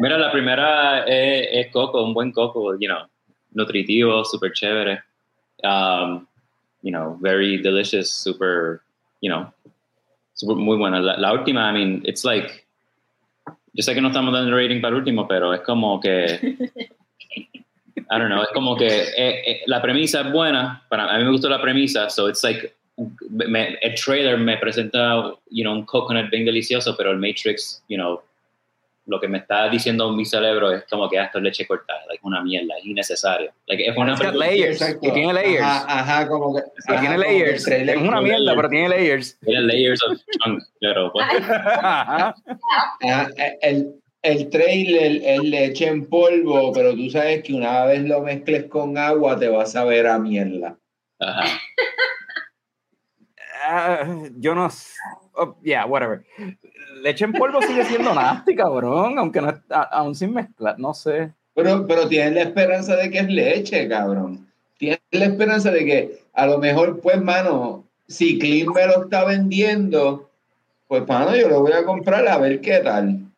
Mira, la primera es, es coco, un buen coco, you know, nutritivo, súper chévere. Um, you know, very delicious, super, you know, super, muy buena. La, la última, I mean, it's like, yo sé que no estamos dando rating para el último, pero es como que, I don't know, es como que eh, eh, la premisa es buena, para a mí me gustó la premisa, so it's like, me- el trailer me presenta, you know, un coconut bien delicioso, pero el Matrix, you know, lo que me está diciendo mi cerebro es como que ah, esto es leche cortada, like una mierda, es innecesario. Like, es una layers, Exacto. tiene layers. Ajá, ajá, como que. Ajá, tiene que layers. trailer- Es una mierda, pero tiene layers. tiene layers of chunk, pero pues, Ajá. Ajá, el, el trailer es leche en polvo, pero tú sabes que una vez lo mezcles con agua te vas a ver a mierda. ajá. Ah, yo no. oh, yeah, whatever. Leche en polvo sigue siendo nasty, cabrón, aunque no aún sin mezclar, no sé. Pero, pero tienes la esperanza de que es leche, cabrón. Tienes la esperanza de que a lo mejor, pues, mano, si Clean me lo está vendiendo, pues, mano, yo lo voy a comprar a ver qué tal.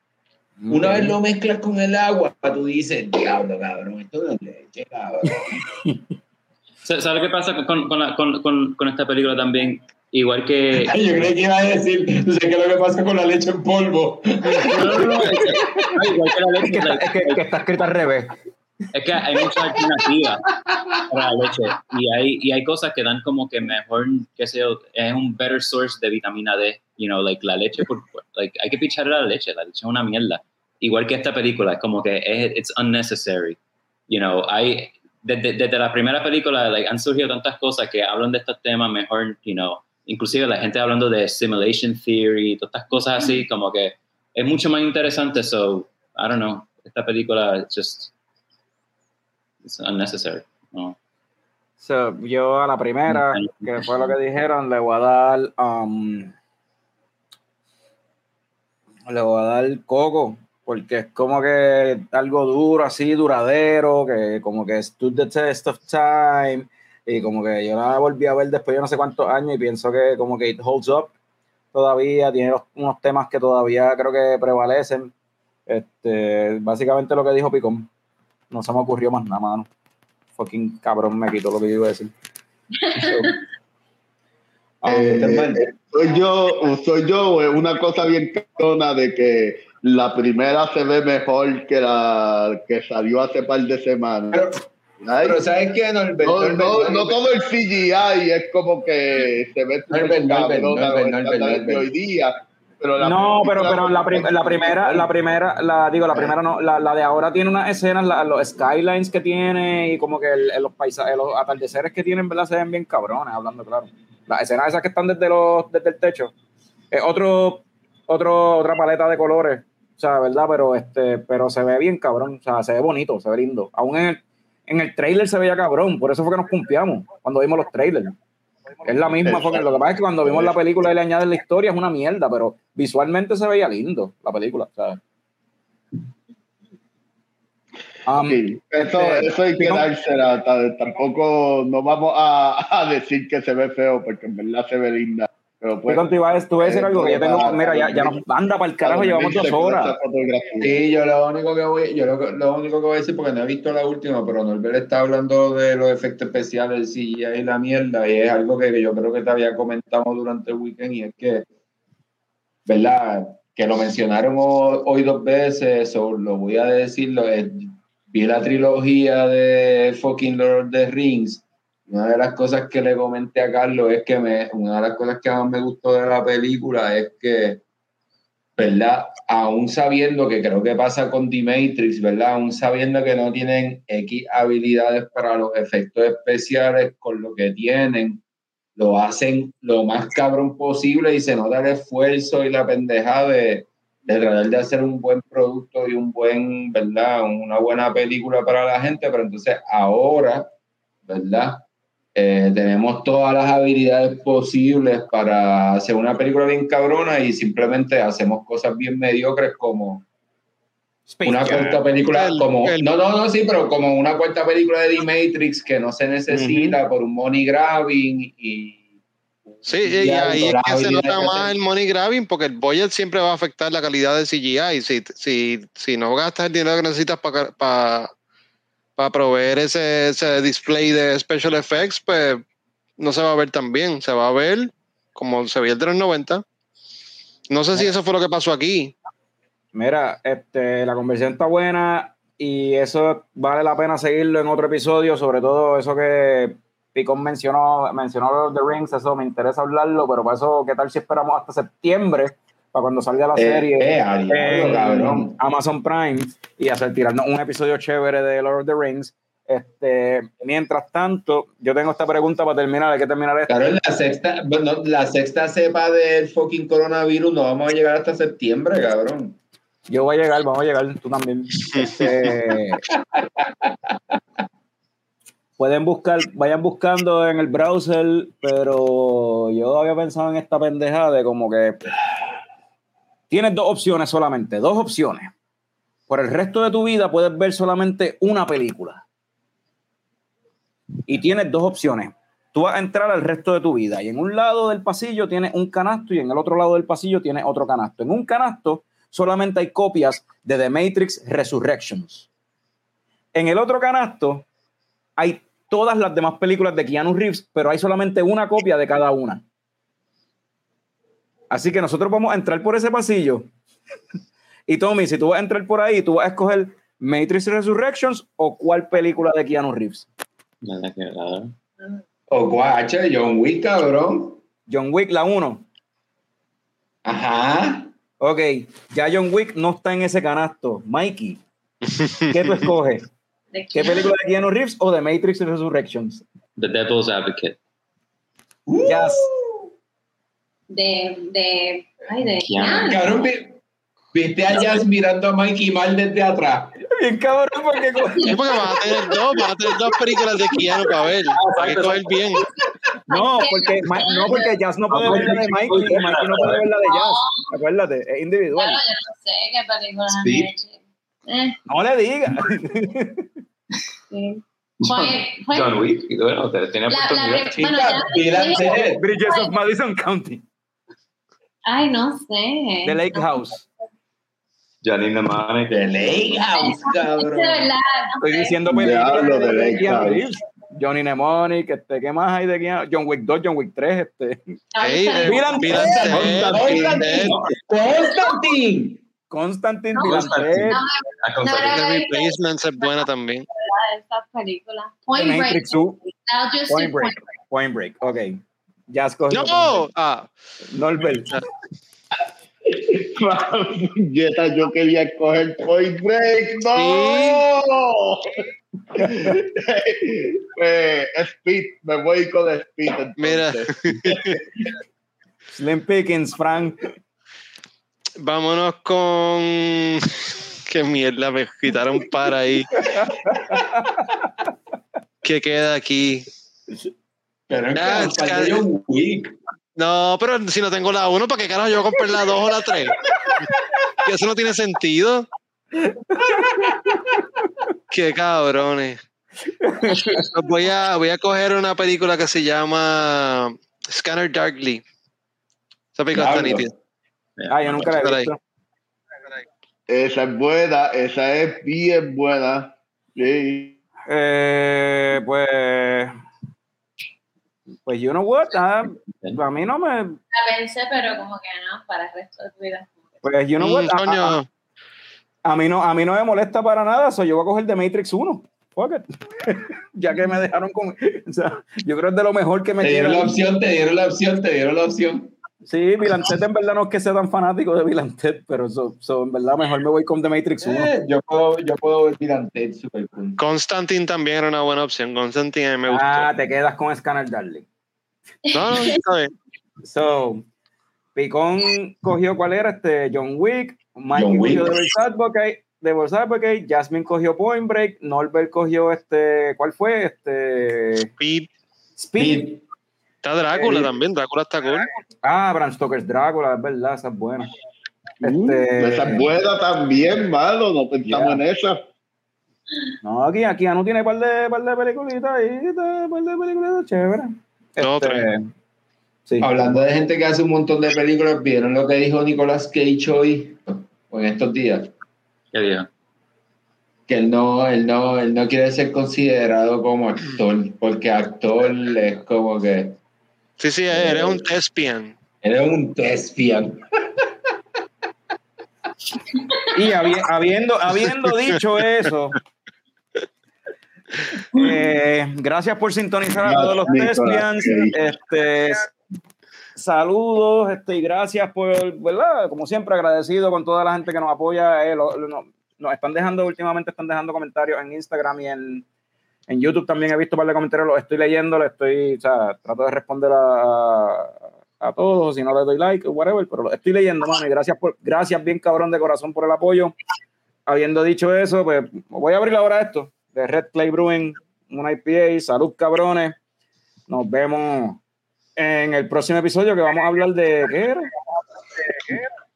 Una vez lo mezclas con el agua, tú dices, diablo, cabrón, esto no es leche, cabrón. ¿Sabes qué pasa con, con, la- con, con, con esta película también? Igual que... Yo creí que iba a decir, no sé qué es lo que pasa con la leche en polvo. No, no, no, es que- igual que la Es que, leche, está, es que- que está escrito al revés. Es que hay muchas alternativas para la leche y hay, y hay cosas que dan como que mejor, qué sé yo, es un better source de vitamina D, you know, like la leche, por, like, hay que picharle la leche, la leche es una mierda. Igual que esta película, es como que es, it's unnecessary, you know, hay, desde, desde la primera película, like, han surgido tantas cosas que hablan de estos temas mejor, you know, inclusive la gente hablando de simulation theory, todas estas cosas así, como que es mucho más interesante, so, I don't know, esta película just, it's unnecessary. No. So, yo a la primera, que fue lo que dijeron, le voy a dar, um, le voy a dar coco, porque es como que algo duro, así, duradero, que como que stood the test of time, y como que yo la volví a ver después de no sé cuántos años y pienso que como que it holds up todavía, tiene los- unos temas que todavía creo que prevalecen. Este, básicamente lo que dijo Picón. No se me ocurrió más nada, mano. Fucking cabrón, me quitó lo que yo iba a decir. Um, Eh, soy yo, soy yo, eh, una cosa bien cabrona de que la primera se ve mejor que la que salió hace par de semanas. Pero, Ay, pero ¿sabes qué, Norbert? no, Norbert, no, Norbert, no todo el CGI es como que se ve de hoy día. Pero la no, pero, pero la, prim- la primera, la primera, la digo, la primera no, la, la de ahora tiene unas escenas, la- los skylines que tiene y como que el- los paisajes, los atardeceres que tienen, ¿verdad? Se ven bien cabrones, hablando claro. Las escenas esas que están desde los, desde el techo. Es otro, otro, otra paleta de colores, o sea, ¿verdad? Pero este, pero se ve bien cabrón, o sea, se ve bonito, se ve lindo. Aún en el, en el trailer se veía cabrón, por eso fue que nos cumpiamos cuando vimos los trailers. Es la misma, porque lo que pasa es que cuando vimos la película y le añaden la historia es una mierda, pero visualmente se veía lindo la película, ¿sabes? Um, Sí, eso, eso hay que no- dársela. ta- Tampoco no vamos a, a decir que se ve feo, porque en verdad se ve linda. Pero pues, Alex, tú vas a decir algo que yo tengo, mira, ya, ya nos anda para el carajo, llevamos dos horas. Sí, yo lo único que voy, yo lo, lo único que voy a decir, porque no he visto la última, pero Norbert está hablando de los efectos especiales, el CGI y la mierda, y es algo que yo creo que te había comentado durante el weekend, y es que, ¿verdad? Que lo mencionaron ho- hoy dos veces, o lo voy a decirlo, es- vi la trilogía de fucking Lord of the Rings, una de las cosas que le comenté a Carlos es que me, una de las cosas que más me gustó de la película es que ¿verdad? Aún sabiendo que creo que pasa con The Matrix, ¿verdad? Aún sabiendo que no tienen X habilidades para los efectos especiales con lo que tienen, lo hacen lo más cabrón posible y se nota el esfuerzo y la pendeja de, de tratar de hacer un buen producto y un buen, ¿verdad? Una buena película para la gente, pero entonces ahora, ¿verdad? Eh, tenemos todas las habilidades posibles para hacer una película bien cabrona y simplemente hacemos cosas bien mediocres como Space una Jam. cuarta película El- como el- no no no sí pero como una cuarta película de The Matrix que no se necesita por un money grabbing y Sí, y ya, ahí es que se nota que más el money grabbing porque el budget siempre va a afectar la calidad del CGI. Si, si, si no gastas el dinero que necesitas para para proveer ese, ese display de special effects, pues no se va a ver tan bien. Se va a ver como se veía el de los 90. No sé si eso fue lo que pasó aquí. Mira, este, la conversación está buena y eso vale la pena seguirlo en otro episodio, sobre todo eso que Picón mencionó, mencionó of the Rings, eso me interesa hablarlo, pero para eso, ¿qué tal si esperamos hasta septiembre, para cuando salga la Eh, serie eh, cabrón. Amazon Prime y hacer tirarnos un episodio chévere de Lord of the Rings? Este, mientras tanto, yo tengo esta pregunta para terminar, hay que terminar esto. Claro, la sexta, bueno, la sexta cepa del fucking coronavirus no vamos a llegar hasta septiembre, cabrón. Yo voy a llegar, vamos a llegar, tú también. Este, pueden buscar, vayan buscando en el browser, pero yo había pensado en esta pendeja de como que tienes dos opciones solamente, dos opciones. Por el resto de tu vida puedes ver solamente una película. Y tienes dos opciones. Tú vas a entrar al resto de tu vida y en un lado del pasillo tienes un canasto y en el otro lado del pasillo tienes otro canasto. En un canasto solamente hay copias de The Matrix Resurrections. En el otro canasto hay todas las demás películas de Keanu Reeves, pero hay solamente una copia de cada una. Así que nosotros vamos a entrar por ese pasillo. Y Tommy, si tú vas a entrar por ahí, tú vas a escoger Matrix Resurrections o cuál película de Keanu Reeves. Nada que nada. O guacha, John Wick, cabrón. John Wick, la 1. Ajá. Ok, ya John Wick no está en ese canasto. Mikey, ¿qué tú escoges? ¿De ¿Qué película de Keanu Reeves o de Matrix Resurrections? The Devil's Advocate. Yes. De, de, ay, de. Keanu. Cabrón, vi- Viste a Jazz mirando a Mikey mal desde atrás. Bien cabrón, porque Es porque vas a tener dos, vas a tener dos películas de Keanu para ver. Hay que coger bien. No, porque, no, porque Jazz no puede ver la de Mikey y Mikey no puede ver la de Jazz. Acuérdate, es individual. Claro, yo no sé qué película Sí. han hecho. Eh, No le digas. sí. John Wick, y bueno, te tenía oportunidad. bueno, sí. Bridges of Madison County. Ay, no sé. The Lake House. Johnny Mnemonic. The Lake House, De cabrón. verdad, no Estoy sé. diciendo películas Diablo, de, The de Lake Keanu House. Reeves. Johnny Mnemonic, este, ¿qué más hay de Keanu? John Wick 2, John Wick 3, este. Ey, eh, Bill and Bill and Ted. Ted, Bill and Ted, Constantine. Constantine, No, Bill and Ted, No, Ah, no, con no, Sally. no, The Replacements es buena también. esas películas. Point Break. Matrix 2, I'll just do Point Break, Point Break, ok. Ya escogió. ¡No! Ah, Norbert. Puñeta, yo quería escoger Point Break. ¡No! pues, Speed, me voy con Speed. entonces. Mira. Slim Pickens, Frank. vámonos con. Qué mierda, me quitaron para ahí. ¿Qué queda aquí? Pero es que. No, pero si no tengo la 1, ¿para qué carajo yo voy a comprar la 2 o la 3? Que eso no tiene sentido. Qué cabrones. Voy, a, voy a coger una película que se llama Scanner Darkly. Esa película está nítida. Ah, yo nunca la he ahí. visto. Esa es buena, esa es bien buena. Sí. Eh, pues. Pues, you know what? ah, a mí no me. La pensé, pero como que no, para el resto de tu vida. Pues, you know what? Mm, A- a- coño, a, a mí no, a mí no me molesta para nada, so yo voy a coger The Matrix 1. Fuck it. ya que me dejaron con. O sea, yo creo que es de lo mejor que me Te dieron la opción, te dieron la opción, te dieron la opción. Sí, Vilantet en verdad no es que sea tan fanático de Vilantet, pero so, so, en verdad mejor me voy con The Matrix 1. Eh, yo puedo, yo puedo ver Tirante super cool. Constantine también era una buena opción. Constantine me gustó. Ah, te quedas con Scanner Darling. No, no, está bien. So, Picón cogió cuál era este John Wick, Mikey John Wick. cogió Devil's Advocate, Devil's Advocate, Jasmine cogió Point Break, Norbert cogió este, ¿cuál fue? Este Speed. Speed. Está Drácula Eh, también. Drácula está cool. Ah, Bram Stoker's Drácula, es verdad, esa es buena. Uh, Este- esa es buena también, malo. No pensamos Yeah. en esa. No, aquí, aquí ya no tiene par de, par de peliculitas ahí, par de películas chéveres. Dos, Este, tres. sí. Hablando de gente que hace un montón de películas, ¿vieron lo que dijo Nicolas Cage hoy? O en estos días. ¿Qué dijo? Que él no, él no, él no quiere ser considerado como actor, porque actor es como que Sí, sí, eres un thespian. eres un thespian. Y habi- habiendo, habiendo dicho eso, eh, gracias por sintonizar a todos los Thespians. Este, saludos este, y gracias por, ¿verdad? Como siempre, agradecido con toda la gente que nos apoya. eh, lo- lo- no- nos están dejando, últimamente están dejando comentarios en Instagram y en, en YouTube también he visto un par de comentarios, los estoy leyendo, le estoy, o sea, trato de responder a, a todos, si no le doy like, whatever, pero lo estoy leyendo, mano, y gracias por, gracias bien cabrón de corazón por el apoyo. Habiendo dicho eso, pues voy a abrir ahora esto, de Red Clay Brewing, una IPA, salud cabrones. Nos vemos en el próximo episodio que vamos a hablar de ¿qué era?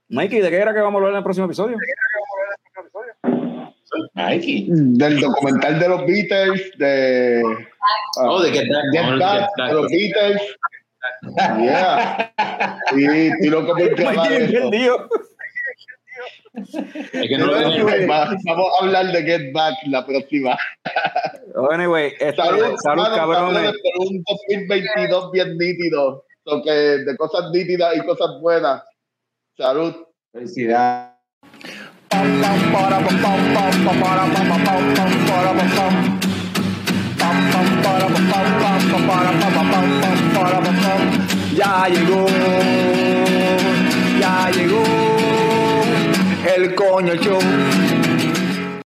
Mikey, ¿de qué era que vamos a hablar en el próximo episodio? Mikey. Del documental de los Beatles, de Oh, de Get Back. Get Back, de los Beatles. Yeah. Y estoy loco por perdido. Es que no lo tengo. Va- Vamos a hablar de Get Back la próxima. Anyway, este, Salud, salud, cabrones, por un 2022 bien nítido. So que de cosas nítidas y cosas buenas. Salud. Felicidades. Ya llegó, ya llegó el coño show.